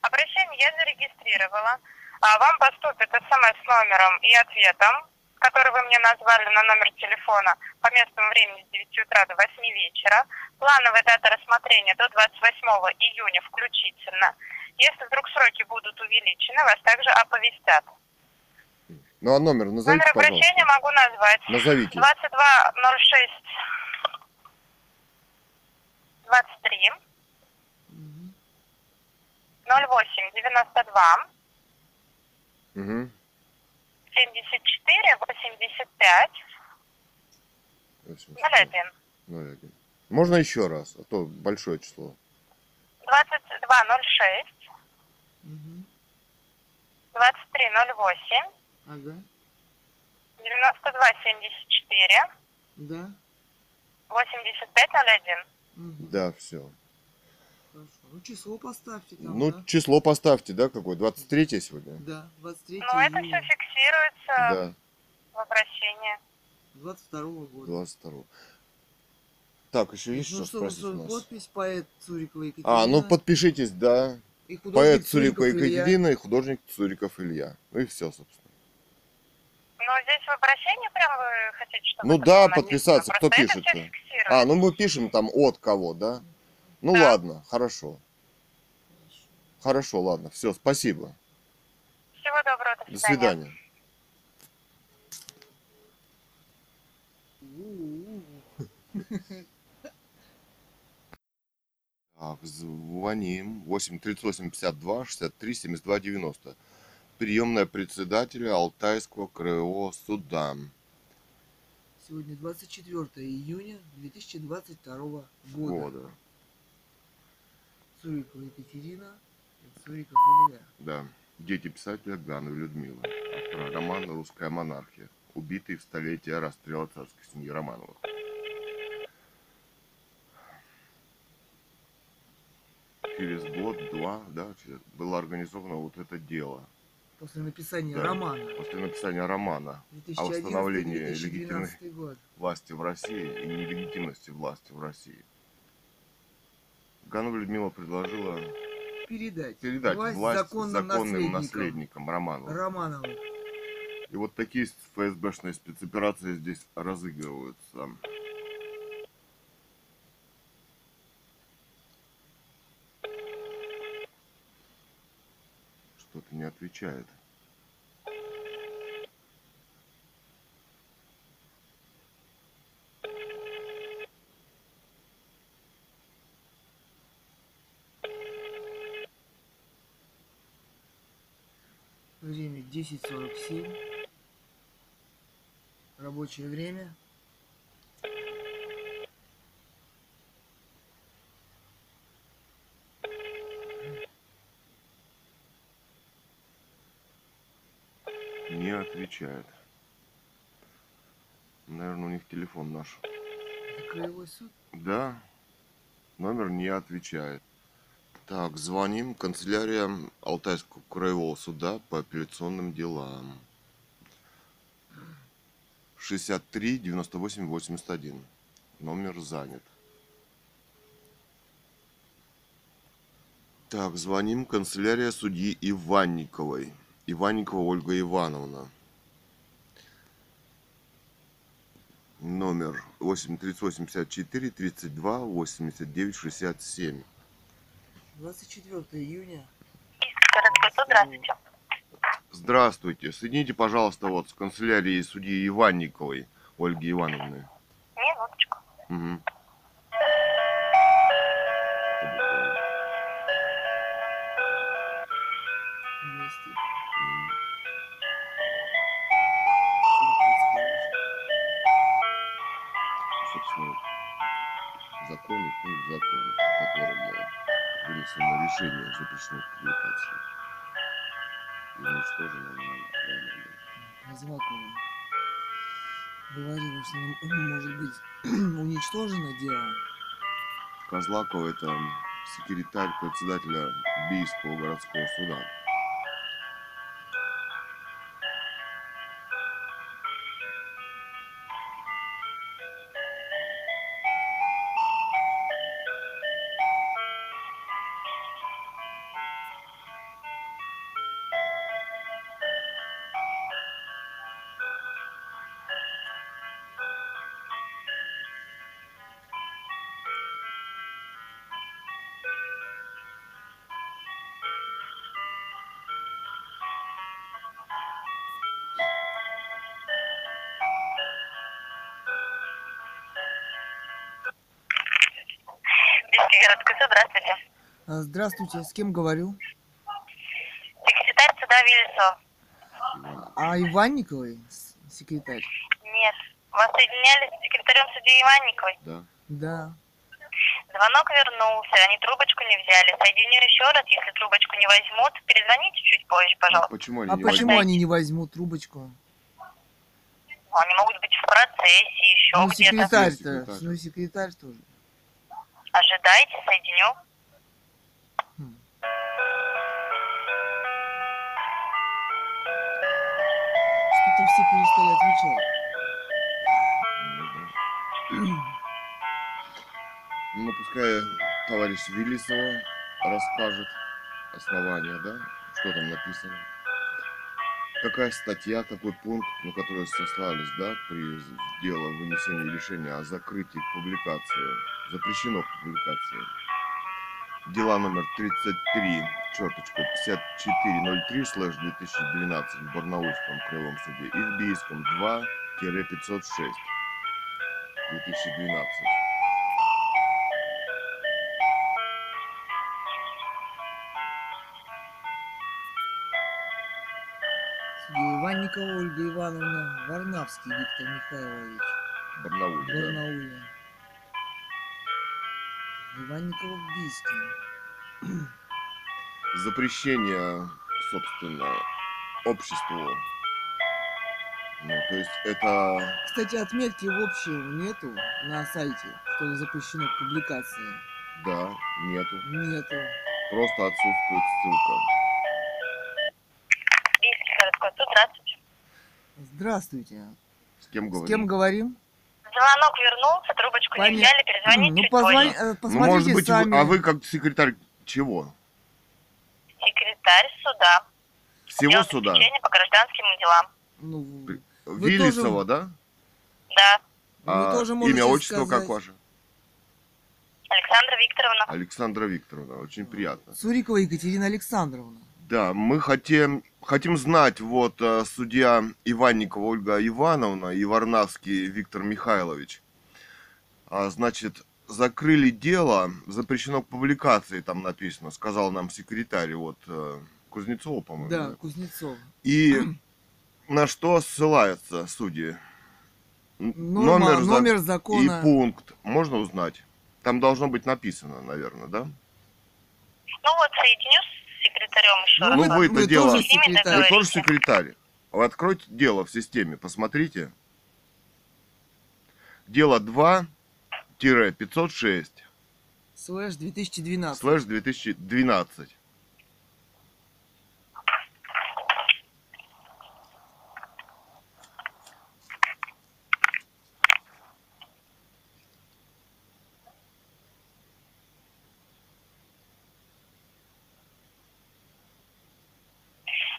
Обращение я зарегистрировала. А вам поступит смс с номером и ответом, который вы мне назвали на номер телефона по местному времени с 9 утра до 8 вечера. Плановая дата рассмотрения до 28 июня включительно. Если вдруг сроки будут увеличены, вас также оповестят. Ну а номер назовите, номер пожалуйста. обращения могу назвать. Назовите. 2206 23 Мгм. 08 92 Угу. 74 85 01 01. Можно еще раз, а то большое число. 2206 Мгм. 2308 Ага. 9274 Да. 8501 Мгм. Да, все. Хорошо. Ну число поставьте там, Ну, да? число поставьте, да, какое? 23 сегодня? Да, 23 Ну, это все фиксируется Да. в обращении. 22 года. 22 Так, еще есть ну что что, спросить что, у нас? подпись поэт Цурикова Екатерина. А, ну подпишитесь, да. И художник Поэт Цурикова. Екатерина и художник Цуриков Илья. Ну и все, собственно. Но здесь в обращении прям вы хотите, чтобы Ну да, подписаться, кто фиксируется. А, ну мы пишем там от кого, да? Ну Да. ладно, хорошо. Хорошо, ладно. Все, спасибо. Всего доброго, до До свидания. свидания. Так, звоним. 8 38 52 63 72 90. Приемная председателя Алтайского краевого суда. Сегодня 24 июня 2022 года. Года. Цурикова Екатерина и Цуриков Илья. Да. Дети писателя Ганова Людмила. Автора романа «Русская монархия». Убитый в столетие расстрела царской семьи Романовых. Через год-два, да, было организовано вот это дело. После написания Да. романа. После написания романа 2011 восстановлении 2012 год. власти в России и нелегитимности власти в России. Ганова Людмила предложила Передать, передать власть, власть законным, законным наследникам наследникам. Романовых. И вот такие ФСБшные спецоперации здесь разыгрываются. Что-то не отвечает. Время 10.47. Рабочее время. Не отвечает. Наверное, у них телефон наш. Краевой суд. Да, номер не отвечает. Так, звоним. Канцелярия Алтайского краевого суда по апелляционным делам. 63 98 81. Номер занят. Так, звоним. Канцелярия судьи Иванниковой. Иванникова Ольга Ивановна. Номер 8 384 32 89 67. 24 июня. Здравствуйте. Здравствуйте. Соедините, пожалуйста, вот с канцелярией судьи Иванниковой Ольги Ивановны. Минуточку. Угу. Уничтожено дело. Козлаков это секретарь председателя Бийского городского суда. Здравствуйте, с кем говорю? Секретарь суда Виллисов. А Иванниковой, с- секретарь? Нет. Вас соединяли с секретарем судьи Иванниковой. Да. Да. Звонок вернулся, они трубочку не взяли. Соединю еще раз, если трубочку не возьмут, перезвоните чуть позже, А пожалуйста. почему они А не почему возьмут? они не возьмут трубочку? Они могут быть в процессе, еще Ну, где-то. секретарь-то, Секретарь. ну, секретарь тоже. Ожидайте, соединю. Все перестали отвечать. Ну, пускай товарищ Виллисова расскажет основания, да? Что там написано? Какая статья, какой пункт, на который сослались, да, при дело вынесения решения о закрытии публикации, запрещено публикации. Дела номер 33, черточка, 5403, слэш 2012 в Барнаульском краевом суде и в Бийском 2-506 2012. Судья Иванникова Ольга Ивановна, Варнавский Виктор Михайлович, Барнауле, да. Барнауле. Иванникова в Бийске. Запрещение, собственно, обществу. Ну, то есть это, Кстати, отметки в общем нету на сайте, что запрещено к публикации. да, нету. Нету. Просто отсутствует ссылка. Бийский городской суд, здравствуйте. Здравствуйте. С кем С говорим? кем говорим? Звонок вернулся, трубочку не Понятно. взяли, перезвонить Ну, чуть позвони- позже. э, Ну, посмотрите может быть, вы- сами. а вы как секретарь чего? Секретарь суда. Всего Отдел суда? по гражданским делам. Ну, Вы Виллисова, да? Да. вы А тоже имя, отчество сказать. как ваше? Александра Викторовна. Александра Викторовна, очень приятно. Сурикова Екатерина Александровна. Да, мы хотим, хотим знать, вот э, судья Иванникова Ольга Ивановна и Варнавский Виктор Михайлович. А, значит, закрыли дело, запрещено к публикации, там написано, сказал нам секретарь, вот э, Кузнецова, по-моему. Да, Кузнецова. И на что ссылаются судьи? Норма, номер и закона. пункт можно узнать? Там должно быть написано, наверное, да? Ну вот, соединю с секретарем еще Ну, раз. вы- вы-то вы дело- тоже секретарь. Вы тоже секретарь. Вы откройте дело в системе, посмотрите. Дело 2-506 Слэш 2012. слэш 2012.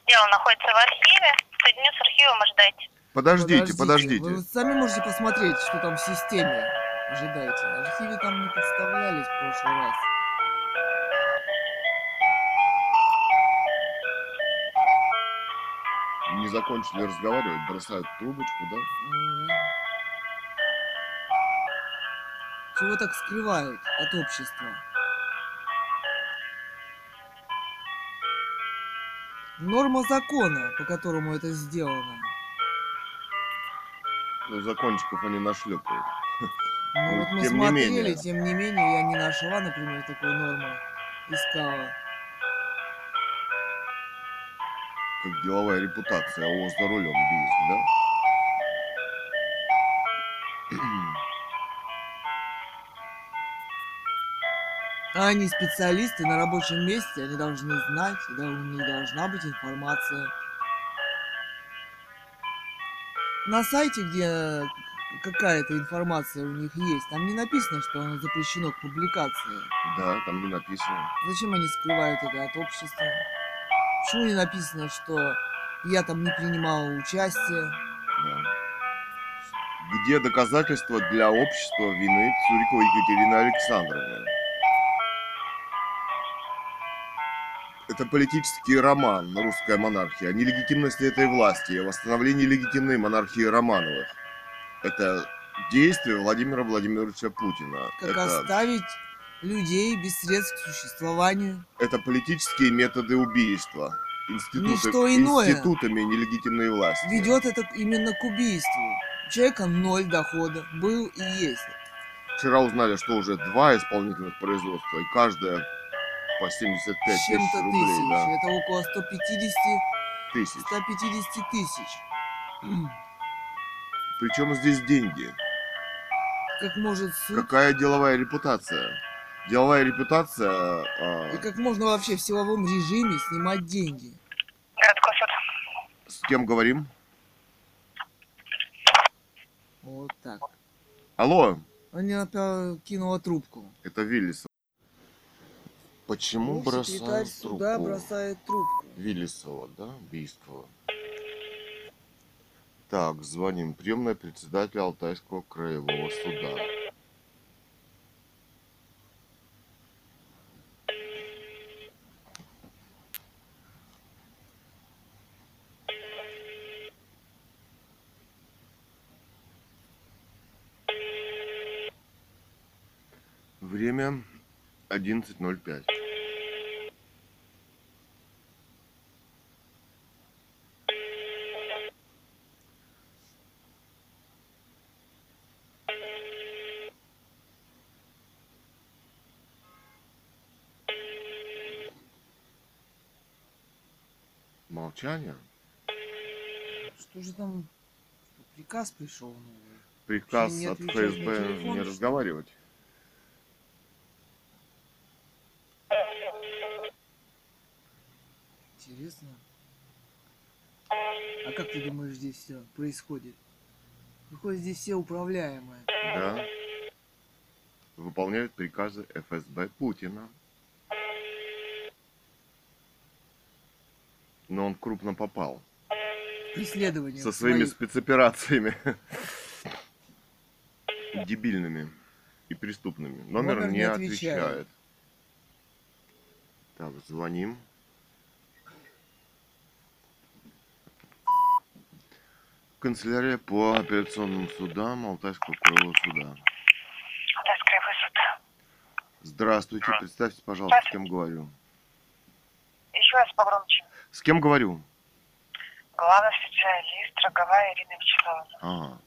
Дело находится в архиве. Соединю с архивом, ожидайте. Подождите, подождите. Вы сами можете посмотреть, что там в системе. Ожидайте. Архивы там не подставлялись в прошлый раз. Не закончили разговаривать, бросают трубочку, да? Мгм. Чего так скрывают от общества? Норма закона, по которому это сделано. Ну, закончиков они нашлепают. Ну вот мы тем не смотрели, менее. тем не менее, я не нашла, например, такой нормы. Искала. Как деловая репутация ООО за рулем бизнес, да? А они специалисты на рабочем месте, они должны знать, да, у них должна быть информация. На сайте, где какая-то информация у них есть, там не написано, что оно запрещено к публикации. Да, там не написано. Зачем они скрывают это от общества? Почему не написано, что я там не принимала участие? Да. Где доказательства для общества вины Цуриковой Екатерины Александровны? Это политический роман на русская монархия о нелегитимности этой власти о восстановлении легитимной монархии Романовых. Это действие Владимира Владимировича Путина. Как это, оставить людей без средств к существованию? это политические методы убийства. Институты, Ничто иное. институтами нелегитимной власти. Ведет это именно к убийству. У человека ноль дохода. Был и есть. Вчера узнали, что уже два исполнительных производства, и каждое по 75 С тысяч рублей, тысяч. да, Это около 150, тысяч. 150 тысяч. Причем здесь деньги? Как может суд Какая деловая репутация? Деловая репутация... а, и как можно вообще в силовом режиме снимать деньги? Городской суд. с кем говорим? Вот так. Алло, Она опять кинула трубку. это Виллисова. Почему Ну, бросают трубку? бросает трубку. Виллисова, да, убийство. Так, звоним. Приемная председателя Алтайского краевого суда. Время 11.05. Молчание. Что же там? Приказ пришел новый. Приказ не от ФСБ не разговаривать. Интересно. А как ты думаешь, здесь все происходит? Выходит, здесь все управляемые. Да. Выполняют приказы ФСБ Путина. Но он крупно попал. Преследование. Со своими своих. спецоперациями. Дебильными и преступными. Номер, Номер не, не отвечает. отвечает. Так, звоним. Канцелярия по апелляционным судам Алтайского краевого суда. Алтайский краевой суд. Здравствуйте, представьте, пожалуйста, с кем говорю. Еще раз погромче. С кем говорю? Главный специалист Роговая Ирина Вячеславовна. Ага.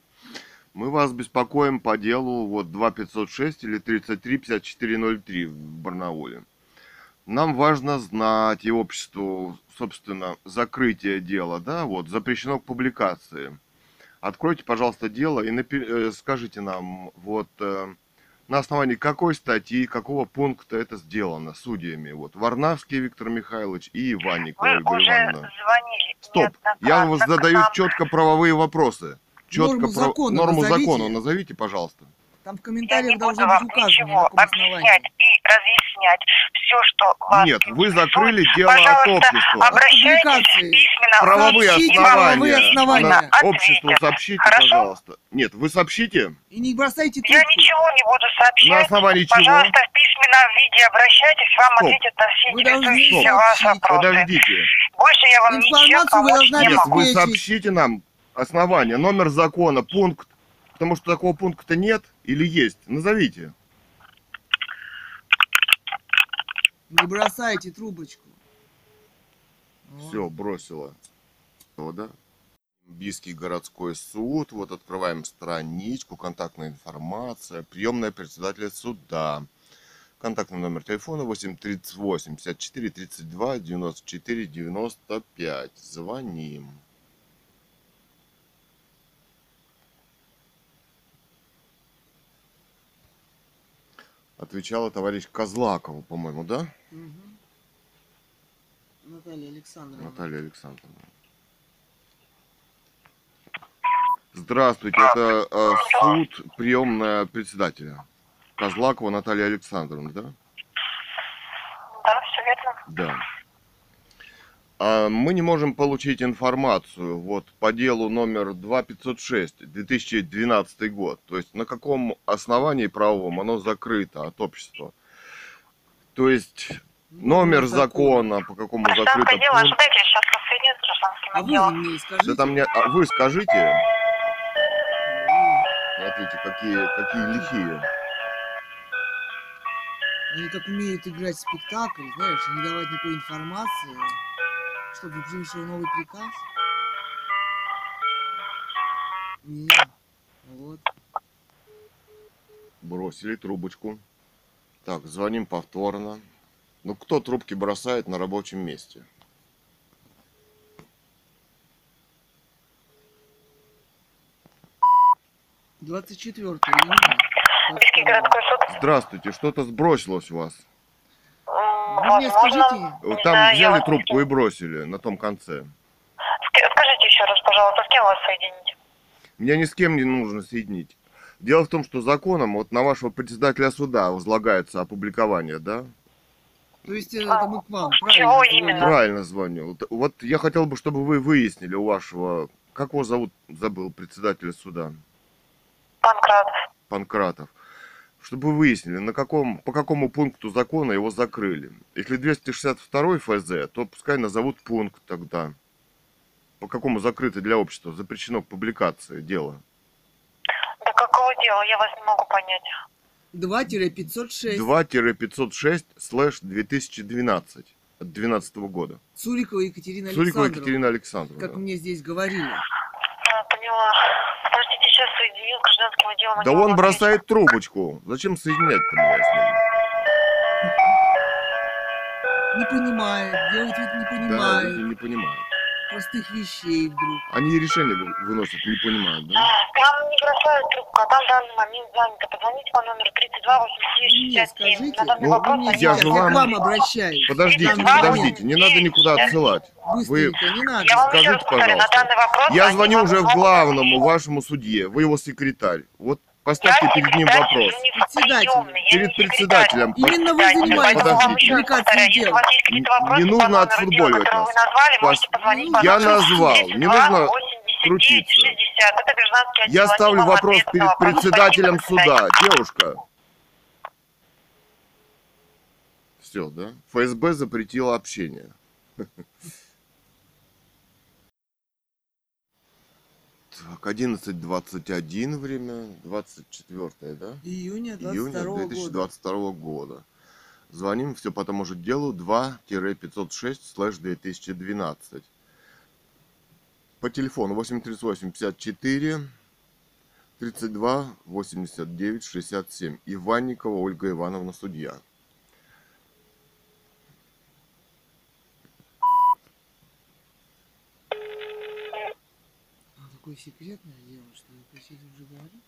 Мы вас беспокоим по делу вот 2506 или 335403 в Барнауле. Нам важно знать и обществу, собственно, закрытие дела, да, вот, запрещено к публикации. Откройте, пожалуйста, дело и напи- э, скажите нам, вот, э, на основании какой статьи, какого пункта это сделано судьями, вот, Варнавский Виктор Михайлович и Иванникова Вы Ольга уже Ивановна. звонили Стоп, я к задаю нам. четко правовые вопросы. Четко Норму закона норму назовите. закона назовите, пожалуйста. Там в Я не комментариях буду должно вам быть указано, на ничего объяснять и разъяснять все, что вас Нет, вы закрыли дело от Пожалуйста, общества. обращайтесь письменно. Правовые Сообщите основания. основания. Обществу сообщите, Хорошо? пожалуйста. Нет, вы сообщите. И не бросайте Я трубку. ничего не буду сообщать. На основании чего? Пожалуйста, в письменном виде обращайтесь, вам Стоп. ответят на все Вы интересующие вас вопросы. Подождите. Больше я вам ничем Информацию вы помочь не Нет, могу. вы обеспечить. сообщите нам основание, номер закона, пункт. Потому что такого пункта нет или есть. Назовите. Не бросайте трубочку. Все, бросила. Вот, да? Бийский городской суд. Вот открываем страничку, контактная информация, приемная председателя суда. Контактный номер телефона 838 54 32 94 95. Звоним. Отвечала товарищ Козлакова, по-моему, да? Мгм. Наталья Александровна. Наталья Александровна. Здравствуйте, это э, суд приемная председателя. Козлакова Наталья Александровна, да? Да, все верно. Да. А мы не можем получить информацию вот по делу номер 2506, 2012 год. То есть на каком основании правовом оно закрыто от общества. То есть номер закона, по какому закрыто Гражданское дело, пункт. ожидайте, сейчас вас соединят с гражданским А вы мне скажите. Да там не... а вы скажите, смотрите, какие, какие лихие. Они как умеют играть в спектакль, знаешь, не давать никакой информации, чтобы пришел новый приказ. Нет. Вот. Бросили трубочку. Так, звоним повторно. Ну, кто трубки бросает на рабочем месте? Двадцать четвертое июня. Бийский городской суд. Здравствуйте, что-то сбросилось у вас. Вы мне скажите, Там я взяли вас- трубку и бросили на том конце. Ск- Скажите еще раз, пожалуйста, с кем вас соединить? Меня ни с кем не нужно соединить. Дело в том, что законом вот на вашего председателя суда возлагается опубликование, да? То есть это мы к вам, Чего правильно? именно? Правильно звоню. Вот- Вот я хотел бы, чтобы вы выяснили у вашего, как его зовут, забыл, председателя суда, Панкратов. Панкратов, чтобы вы выяснили, на каком, по какому пункту закона его закрыли. Если 262 ФЗ, то пускай назовут пункт тогда. По какому закрыто для общества, запрещено к публикации дело. До какого дела? Я вас не могу понять. 2-506. 2-506 слэш 2012 от 2012 года. Цурикова Екатерина Сурикова Александровна. Екатерина Александровна. Как мне здесь говорили. Поняла. Подождите, сейчас соединю гражданским отделом. Да он бросает трубочку. Зачем соединять-то меня с ним? Не понимает, делает вид не Да, понимает. люди не понимают. Простых вещей вдруг. Они решения вы- выносят, не понимают, да? А, Там не бросают трубку, а там в данный момент занято. Позвоните по номеру 32 89 Мне 67. скажите, На данный Ну, вопрос они я же к вам- вам обращаюсь. Подождите, Там подождите, не надо никуда отсылать. Вы, не надо. Я вам еще Скажите, раз повторю, на пожалуйста. данный вопрос я звоню уже могут главному вашему судье, вы его секретарь. Вот поставьте Я перед ним вопрос. Председатель. Перед председателем. Именно вы занимаетесь вас есть какие-то Не нужно отфутболивать нас. позвонить по Я назвал, не 32 нужно 89 крутиться. 60. Это гражданский отдел. Я ставлю вопрос перед председателем суда. Девушка. Все, да? ФСБ запретило общение. Так, 11.21 время, 24 да? Июня Июня 22 года. 2022 года. Звоним все по тому же делу 2-506 слэш 2012. По телефону 838 54 32 89 67. Иванникова Ольга Ивановна, судья. Такое секретное дело, что вы просили уже говорить?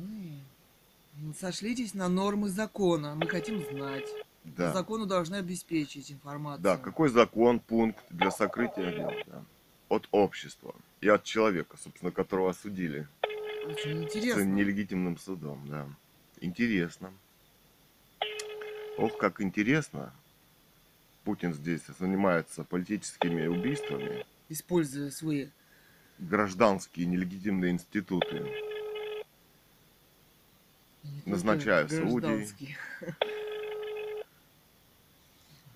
Ой. Ну, сошлитесь на нормы закона. Мы хотим знать. Да. Закону должны обеспечить информацию. Да, какой закон, пункт для сокрытия дел? да? От общества и от человека, собственно, которого осудили. Очень С интересно. нелегитимным судом, да. Интересно. Ох, как интересно. Путин здесь занимается политическими убийствами, Используя свои гражданские нелегитимные институты. не Назначая судей.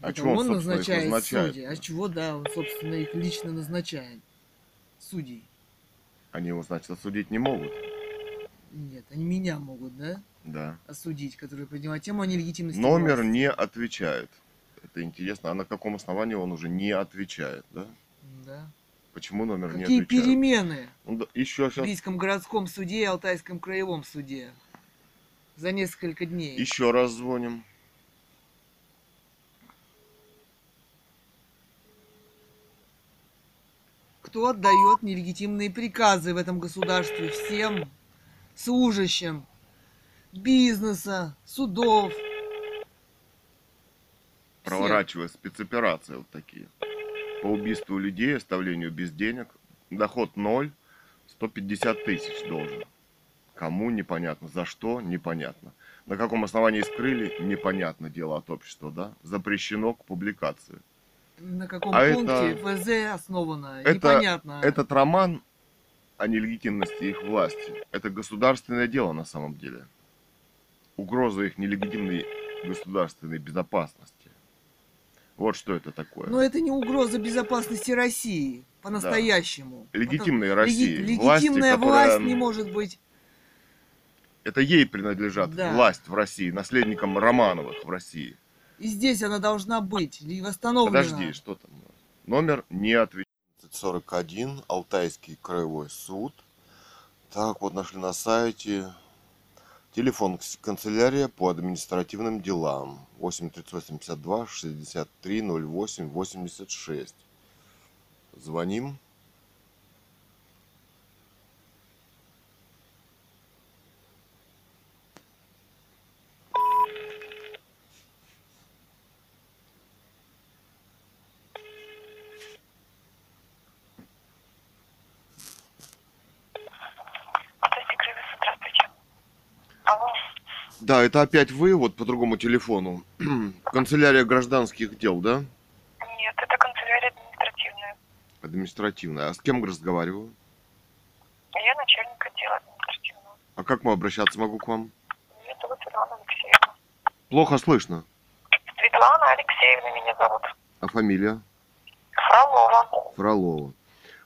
А чего он, он их назначает назначает? судей. А чего, да, он, собственно, их лично назначает. Судей. Они его, значит, осудить не могут. Нет, они меня могут, да, Да. осудить, которые поднимают тему о нелегитимности Номер власти. не отвечает. Это интересно. А на каком основании он уже не отвечает, да? Почему номер не Какие отвечает? перемены Ну, да, еще в сейчас, Бийском городском суде и Алтайском краевом суде за несколько дней? еще раз звоним. Кто отдает нелегитимные приказы в этом государстве всем служащим бизнеса, судов? проворачивая спецоперации вот такие. По убийству людей, оставлению без денег. Доход ноль, 150 тысяч должен. Кому непонятно, за что непонятно. На каком основании скрыли, непонятно дело от общества, да? Запрещено к публикации. На каком А пункте это- ФЗ основано? это- Непонятно. Этот роман о нелегитимности их власти, это государственное дело на самом деле. Угроза их нелегитимной государственной безопасности. Вот что это такое. Но это не угроза безопасности России по-настоящему. Легитимной Это России. леги- власти, легитимная которая- власть не может быть. Это ей принадлежат Да. власть в России, наследникам Романовых в России. И здесь она должна быть восстановлена. Подожди, что там? Номер не отвечает. 41, Алтайский краевой суд. Так, вот нашли на сайте. Телефон канцелярия по административным делам. 83852 63 08 86. Звоним. Да, это опять вы, вот по другому телефону. Канцелярия гражданских дел, да? Нет, это канцелярия административная. Административная. А с кем разговариваю? Я начальник отдела административного. А как мы обращаться могу к вам? Меня зовут Светлана Алексеевна. Плохо слышно. Светлана Алексеевна меня зовут. А фамилия? Фролова. Фролова.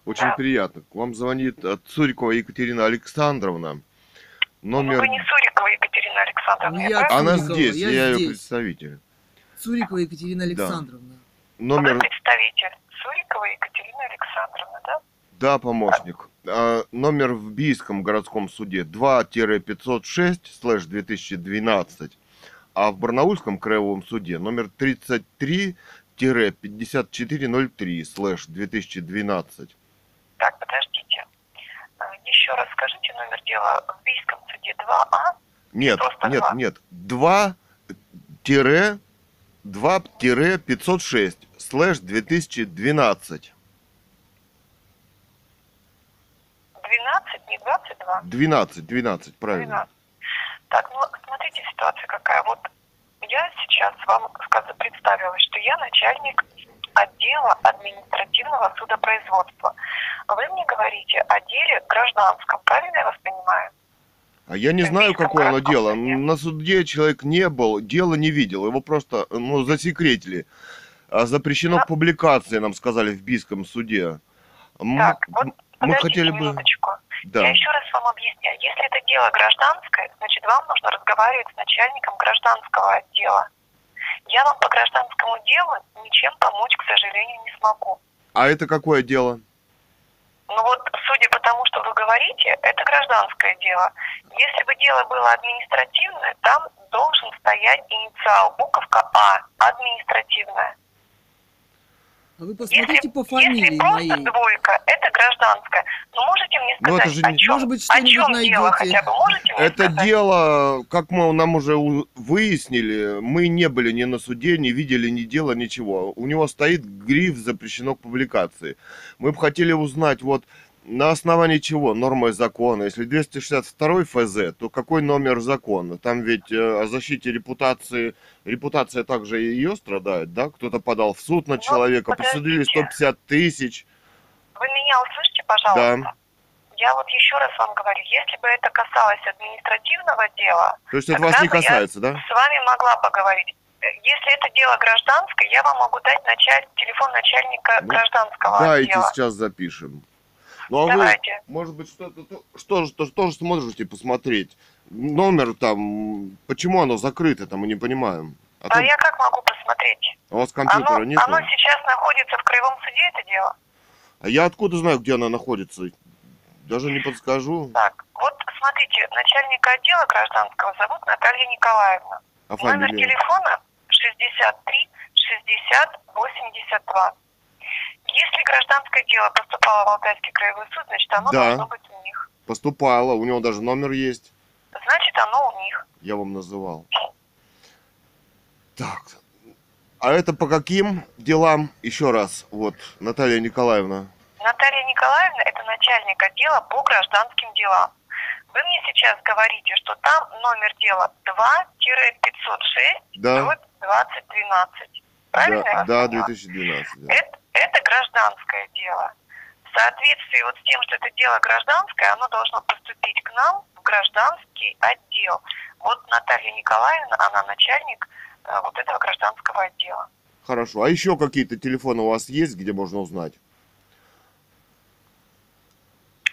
Очень Да. приятно. К вам звонит от Цурикова Екатерина Александровна. Номер... Ну, вы не Сурикова Екатерина Александровна, Я я правильно? Она Цурикова, здесь, я я, ее здесь. представитель. Цурикова Екатерина Александровна. Вы Номер... представитель. Сурикова Екатерина Александровна, да? Да, помощник. А, номер в Бийском городском суде 2-506 слэш 2012, а в Барнаульском краевом суде номер 33-5403 слэш 2012. Так, подождите. А, Еще раз скажите номер дела в Бийском суде 2А. Нет, Просто нет, два. нет. 2 2-506 слэш 2012. 12, не 22. 12, 12, правильно. 12. Так, ну смотрите, ситуация какая. Вот я сейчас вам представилась, что я начальник отдела административного судопроизводства. Вы мне говорите о деле гражданском, правильно я вас понимаю? А я не знаю, Бийском какое оно дело. На суде человек не был, дело не видел. Его просто, ну, засекретили. А запрещено к публикации, нам сказали в Бийском суде. Так, вот мы хотели бы... Да. Я еще раз вам объясняю. Если это дело гражданское, значит, вам нужно разговаривать с начальником гражданского отдела. Я вам по гражданскому делу ничем помочь, к сожалению, не смогу. А это какое дело? Ну вот, судя по тому, что вы говорите, это гражданское дело. Если бы дело было административное, там должен стоять инициал, буковка А, административная. А вы посмотрите по фамилии если просто моей. двойка, это гражданское. Ну можете мне Ну, сказать, это же о не- чем, Может быть, о чем дело найдете. хотя бы, можете мне Это сказать? дело, как мы нам уже выяснили, мы не были ни на суде, не видели ни дела, ничего. У него стоит гриф «Запрещено к публикации». Мы бы хотели узнать, вот на основании чего нормы закона. Если 262 ФЗ, то какой номер закона? Там ведь э, о защите репутации, репутация также и ее страдает, да? Кто-то подал в суд на Ну, человека, подождите. 150 тысяч. Вы меня услышите, пожалуйста? Я вот еще раз вам говорю, если бы это касалось административного дела, То есть это вас не касается, да? с вами могла поговорить. Если это дело гражданское, я вам могу дать началь... телефон начальника Ну, гражданского Дайте отдела. сейчас запишем. Ну а Давайте. вы, может быть, что-то то- что же то- тоже сможете посмотреть? Номер там, почему оно закрыто, там мы не понимаем. А, А то- я как могу посмотреть? а у вас компьютера Оно, нет? оно сейчас находится в краевом суде, это дело? А я откуда знаю, где оно находится? Даже не подскажу. Так, вот смотрите, начальника отдела гражданского зовут Наталья Николаевна. А Номер фамилия? телефона 63 60 82. Если гражданское дело поступало в Алтайский краевой суд, значит оно Да. должно быть у них. Поступало, у него даже номер есть. Значит оно у них. Я вам называл. Так. А это по каким делам? Еще раз, вот, Наталья Николаевна. Наталья Николаевна – это начальник отдела по гражданским делам. Вы мне сейчас говорите, что там номер дела 2-506 Да. 2012. Правильно Да, да, поняла? 2012. Да. Это, это гражданское дело. В соответствии вот с тем, что это дело гражданское, оно должно поступить к нам в гражданский отдел. Вот Наталья Николаевна, она начальник э, вот этого гражданского отдела. Хорошо. А еще какие-то телефоны у вас есть, где можно узнать?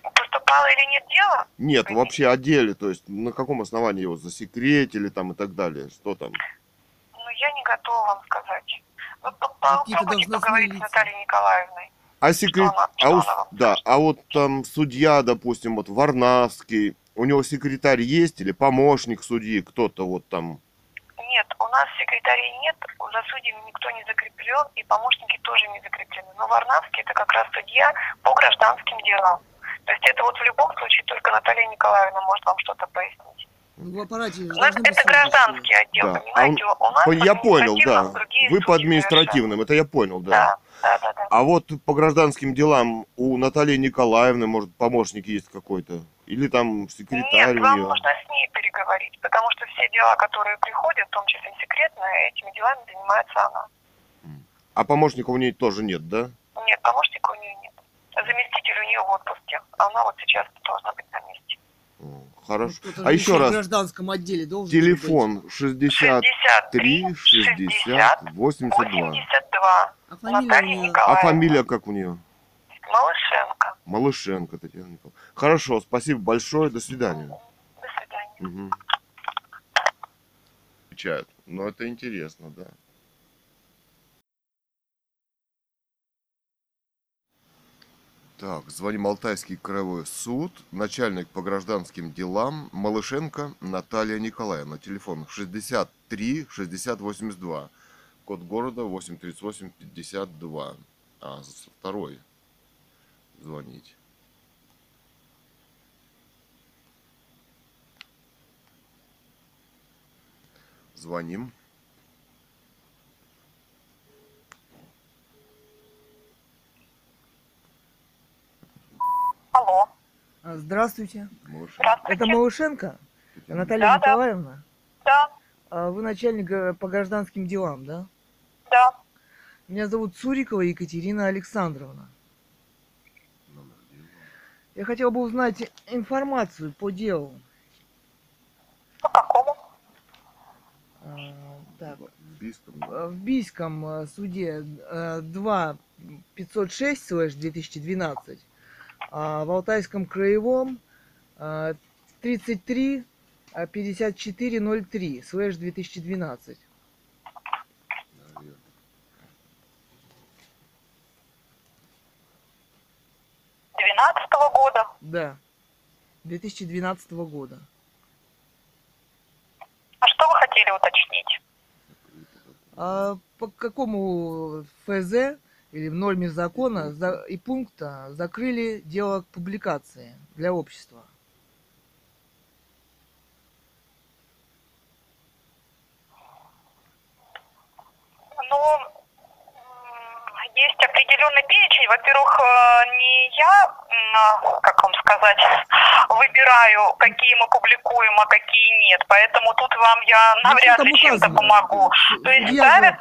Поступало или нет дело? Нет, вообще о деле, то есть на каком основании его засекретили там и так далее, что там? Я не готова вам сказать. По- попробуйте должностные поговорить с. Натальей Николаевной. А секрет... она- а у- что она вам Да, а вот там судья, допустим, вот Варнавский, у него секретарь есть или помощник судьи, кто-то вот там? Нет, у нас секретарей нет, за судьями никто не закреплен, и помощники тоже не закреплены. Но Варнавский это как раз судья по гражданским делам. То есть это вот в любом случае только Наталья Николаевна может вам что-то пояснить. В аппарате У нас это гражданский отдел, Да. понимаете? У нас по Я понял, да. Вы по административным, это я понял, да. Да, да, да, да. А вот по гражданским делам у Натальи Николаевны, может, помощник есть какой-то? Или там секретарь Нет, у вам нее? нужно с ней переговорить. говорить, потому что все дела, которые приходят, в том числе секретные, этими делами занимается она. А помощника у нее тоже нет, да? Нет, помощника у нее нет. Заместитель у нее в отпуске, а она вот сейчас должна быть на месте. Хорошо. Ну, А еще в раз, гражданском отделе должен же быть. телефон 63 60 82. 82. А фамилия нее... А фамилия как у нее? Малышенко. Малышенко Татьяна Николаевна. Хорошо, спасибо большое, до свидания. До свидания. Мгм. Отвечают. Но это интересно, да. Так, звоним Алтайский краевой суд, начальник по гражданским делам Малышенко Наталья Николаевна. Телефон 63 60 82. Код города 838 52. А, второй звонить. Звоним. Алло. А, Здравствуйте. Малышенко. Здравствуйте. Это Малышенко? Наталья Да. Николаевна? Да, А Вы начальник э, по гражданским делам, да? да. Меня зовут Цурикова Екатерина Александровна. Я хотел бы узнать информацию по делу. По какому? А, Так, В Бийском, да? в Бийском э, суде э, 2 506 слэш 2012, а в Алтайском краевом э, 33 э, 5403 слэш 2012. Наверное. Двенадцатого года. Да, 2012 года. А что вы хотели уточнить? А по какому ФЗ или в норме закона за- и пункта закрыли дело к публикации для общества? Ну, есть определенный перечень. Во-первых, э, не я, а, как вам сказать, выбираю, какие мы публикуем, а какие нет. Поэтому тут вам я Ну, навряд ли чем-то помогу. Су- То есть Судья же, ставят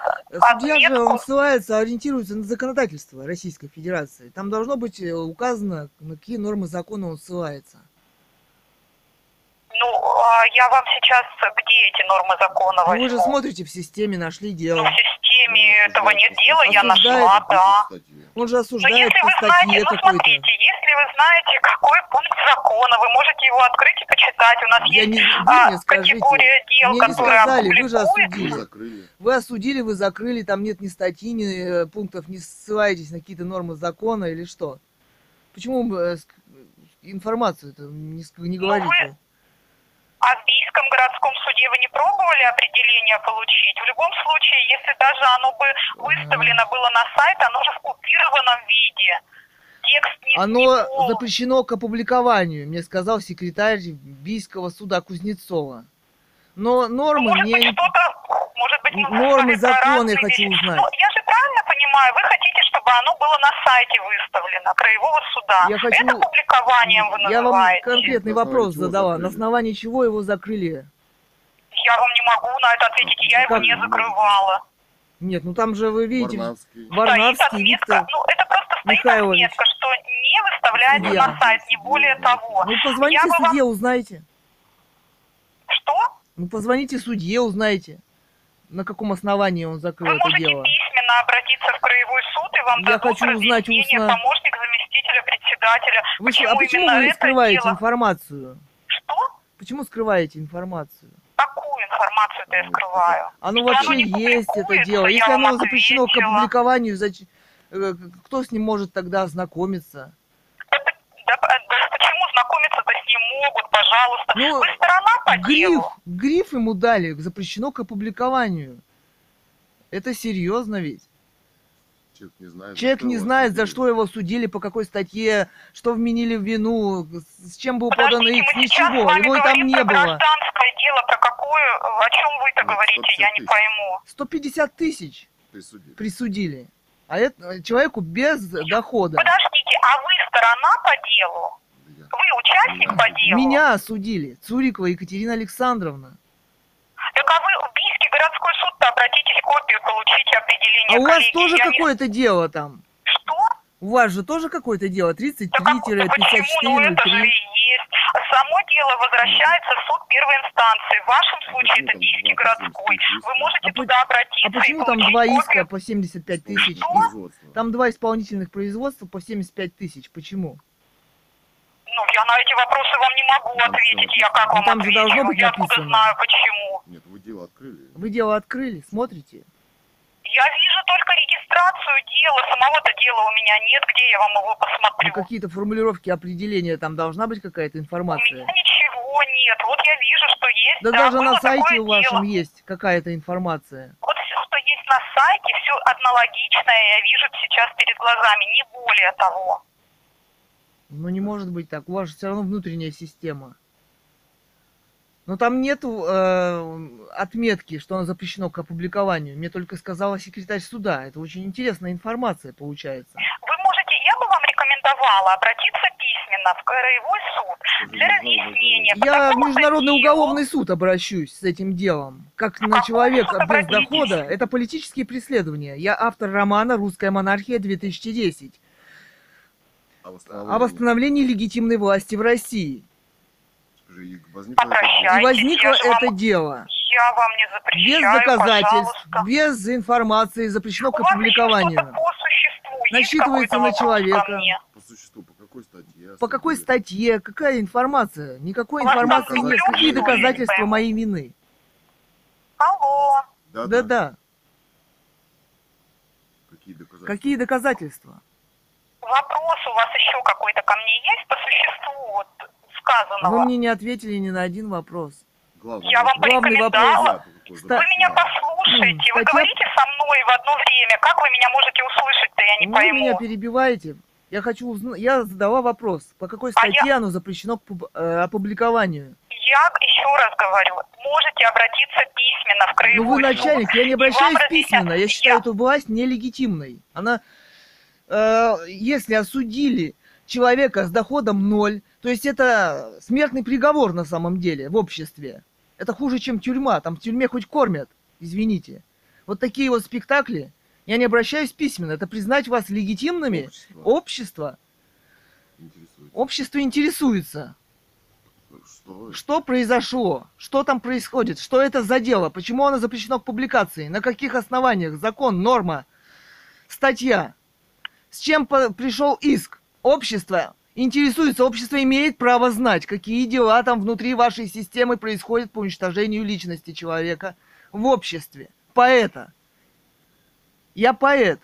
судья же он ссылается, ориентируется на законодательство Российской Федерации. Там должно быть э, указано, на какие нормы закона он ссылается. Ну, а я вам сейчас где эти нормы закона Ну, вы же возьму? смотрите в системе, нашли Ну, дело. в системе этого нет дела, я нашла, да. Он же Но осуждает если по вы знаете, ну смотрите, если вы знаете, какой пункт закона, вы можете его открыть и почитать. У нас Я есть не, вы а, мне скажите, категория дел, мне не которая сказали, вы же осудили. Закрыли. Вы осудили, вы закрыли, там нет ни статьи, ни э, пунктов, не ссылаетесь на какие-то нормы закона или что? Почему вы э, информацию это не, не Ну, говорите? А в Бийском городском суде вы не пробовали определение получить? В любом случае, если даже оно бы выставлено было на сайт, оно же в купированном виде. Текст не Оно не запрещено к опубликованию, мне сказал секретарь Бийского суда Кузнецова. Но нормы может не... быть, что-то, может быть, мы Нормы я хочу узнать. Ну, я же понимаю, вы хотите, чтобы оно было на сайте выставлено, краевого суда. Я хочу- Это публикованием вы Я вам называете. конкретный На основании вопрос чего задала. На основании чего его закрыли? Я вам не могу на это ответить, я его Как? не закрывала. Нет, ну там же вы видите... Варнавский. Стоит Варнавский отметка, Виктор ну это просто стоит Михайлович. отметка, что не выставляется Судья. на сайт, не более того. Ну позвоните Я бы вам- судье, узнайте. Что? Ну позвоните судье, узнайте. На каком основании он закрыл Вы это можете дело. письменно обратиться в краевой суд, и вам Я хочу узнать устно. помощник заместителя председателя. Вы, почему а почему вы скрываете дело? информацию? Что? Почему скрываете информацию? Какую информацию-то я скрываю? Оно Что вообще оно есть это дело. Если оно запрещено к опубликованию, зач- э, кто с ним может тогда ознакомиться? Да, да, да почему знакомиться-то с ним могут, пожалуйста? Ну, Вы сторона по Гриф, делу. гриф ему дали, запрещено к опубликованию. Это серьезно ведь. Человек не знает, за Человек что не его знает, за что его судили, по какой статье, что вменили в вину, с чем был подан с ничего. вами Его и там не про было. гражданское дело, про какое, о чем вы-то говорите, я 150 не тысяч. пойму. 150 тысяч Присудили. присудили. А это человеку без дохода. Подождите, а вы сторона по делу? Вы участник по делу? Меня осудили. Цурикова Екатерина Александровна. Так а вы в Бийский городской суд-то обратитесь, копию получите, определение А у вас тоже Я не- какое-то дело там? Что? У вас же тоже какое-то дело? Да как- да почему? Ну это же 33-54-03. Само дело возвращается в суд первой инстанции. В вашем случае это Бийский городской. Вы можете А по- туда обратиться А почему и там два копию. иска по 75 тысяч? Там два исполнительных производства по 75 тысяч. Почему? Ну, я на эти вопросы вам не могу Ну, ответить. всё. Я как Ну, вам там же отвечу? должно быть я откуда написано. знаю, почему. Нет, вы дело открыли. Вы дело открыли, смотрите. Я вижу только регистрацию дела. Самого-то дела у меня нет. Где я вам его Ну, посмотрю? какие-то формулировки определения, там должна быть какая-то У информация. меня ничего нет. Вот я вижу, что есть. Да даже было на сайте у вашем дело. есть какая-то информация. Вот все, что есть на сайте, все однологичное, я вижу сейчас перед глазами, не более того. Ну не может быть так, у вас же все равно внутренняя система. Но там нету э, отметки, что оно запрещено к опубликованию. Мне только сказала секретарь суда. Это очень интересная информация получается. Вы можете, я бы вам рекомендовала обратиться письменно в краевой суд для разъяснения. Я в Международный делу. уголовный суд обращусь с этим делом. Как на человека без обратитесь? дохода. Это политические преследования. Я автор романа «Русская монархия-2010» А о восстановлении легитимной власти в России. Возникло это Попрощайтесь. И дело. возникло я же вам- это дело. Я вам не Без запрещаю, доказательств, пожалуйста. без информации, запрещено к опубликованию. по существу Насчитывается на человека. По существу, по какой статье? По какой статье, какая информация? Никакой вас информации нет. Какие доказательства моей вины? Алло. Да, Да-да. Какие доказательства? Какие доказательства? Вопрос у вас еще какой-то ко мне есть по существу вот сказанного? Вы мне не ответили ни на один вопрос. Главный Я вам вопрос. Главный порекомендовала. вопрос. Вы меня послушайте. Вы статья- говорите со мной в одно время. Как вы меня можете услышать-то, я не Вы пойму. меня перебиваете. Я хочу узнать. Я задала вопрос. По какой А я- статье оно запрещено к пуб- э, опубликованию? Я еще раз говорю, можете обратиться письменно в Ну краевой вы начальник, я не обращаюсь письменно. Я считаю Я- эту власть нелегитимной. Она, э, если осудили человека с доходом ноль, то есть это смертный приговор на самом деле в обществе. Это хуже, чем тюрьма. Там в тюрьме хоть кормят, извините. Вот такие вот спектакли. Я не обращаюсь письменно. Это признать вас легитимными. Общество Общество. интересует. Общество интересуется. Что? Что произошло? Что там происходит? Что это за дело? Почему оно запрещено к публикации? На каких основаниях? Закон, норма, статья. С чем пришел иск? Общество интересуется, общество имеет право знать, какие дела там внутри вашей системы происходят по уничтожению личности человека в обществе. Поэта. Я поэт.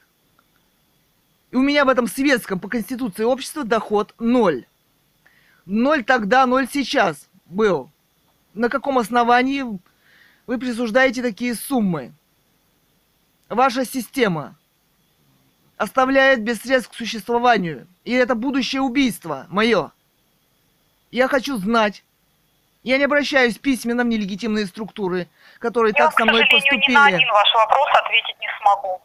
И у меня в этом светском по конституции общества доход ноль. Ноль тогда, ноль сейчас был. На каком основании вы присуждаете такие суммы? Ваша система оставляет без средств к существованию. И это будущее убийство мое. Я хочу знать. Я не обращаюсь письменно в нелегитимные структуры, которые Я, так к со мной сожалению, ни на поступили. один ваш вопрос ответить не смогу.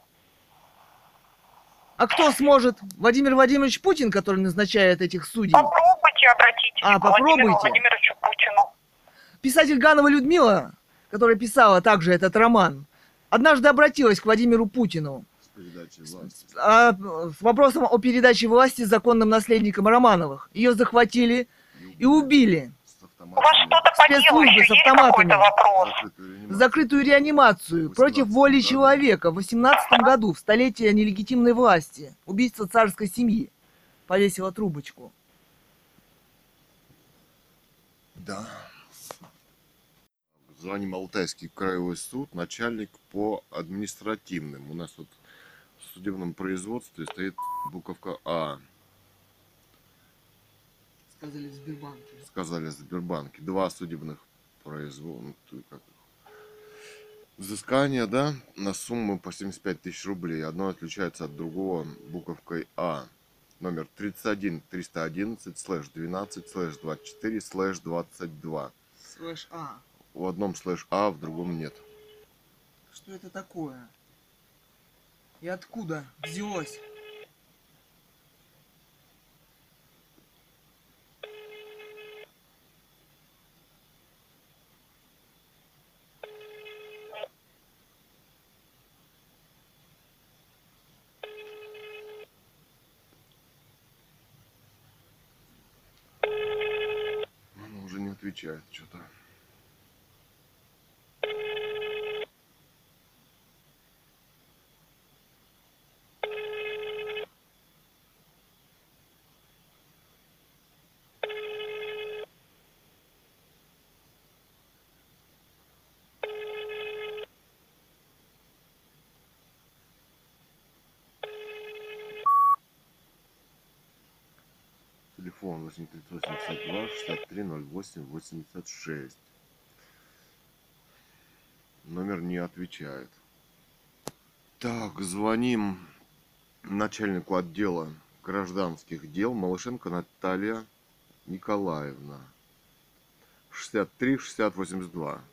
А кто сможет? Владимир Владимирович Путин, который назначает этих судей? Попробуйте обратитесь А, к Владимиру попробуйте. Владимировичу Путину. Писатель Ганова Людмила, которая писала также этот роман, однажды обратилась к Владимиру Путину. А, с вопросом о передаче власти законным наследникам Романовых. Ее захватили и убили. У вас что-то по делу Спецслужбы еще с есть автоматами. какой-то вопрос? Закрытую реанимацию. против 18 воли человека в 18 году, в столетие нелегитимной власти. Убийство царской семьи. Повесила трубочку. Да. Звоним Алтайский краевой суд, начальник по административным. У нас вот в судебном производстве стоит буковка А. Сказали в Сбербанке. Сказали в Сбербанке. Два судебных производства. Как... их? Взыскания, да, на сумму по 75 тысяч рублей. Одно отличается от другого буковкой А. Номер 31 311 слэш 12 слэш 24 слэш 22. Слэш А. В одном слэш А, в другом нет. Что это такое? и откуда взялось? Она уже не отвечает что-то. Телефон 8382 63 08 86. Номер не отвечает. Так, звоним начальнику отдела гражданских дел Малышенко Наталья Николаевна. 63 60 82.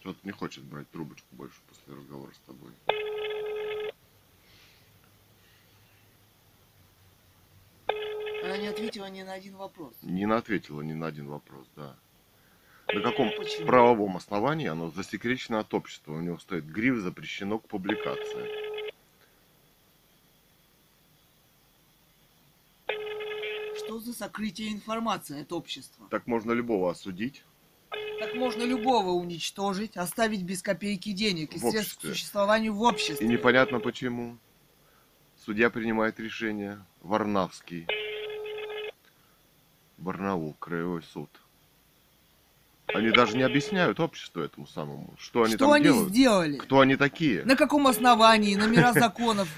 Что-то не хочет брать трубочку больше после разговора с тобой. Она не ответила ни на один вопрос. Не на- ответила ни на один вопрос, да. На каком Почему? правовом основании оно засекречено от общества? У него стоит гриф запрещено к публикации. Что за сокрытие информации от общества? Так можно любого осудить. Так можно любого уничтожить, оставить без копейки денег и В средств к существованию в И обществе. непонятно почему. Судья принимает решение. Варнавский. Барнаул, краевой суд. Они даже не объясняют обществу этому самому, что они Что там они делают. сделали? Кто они такие? На каком основании? Номера законов?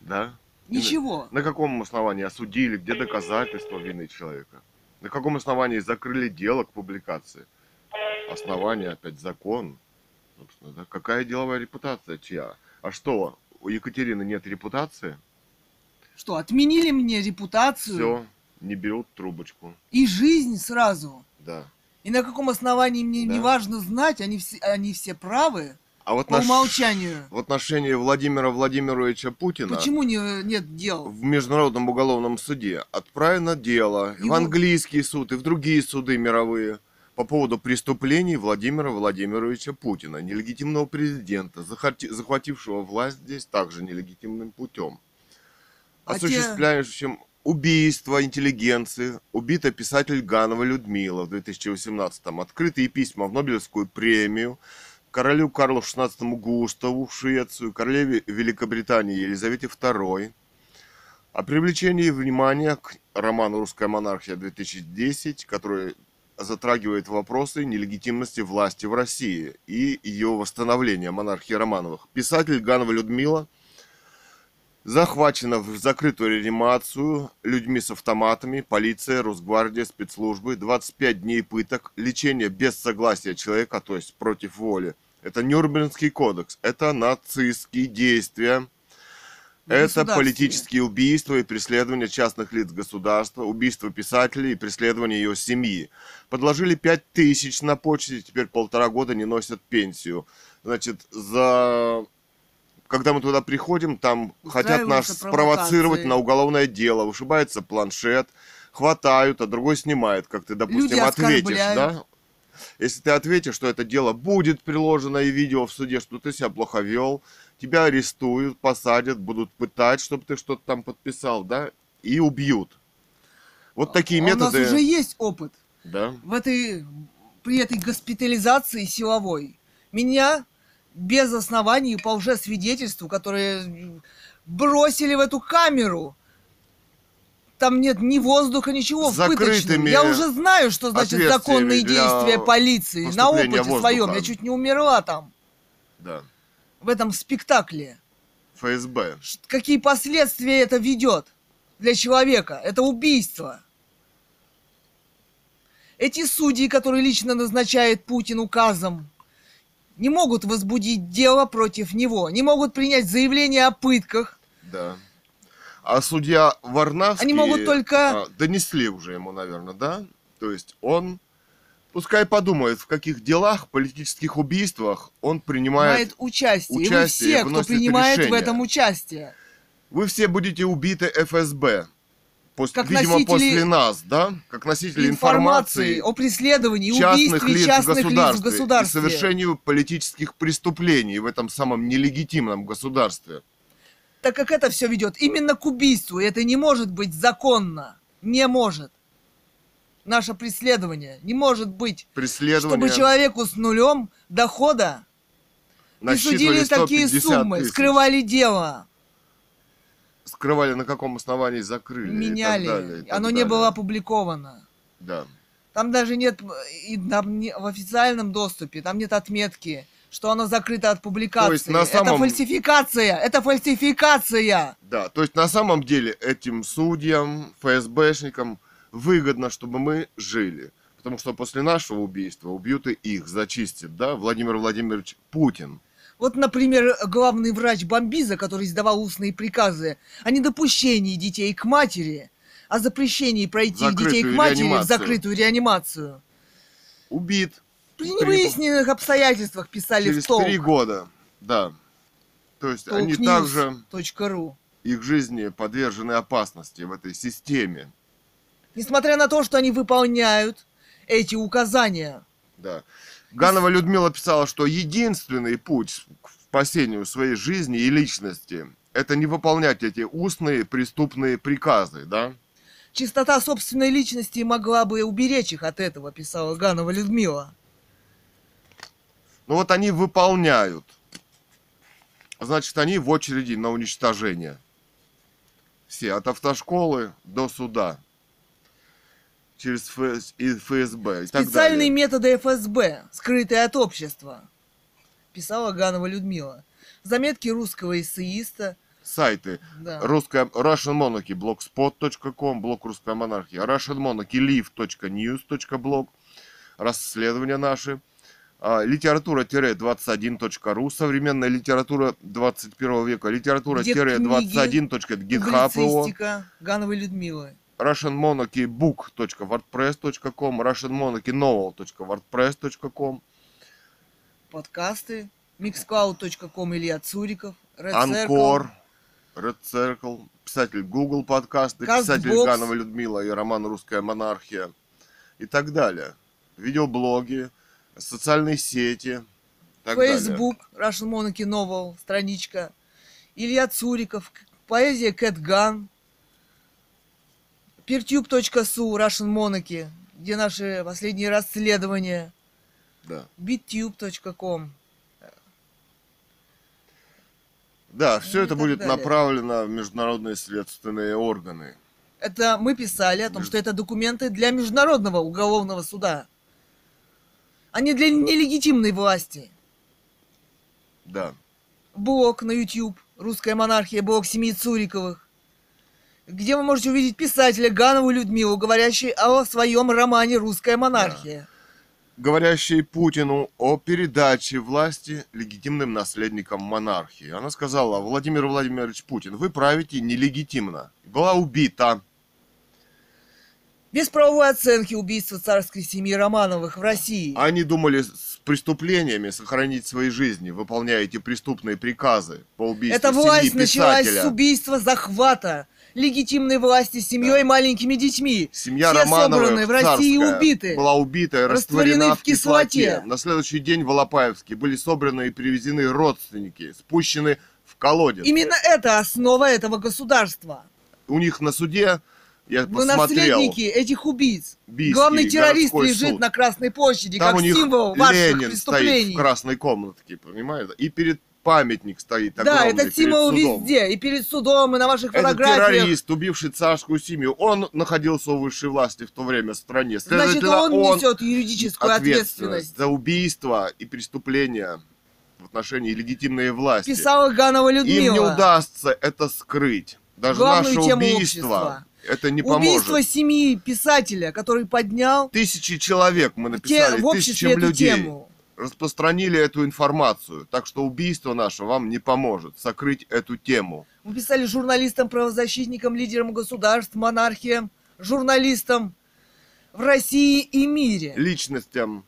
Да? Ничего. На каком основании осудили, где доказательства вины человека? На каком основании закрыли дело к публикации? Основание опять закон. Собственно, да? Какая деловая репутация чья? А что, у Екатерины нет репутации? Что, отменили мне репутацию Все, не берут трубочку. и жизнь сразу? Да. И на каком основании мне Да. не важно знать, они все, они все правы А вот по наш- умолчанию. в отношении Владимира Владимировича Путина Почему не, нет дел? в Международном уголовном суде отправлено дело и в английский суд, и в другие суды мировые по поводу преступлений Владимира Владимировича Путина, нелегитимного президента, захвати- захватившего власть здесь также нелегитимным путем, А те- осуществляющим убийство интеллигенции, убита писатель Ганова Людмила в 2018-м, открытые письма в Нобелевскую премию, королю Карлу XVI Густаву в Швецию, королеве Великобритании Елизавете II, о привлечении внимания к роману «Русская монархия-2010», который затрагивает вопросы нелегитимности власти в России и ее восстановления монархии Романовых. Писатель Ганова Людмила захвачена в закрытую реанимацию людьми с автоматами, полиция, Росгвардия, спецслужбы, 25 дней пыток, лечение без согласия человека, то есть против воли. Это Нюрнбергский кодекс, это нацистские действия, это политические убийства и преследование частных лиц государства, убийство писателей и преследование ее семьи. Подложили 5 тысяч на почте, теперь полтора года не носят пенсию. Значит, за... Когда мы туда приходим, там хотят нас спровоцировать на уголовное дело. Вышибается планшет, хватают, а другой снимает, как ты, допустим, Люди ответишь, да? Если ты ответишь, что это дело будет приложено и видео в суде, что ты себя плохо вел, тебя арестуют, посадят, будут пытать, чтобы ты что-то там подписал, да, и убьют. Вот такие А методы. У нас уже есть опыт Да. в этой, при этой госпитализации силовой. Меня без оснований по лжесвидетельству, которые бросили в эту камеру. Там нет ни воздуха, ничего закрытыми Я уже знаю, что значит законные действия полиции. На опыте своем. воздуха. Я чуть не умерла там, Да. В этом спектакле. ФСБ. Какие последствия это ведет для человека? Это убийство. Эти судьи, которые лично назначает Путин указом, не могут возбудить дело против него, не могут принять заявление о пытках. Да. А судья Варнавский... Они могут только- а, Донесли уже ему, наверное, да? То есть он Пускай подумает, в каких делах, политических убийствах он Принимает принимает... участие. И вы участие, все, кто выносит принимает в решения. этом участие. Вы все будете убиты ФСБ. Пос- Как видимо, носители после нас, да? Как носители Информации информации о преследовании и частных убийстве лиц в частных лиц в государстве и совершению политических преступлений в этом самом нелегитимном государстве. Так как это все ведет именно к убийству, и это не может быть законно. Не может. Наше преследование не может быть, чтобы человеку с нулем дохода присудили такие 150 суммы, тысяч. скрывали дело, Скрывали на каком основании, закрыли. и так меняли. далее, и так Оно не далее. было опубликовано. Да. Там даже нет и там не- в официальном доступе, там нет отметки, что оно закрыто от публикации. То есть на Это самом- фальсификация! Это фальсификация! Да, то есть на самом деле этим судьям, ФСБшникам выгодно, чтобы мы жили. Потому что после нашего убийства убьют и их, зачистит, да, Владимир Владимирович Путин. Вот, например, главный врач Бомбиза, который издавал устные приказы о недопущении детей к матери, о запрещении пройти Закрытую детей к матери в закрытую реанимацию. Убит При невыясненных обстоятельствах писали через в толк. три года. Да. То есть они также, Толкньюз.ру. их жизни подвержены опасности в этой системе. Несмотря на то, что они выполняют эти указания. Да. Ганова Людмила писала, что единственный путь к спасению своей жизни и личности – это не выполнять эти устные преступные приказы, да? Чистота собственной личности могла бы уберечь их от этого, писала Ганова Людмила. Ну вот они выполняют. Значит, они в очереди на уничтожение. Все, от автошколы до суда. Через ФС ФСБ Специальные методы ФСБ, скрытые от общества, писала Ганова Людмила. Заметки русского эссеиста. Сайты. Да. Русская, Russian Monarchy, blogspot.com, блог Русская монархия, Russian Monarchy, live.news.blog, расследования наши, а, литература-21.ру, современная литература 21 века, литература-21.github.io, Публицистика Гановой Людмилы. Russian Monarchy book.wordpress.com, Russian Monarchy novel.wordpress.com, Подкасты. Mixcloud.com Илья Цуриков. Red Анкор, Red Circle, писатель Google подкасты, писатель Castbox. Ганова Людмила и роман «Русская монархия» и так далее. Видеоблоги, социальные сети, так далее. Facebook, Russian Monarchy Novel, страничка. Илья Цуриков, поэзия Кэтган. Peertube.su, Russian Monarchy, где наши последние расследования. Да. bittube.com. Да, все Ну это будет далее. направлено в международные следственные органы. Это мы писали о том, Между- что это документы для Международного уголовного суда, а не для нелегитимной власти. Да. Блог на YouTube, Русская монархия, блог семьи Цуриковых, где вы можете увидеть писателя Ганову Людмилу, говорящий о своем романе «Русская монархия». Говорящей Путину о передаче власти легитимным наследникам монархии. Она сказала, Владимир Владимирович Путин, вы правите нелегитимно. Была убита. Без правовой оценки убийства царской семьи Романовых в России. Они думали с преступлениями сохранить свои жизни, выполняя эти преступные приказы по убийству Эта семьи власть началась писателя. с убийства, захвата легитимной власти с семьей и маленькими детьми. Семья Все Романовых, собраны в России царская, убиты. была убита Растворены в кислоте. кислоте. На следующий день в Алапаевске были собраны и привезены родственники, спущены в колодец. Именно это основа этого государства. У них на суде, я Вы посмотрел, наследники этих убийц. Бийский Главный террорист лежит суд. на Красной площади, там как у них символ ваших Ленин стоит преступлений. в красной комнатке, понимаете? И перед памятник стоит Да, огромный перед символ судом. везде. И перед судом, и на ваших Этот фотографиях. террорист, убивший царскую семью, он находился у высшей власти в то время в стране. Значит, Следовательно, он несет юридическую ответственность. за убийство и преступления в отношении легитимной власти. Писала Ганова Людмила. Им не удастся это скрыть. Даже Главную наше убийство общества. это не Убийство поможет. семьи писателя, который поднял Тысячи человек мы те- написали, в обществе тысячам людей. тему. Распространили эту информацию. Так что убийство наше вам не поможет сокрыть эту тему. Мы писали журналистам, правозащитникам, лидерам государств, монархиям, журналистам, в России и мире. личностям.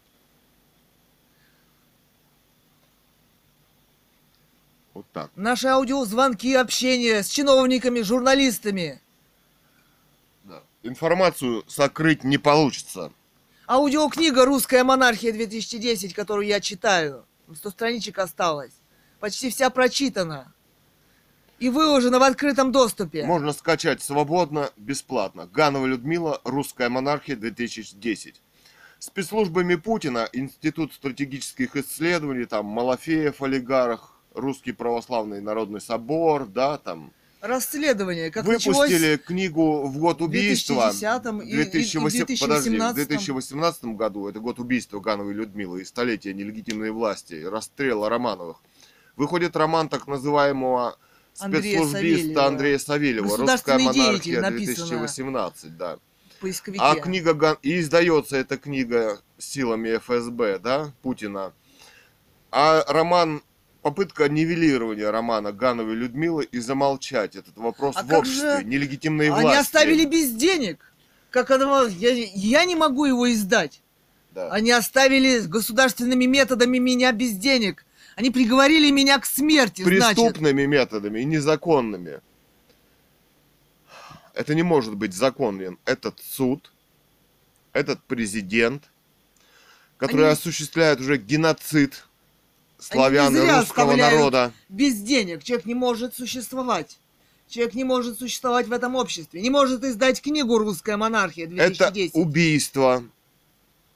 Вот так. Наши аудиозвонки, общение с чиновниками, журналистами. Да. Информацию сокрыть не получится. Аудиокнига «Русская монархия 2010», которую я читаю. 100 страничек осталось. Почти вся прочитана. И выложена в открытом доступе. Можно скачать свободно, бесплатно. Ганова Людмила, Русская монархия 2010. Спецслужбами Путина, Институт стратегических исследований, там Малафеев, олигарх, Русский православный народный собор, да, там Расследование, как началось выпустили книгу в год в убийства. 2010 и, и- и в 2008 подожди, в 2018. 2018 году, это год убийства Гановой Людмилы и столетия нелегитимной власти, расстрела Романовых, выходит роман так называемого Андрея спецслужбиста Савельева. Андрея Савельева «Русская Государственный деятель» монархия написано. 2018», да. поисковике. А книга, Ган- и издается эта книга силами ФСБ, да, Путина. А роман, попытка нивелирования романа Гановой Людмилы и замолчать этот вопрос А в обществе, же нелегитимной Они власти. оставили без денег. Как оно, я, я не могу его издать. Да. Они оставили государственными методами меня без денег. Они приговорили меня к смерти, значит. преступными методами и незаконными. Это не может быть законен. Этот суд, этот президент, который Они- осуществляет уже геноцид славян и русского народа. Без денег человек не может существовать. Человек не может существовать в этом обществе. Не может издать книгу «Русская монархия» Это 2010. убийство.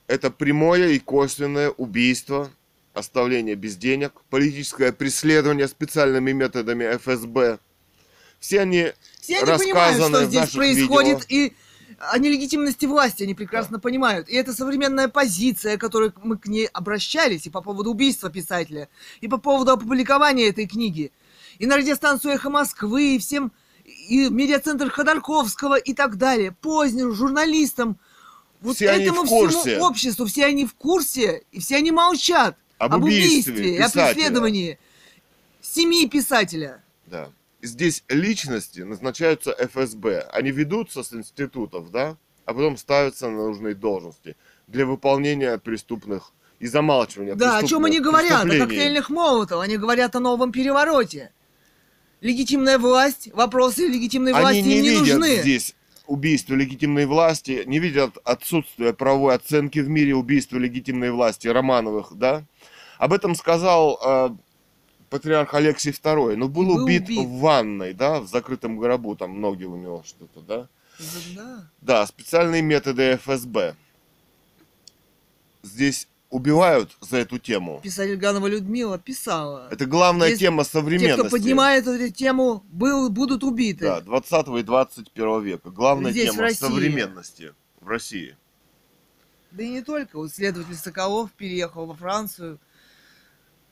Это прямое и косвенное убийство, оставление без денег, политическое преследование специальными методами ФСБ. Все они Все они понимают, рассказаны что в здесь происходит, видео. и о нелегитимности власти они прекрасно понимают. И это современная позиция, которой мы к ней обращались, и по поводу убийства писателя, и по поводу опубликования этой книги. И на радиостанцию «Эхо Москвы», и всем, и медиацентр Ходорковского, и так далее. Поздним журналистам, вот Все этому всему обществу, все они в курсе, и все они молчат Об убийстве убийстве, и о преследовании семьи писателя. Да. Здесь личности назначаются ФСБ. Они ведутся с институтов, да, а потом ставятся на нужные должности для выполнения преступных и замалчивания Да, о чем они говорят? О коктейльных молотов. Они говорят о новом перевороте. Легитимная власть, вопросы легитимной власти Они не им не видят нужны. здесь убийства легитимной власти, не видят отсутствия правовой оценки в мире убийства легитимной власти Романовых, да? Об этом сказал э, патриарх Алексий II. Но был, был убит, убит. в ванной, да, в закрытом гробу, там ноги у него что-то, да? Да. Да, специальные методы ФСБ. Здесь убивают за эту тему. Писатель Ганова Людмила писала. Это главная Есть тема Те, современности. кто поднимает эту тему, был, будут убиты. Да, 20 и 21 века. Главная Здесь, в тема России. современности в России. Да и не только. Вот следователь Соколов переехал во Францию.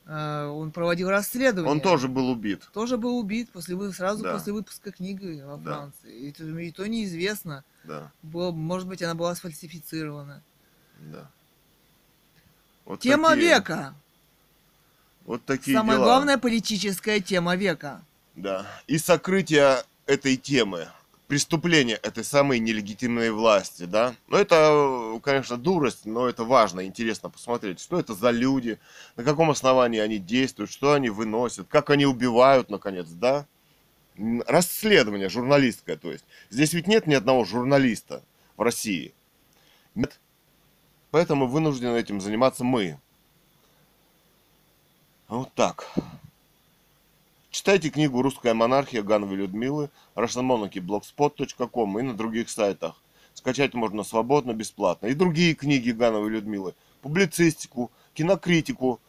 Э, Он проводил расследование. Он тоже был убит. тоже был убит после, сразу Да. после выпуска книги во Да. Франции. И, то, и то неизвестно. Да, Было, может быть, она была сфальсифицирована. да. Вот Тема такие- века. Вот такие Самая дела. главная политическая тема века. Да. И сокрытие этой темы, преступление этой самой нелегитимной власти, да. Ну, это, конечно, дурость, но это важно, интересно посмотреть, что это за люди, на каком основании они действуют, что они выносят, как они убивают, наконец, да. Расследование журналистское, то есть. Здесь ведь нет ни одного журналиста в России. Нет. Поэтому вынуждены этим заниматься мы. Вот так. Читайте книгу «Русская монархия» Гановой Людмилы, russianmonarchy.blogspot.com и на других сайтах. Скачать можно свободно, бесплатно. И другие книги Гановой Людмилы. Публицистику, кинокритику.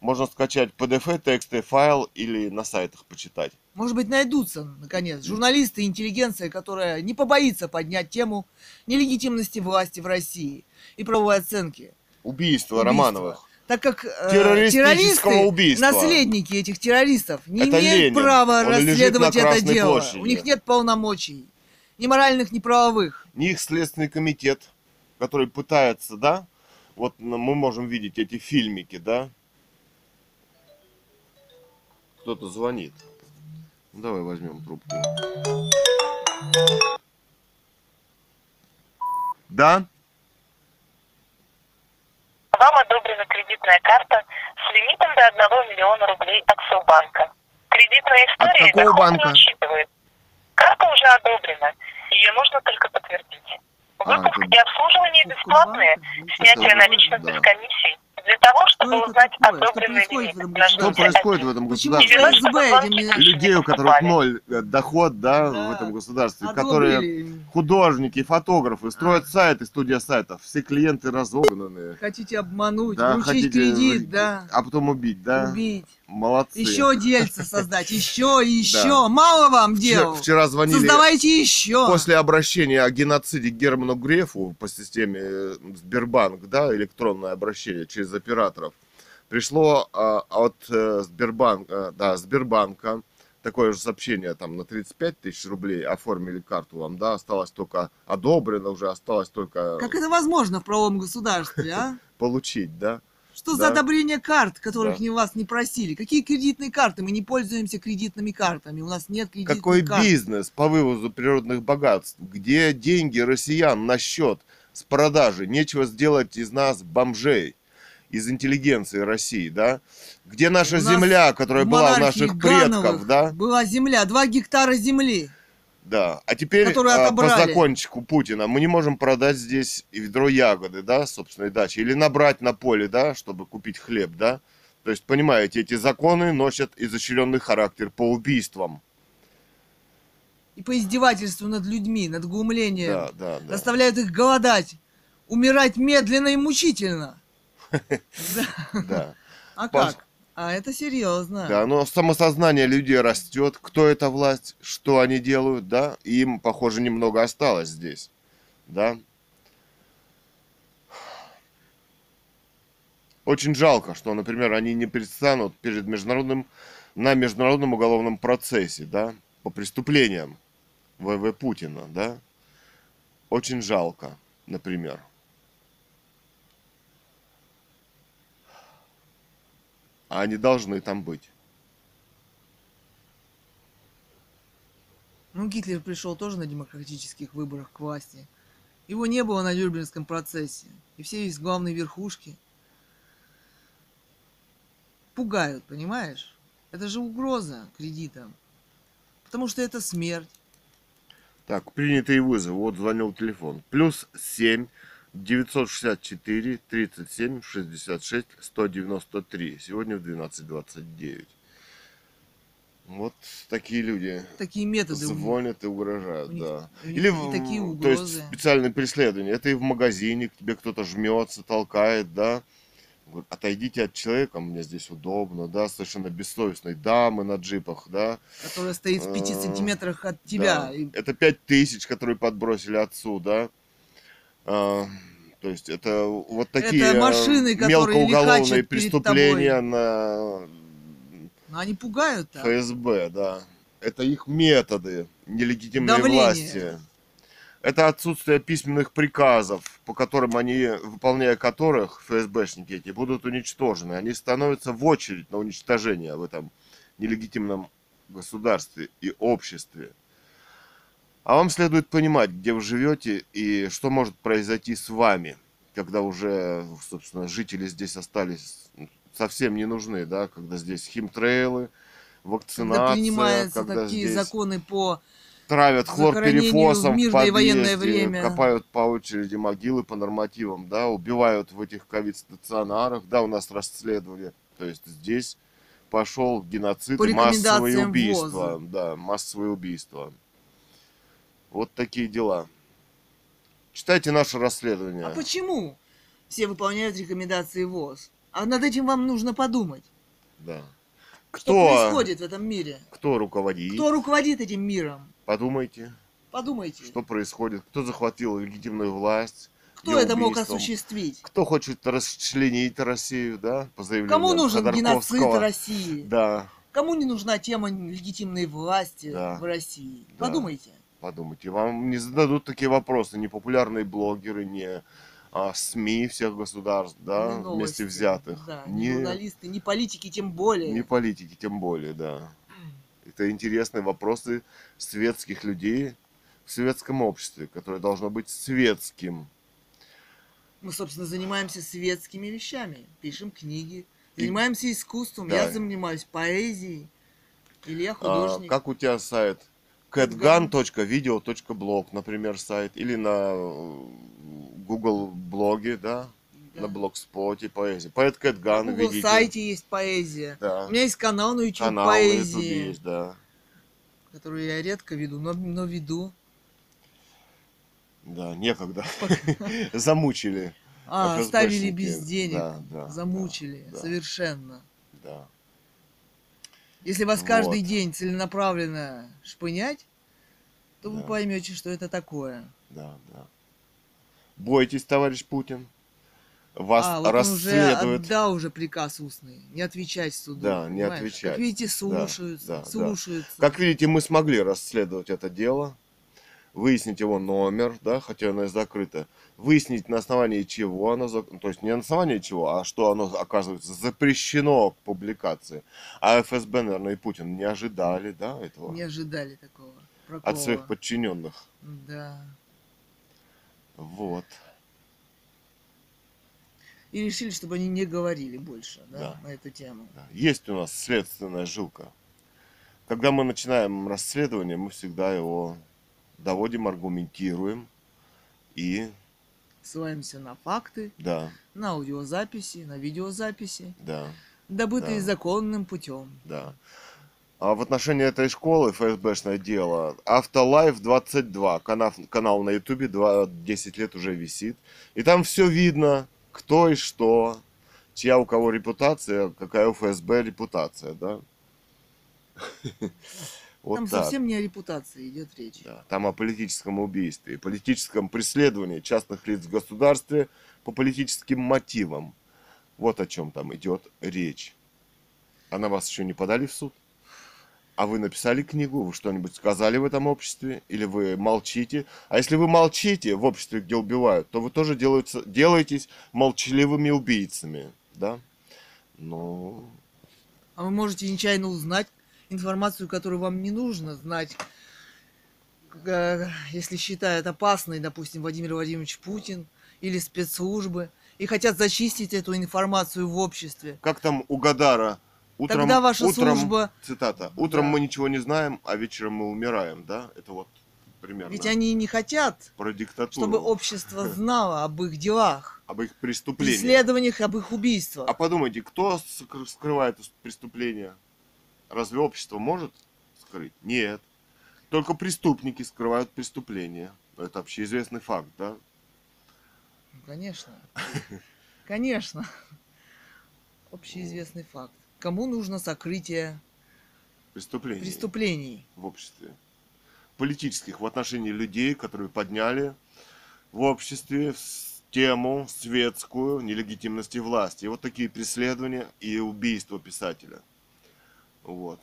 Можно скачать PDF, тексты, файл или на сайтах почитать. Может быть, найдутся, наконец, журналисты и интеллигенция, которая не побоится поднять тему нелегитимности власти в России и правовой оценки. Убийство, Убийства. Романовых. Так как э, террористы, убийства. наследники этих террористов, не Это имеют Ленин. права Он расследовать это дело. площади. У них нет полномочий. Ни моральных, ни правовых. не их следственный комитет, который пытается, да, вот мы можем видеть эти фильмики, да, кто-то звонит. Ну, Давай возьмем трубку. Да? Вам одобрена кредитная карта с лимитом до 1 миллиона рублей от Совбанка. Кредитная история какого доход банка? не учитывает. Карта уже одобрена, ее нужно только подтвердить. А, Выпуск это- и обслуживание бесплатные, снятие наличных да. без комиссий. Для того, чтобы это узнать такое? Что одобренный происходит Что государстве? происходит в этом Почему государстве? ФСБ этими Людей, у которых ноль э, доход, да, Да. в этом государстве, которые Одобрили. художники, фотографы, строят сайты, студия сайтов, все клиенты разогнанные. Хотите обмануть, Да, вручить хотите кредит, да, А потом убить, да? убить. Молодцы. Еще дельца создать, еще еще. Мало вам Вчера, дел. вчера звонили Создавайте еще. после обращения о геноциде Герману Грефу по системе э, Сбербанк, да, электронное обращение через операторов. Пришло а, от э, Сбербанка, да, Сбербанка такое же сообщение там на 35 тысяч рублей оформили карту вам, да, осталось только одобрено уже, осталось только Как это возможно в правовом государстве, а? получить, да. Что Да. за одобрение карт, которых Да. не вас не просили? Какие кредитные карты? Мы не пользуемся кредитными картами. У нас нет кредитных Какой карт. бизнес по вывозу природных богатств? Где деньги россиян на счет с продажи? Нечего сделать из нас бомжей, из интеллигенции России, да? Где наша У земля, которая была у наших предков, да? Была земля, два гектара земли. Да. А теперь а, по закончику Путина мы не можем продать здесь и ведро ягоды, да, собственной дачи, или набрать на поле, да, чтобы купить хлеб, да? То есть, понимаете, эти законы носят изощренный характер по убийствам. И по издевательству над людьми, над глумлением. Да, да, да. Заставляют их голодать, умирать медленно и мучительно. Да. А как? А это серьезно. Да, но самосознание людей растет, кто эта власть, что они делают, да, и им, похоже, немного осталось здесь, да. Очень жалко, что, например, они не предстанут перед международным, на международном уголовном процессе, да, по преступлениям ВВ Путина, да. Очень жалко, например. А они должны там быть. Ну, Гитлер пришел тоже на демократических выборах к власти. Его не было на Нюрнбергском процессе. И все из главной верхушки пугают, понимаешь? Это же угроза кредитам. Потому что это смерть. Так, принятый вызов. Вот звонил телефон. Плюс 7 964 37 66 193. Сегодня в 12.29. Вот такие люди Такие методы. звонят и угрожают, них да. Или и такие то есть угрозы. специальное преследование. Это и в магазине, к тебе кто-то жмется, толкает, да. Говорит, Отойдите от человека, мне здесь удобно, да, совершенно бессовестной дамы на джипах, да. Которая стоит в пяти Э, сантиметрах от тебя. Да. И Это пять тысяч, которые подбросили отцу, да. А, то есть это вот такие Это машины, мелкоуголовные преступления на ну, они пугают так. ФСБ, да. Это их методы нелегитимной Давление. власти. Это отсутствие письменных приказов, по которым они, выполняя которых, ФСБшники эти, будут уничтожены. Они становятся в очередь на уничтожение в этом нелегитимном государстве и обществе. А вам следует понимать, где вы живете и что может произойти с вами, когда уже, собственно, жители здесь остались совсем не нужны, да, когда здесь химтрейлы, Когда вакцинация, принимаются когда такие здесь законы по травят захоронению хлорперифосом в в подъезде, время. копают по очереди могилы по нормативам, да, убивают в этих ковид-стационарах, да, у нас расследовали. То есть здесь пошел геноцид По массовые убийства. ВОЗа. Да, массовые убийства. Вот такие дела. Читайте наше расследование. А почему все выполняют рекомендации ВОЗ? А над этим вам нужно подумать. Да. Что Кто, происходит в этом мире? кто руководит? Кто руководит этим миром? Подумайте, Подумайте. что происходит, кто захватил легитимную власть, Кто это мог осуществить? Кто хочет расчленить Россию, да, по заявлению Кому нужен геноцид. России? Да, Кому не нужна тема легитимной власти Да. в России? Да. Подумайте. Подумайте, вам не зададут такие вопросы ни популярные блогеры, ни а, СМИ всех государств, да, Ни вместе новости, взятых, Да, ни, журналисты, ни политики, тем более. ни политики, тем более, да. Это интересные вопросы светских людей в светском обществе, которое должно быть светским. Мы, собственно, занимаемся светскими вещами, пишем книги, занимаемся искусством. Да. Я занимаюсь поэзией. Илья А, художник. как у тебя сайт? catgun.video.blog, например, сайт. Или на э, Google блоге, да? Да. На блогспоте поэзия. Поэт На Кэтган, Google видите. сайте есть поэзия. Да. У меня есть канал на YouTube Канал на поэзии, есть, да. который я редко веду, но, но веду. Да, некогда. Замучили. А, оставили без денег. Да, да, Замучили. да. Совершенно. Да. Если вас каждый Вот. день целенаправленно шпынять, то вы Да. поймете, что это такое. Да, да. Бойтесь, товарищ Путин. Вас а, вот он уже расследуют. отдал уже приказ устный. Не отвечать суду. Да, не понимаешь? отвечать. Как видите, слушаются. да, да. слушаются. Как видите, мы смогли расследовать это дело, выяснить его номер, да, хотя оно и закрыто, выяснить на основании чего оно, то есть не на основании чего, а что оно, оказывается, запрещено к публикации. А ФСБ, наверное, и Путин не ожидали, да, этого Не ожидали такого. от своих прокола. подчиненных. Да. Вот. И решили, чтобы они не говорили больше да, Да. на эту тему. Да. Есть у нас следственная жилка. Когда мы начинаем расследование, мы всегда его доводим, аргументируем и, Ссылаемся на факты, да, на аудиозаписи, на видеозаписи, да. добытые Да. законным путем. Да. А в отношении этой школы ФСБшное дело. Автолайф 22. Канал, канал на Ютубе 2, 10 лет уже висит. И там все видно, кто и что, чья у кого репутация, какая у ФСБ репутация, да? Вот Там так. совсем не о репутации идет речь. Да, там о политическом убийстве, политическом преследовании частных лиц в государстве по политическим мотивам. Вот о чем там идет речь. А на вас еще не подали в суд? А вы написали книгу, вы что-нибудь сказали в этом обществе? Или вы молчите? А если вы молчите в обществе, где убивают, то вы тоже делаете, делаетесь молчаливыми убийцами, да? Ну, А вы можете нечаянно узнать информацию, которую вам не нужно знать, э, если считает опасной, допустим, Владимир Владимирович Путин или спецслужбы, и хотят зачистить эту информацию в обществе. как там у Гадара? Утром, Тогда ваша утром, служба- Цитата. Утром Да. мы ничего не знаем, а вечером мы умираем, да? Это вот примерно Ведь они не хотят, про диктатуру. чтобы общество знало об их делах, Об их преступлениях. преследованиях, об их убийствах. А подумайте, кто ск- скрывает преступления? Разве общество может скрыть? Нет. Только преступники скрывают преступления. Это общеизвестный факт, да? Ну, Конечно. Конечно. Общеизвестный факт. Кому нужно сокрытие Преступления преступлений? в обществе. Политических в отношении людей, которые подняли в обществе тему светскую нелегитимности власти. И вот такие преследования и убийства писателя. Вот.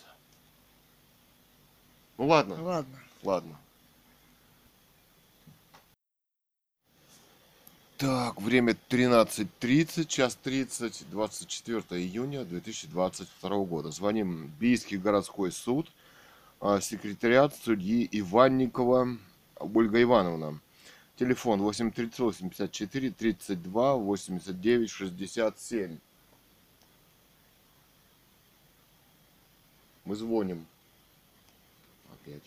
Ну ладно, Ладно. ладно. Так, время 13.30, час 30, 24 июня 2022 года. Звоним Бийский городской суд, а, секретариат судьи Иванникова Ольга Ивановна. Телефон 838 54 32 89 67. Мы звоним. Опять.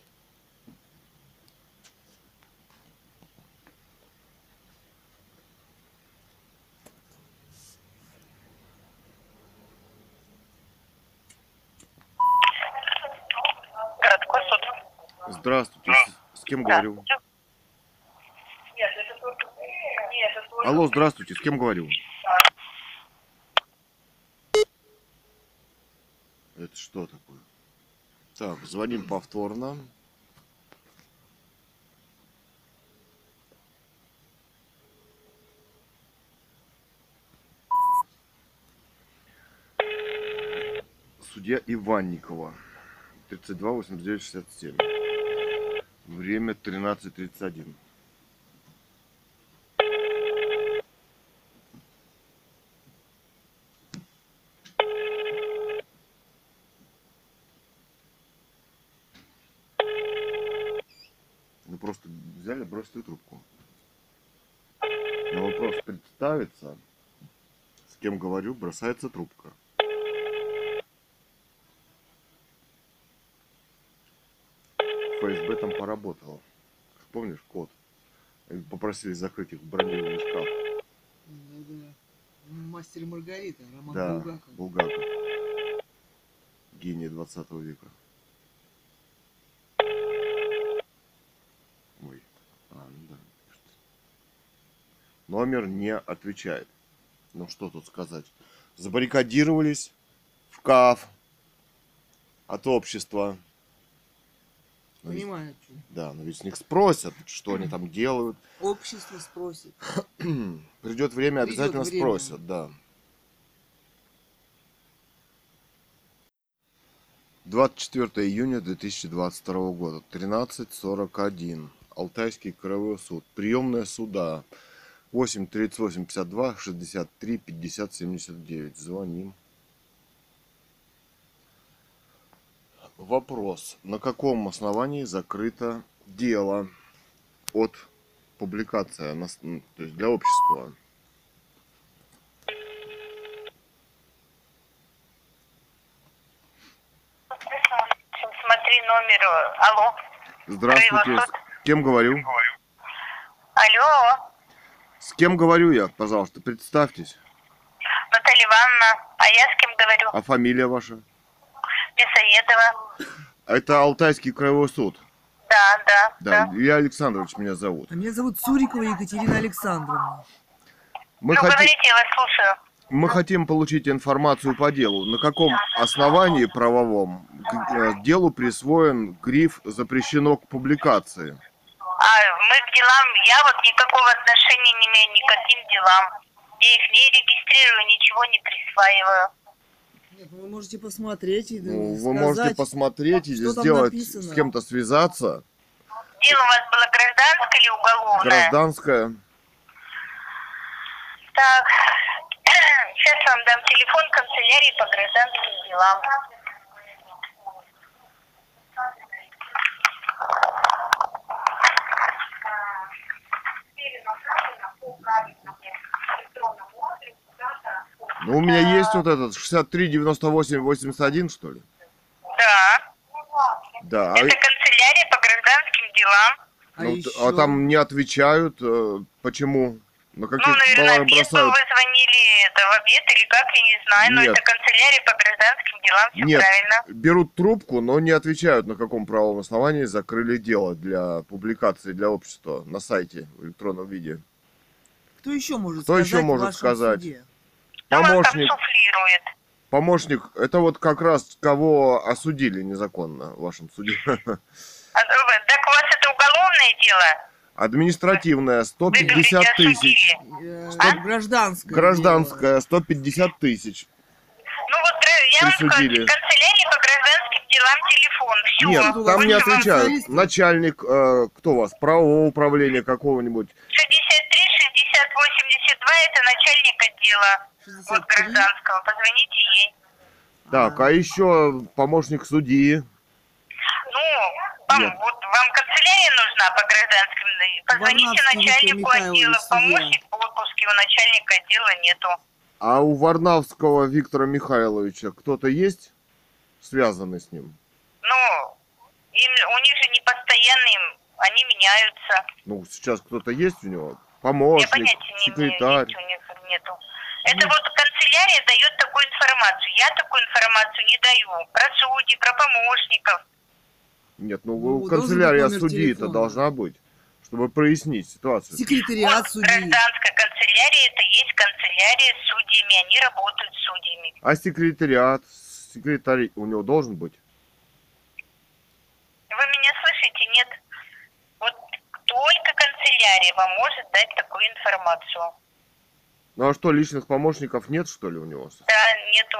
Городской суд. Здравствуйте, с, с кем говорю? Нет, это только... Нет, это только... Алло, здравствуйте, с кем говорю? Это что такое? Так, звоним повторно. Судья Иванникова. 32 89 67. Время 13.31. Ну просто взяли, бросили трубку. На вопрос представиться, с кем говорю, бросается трубка. ФСБ там поработал. Помнишь код? Попросили закрыть их в бронированный шкаф. Да-да. Мастер и Маргарита, Роман Да, Булгаков. Булгаков. Гений 20 века. Ой. А, ну да. Номер не отвечает. Ну что тут сказать. Забаррикадировались в КАФ от общества. Ведь- Понимаю, что. Да, но ведь с них спросят, что они там делают. Общество спросит. Придет время, Придет обязательно время. спросят, да. 24 июня 2022 года, 13.41. Алтайский краевой суд. Приемная суда. 8 38 52 63 50 79. Звоним. Вопрос. На каком основании закрыто дело от публикации, на то есть для общества? Смотри номер. э, Алло. Здравствуйте. С кем говорю? Алло. С кем говорю я, пожалуйста, представьтесь. Наталья Ивановна. А я с кем говорю? А фамилия ваша? Мясоедова. Это Алтайский краевой суд. Да, да, Да, да. Илья Александрович меня зовут. А меня зовут Цурикова Екатерина Александровна. Мы, ну, хоти- говорите, я вас слушаю. мы хотим получить информацию по делу. На каком основании правовом к э, делу присвоен гриф «Запрещено к публикации»? А мы к делам, я вот никакого отношения не имею ни к каким делам. Я их не регистрирую, ничего не присваиваю. Нет, ну вы можете посмотреть и Ну, сказать, вы можете посмотреть там сделать, написано. с кем-то связаться. Дело у вас было гражданское или уголовное? Гражданское. Так, сейчас вам дам телефон канцелярии по гражданским делам. Ну, у меня есть вот этот 63 98 81, что ли? Да, Да. А, это канцелярия по гражданским делам. А ну, еще... а там не отвечают. э, Почему? На Ну, каких наверное, баллах обед бросают? вы звонили это в обед или как, я не знаю, но Нет. это канцелярия по гражданским делам, все Нет, правильно. берут трубку, но не отвечают, на каком правовом основании закрыли дело для публикации для общества на сайте в электронном виде. Кто еще может Кто сказать еще может сказать? суде? Помощник, помощник, это вот как раз кого осудили незаконно в вашем суде. А, вы- так у вас это уголовное дело? Говорите, 150 тысяч. Э, Что? Гражданское. Гражданское 150 тысяч. Ну вот э, я вам скажу, Присудили. канцелярия по гражданским делам телефон. Все. Нет, там не отвечают. Начальник, э, кто у вас, правового управления какого-нибудь. 63 60 82 это начальник отдела вот 63. гражданского. Позвоните ей. Так, а еще помощник судьи. Ну, вам, Нет. вот вам канцелярия нужна по гражданским. Позвоните Варнавский начальнику Михайлович, отдела. судья. Помощник в отпуске, у начальника отдела нету. А у Варнавского Виктора Михайловича кто-то есть связанный с ним? Ну, им, у них же не постоянные, они меняются. Ну, сейчас кто-то есть у него? Я Помощник, понятия не секретарь. у них нету. Это вот канцелярия дает такую информацию. Я такую информацию не даю. Про судей, про помощников. Нет, ну, Ну, канцелярия судьи-то телефона. должна быть, чтобы прояснить ситуацию. Секретариат Вот судьи. гражданская канцелярия, это есть канцелярия с судьями. Они работают с судьями. А секретариат, секретарь у него должен быть? Вы меня слышите? Нет. Только канцелярия вам может дать такую информацию. Ну а что, личных помощников нет, что ли, у него? Да, нету.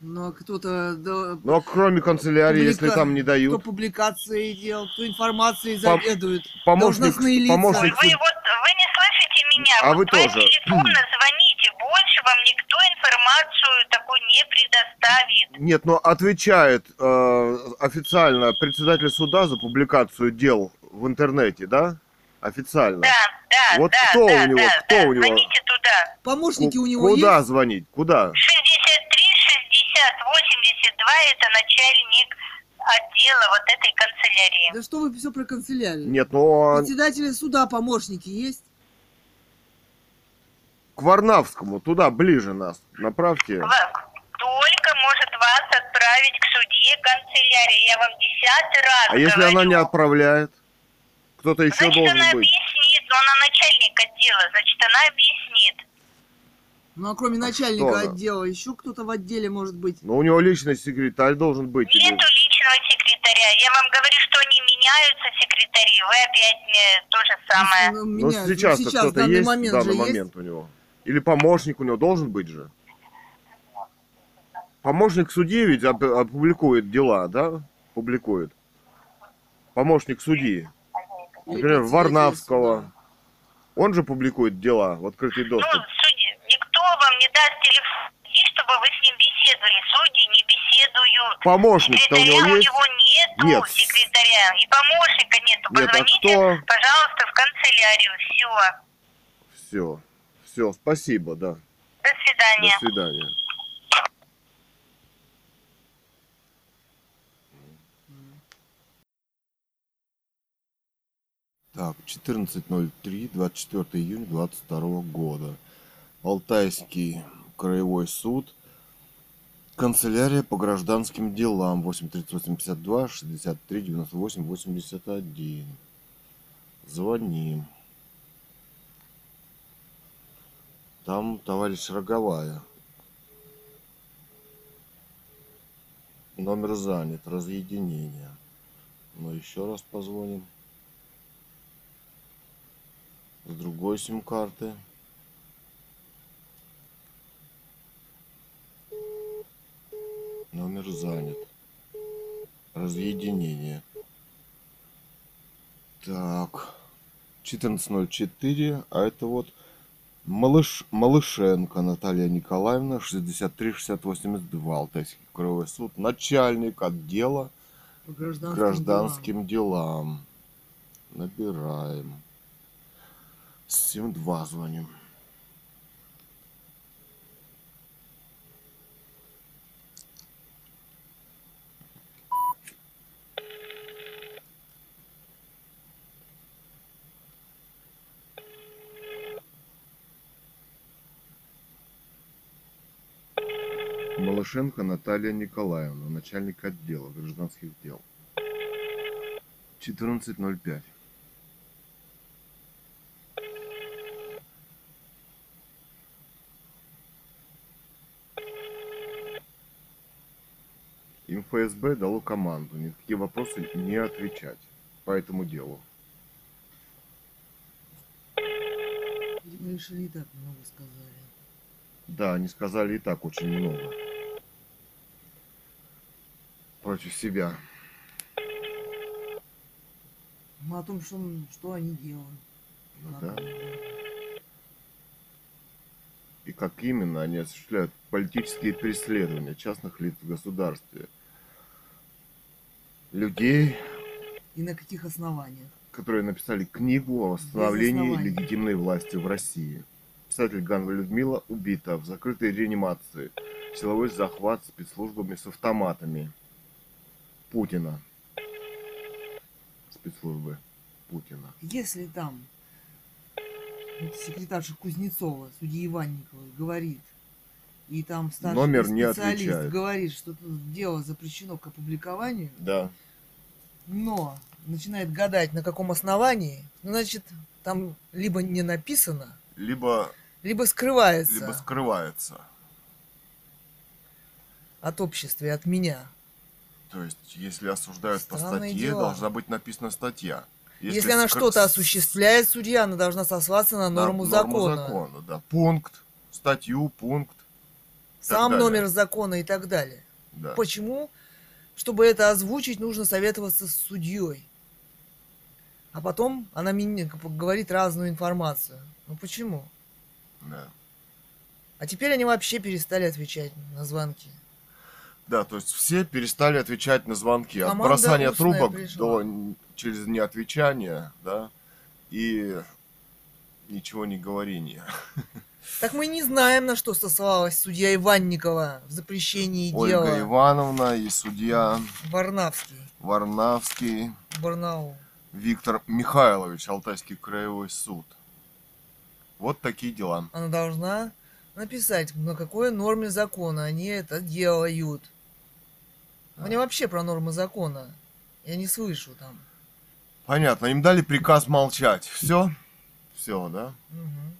Но Ну, кто-то... да, Ну а кроме канцелярии, если там не кто дают, публикации делал, кто информацией заведует. помощник, должностные лица. Ой, помощник вы вот, вы не слышите меня. А вот вы тоже. телефона звоните. Больше вам никто информацию такую не предоставит. Нет, но отвечает э, официально председатель суда за публикацию дел в интернете, да? Официально. Да, да. Да, Вот да, кто да, у него, да, кто да. у него? Звоните туда. Помощники Ку- у него Куда есть? звонить? Куда? 63 60 82 это начальник отдела вот этой канцелярии. Да что вы все про канцелярию? Нет, ну он Председателя суда помощники есть? К Варнавскому, туда, ближе нас. Направьте. Только может вас отправить к судье канцелярии. Я вам десятый раз А если говорю. она не отправляет? Кто-то еще Значит, должен она быть. объяснит, но она начальник отдела, значит, она объяснит. Ну а кроме А начальника она? отдела, еще кто-то в отделе может быть. Но у него личный секретарь должен быть. или- Нету личного секретаря. Я вам говорю, что они меняются, секретари. Вы опять мне то же самое. Ну, Ну, ну, сейчас, сейчас, кто-то есть, момент в данный же есть. момент у него. Или помощник у него должен быть же. Помощник судьи ведь оп- опубликует дела, да? Публикует. Помощник судьи. Например, Варнавского. Он же публикует дела в открытый Ну, доступ. судьи, никто вам не даст телефон, чтобы вы с ним беседовали. Судьи не беседуют. Помощник-то у него у есть? него нету, Нет. секретаря. И помощника нету. Нет, а Позвоните, кто? пожалуйста, в канцелярию. Все. Все. Все, спасибо, да. До До свидания. свидания. Так, 14.03, 24 июня 22 года. Алтайский краевой суд. Канцелярия по гражданским делам 83852 63 98 81. Звоним. Там товарищ Роговая. Номер занят, разъединение. Но еще раз позвоним. С другой сим-карты. Номер занят. Разъединение. Так. 14.04, а это вот Малыш, Малышенко Наталья Николаевна, 63-60-82, Алтайский краевой суд, начальник отдела По гражданским, гражданским делам. Набираем. 7-2 звоним. Малышенко Наталья Николаевна, начальник отдела гражданских дел. 14.05. Им ФСБ дало команду ни на какие вопросы не отвечать по этому делу. Мы решили и так много сказали. Да, они сказали и так очень много. Против себя. Ну, о том, что, что они делают. Ну да. И как именно они осуществляют политические преследования частных лиц в государстве. Людей, И на каких основаниях? которые написали книгу о восстановлении легитимной власти в России. Писатель Ганва Людмила убита в закрытой реанимации. Силовой захват спецслужбами с автоматами. Путина. Спецслужбы Путина. Если там вот секретарша Кузнецова, судьи Иванниковой, говорит, и там старший Номер не специалист отвечает. говорит, что тут дело запрещено к опубликованию, Да. но начинает гадать, на каком основании, ну, значит, там либо не написано, Либо, либо скрывается либо скрывается. от общества и от меня. То есть, если осуждают по Странные статье, дела. должна быть написана статья. Если, она скр- что-то осуществляет, судья, она должна сослаться на на норму, закона. закона, да. Пункт, статью, пункт. Сам номер закона и так далее. Да. Почему? Чтобы это озвучить, нужно советоваться с судьей. А потом она мне говорит разную информацию. Ну почему? Да. А теперь они вообще перестали отвечать на звонки. Да, то есть все перестали отвечать на звонки. От Команда бросания трубок пришла. до через неотвечание, да. И ничего не говорение. Так мы не знаем, на что сослалась судья Иванникова в запрещении Ольга дела. Ивановна и судья Варнавский, Варнавский Барнаул. Виктор Михайлович, Алтайский краевой суд. Вот такие дела. Она должна написать, на какой норме закона они это делают. Мне вообще про нормы закона. Я не слышу там. Понятно, им дали приказ молчать. Все? Все, да? Мгм.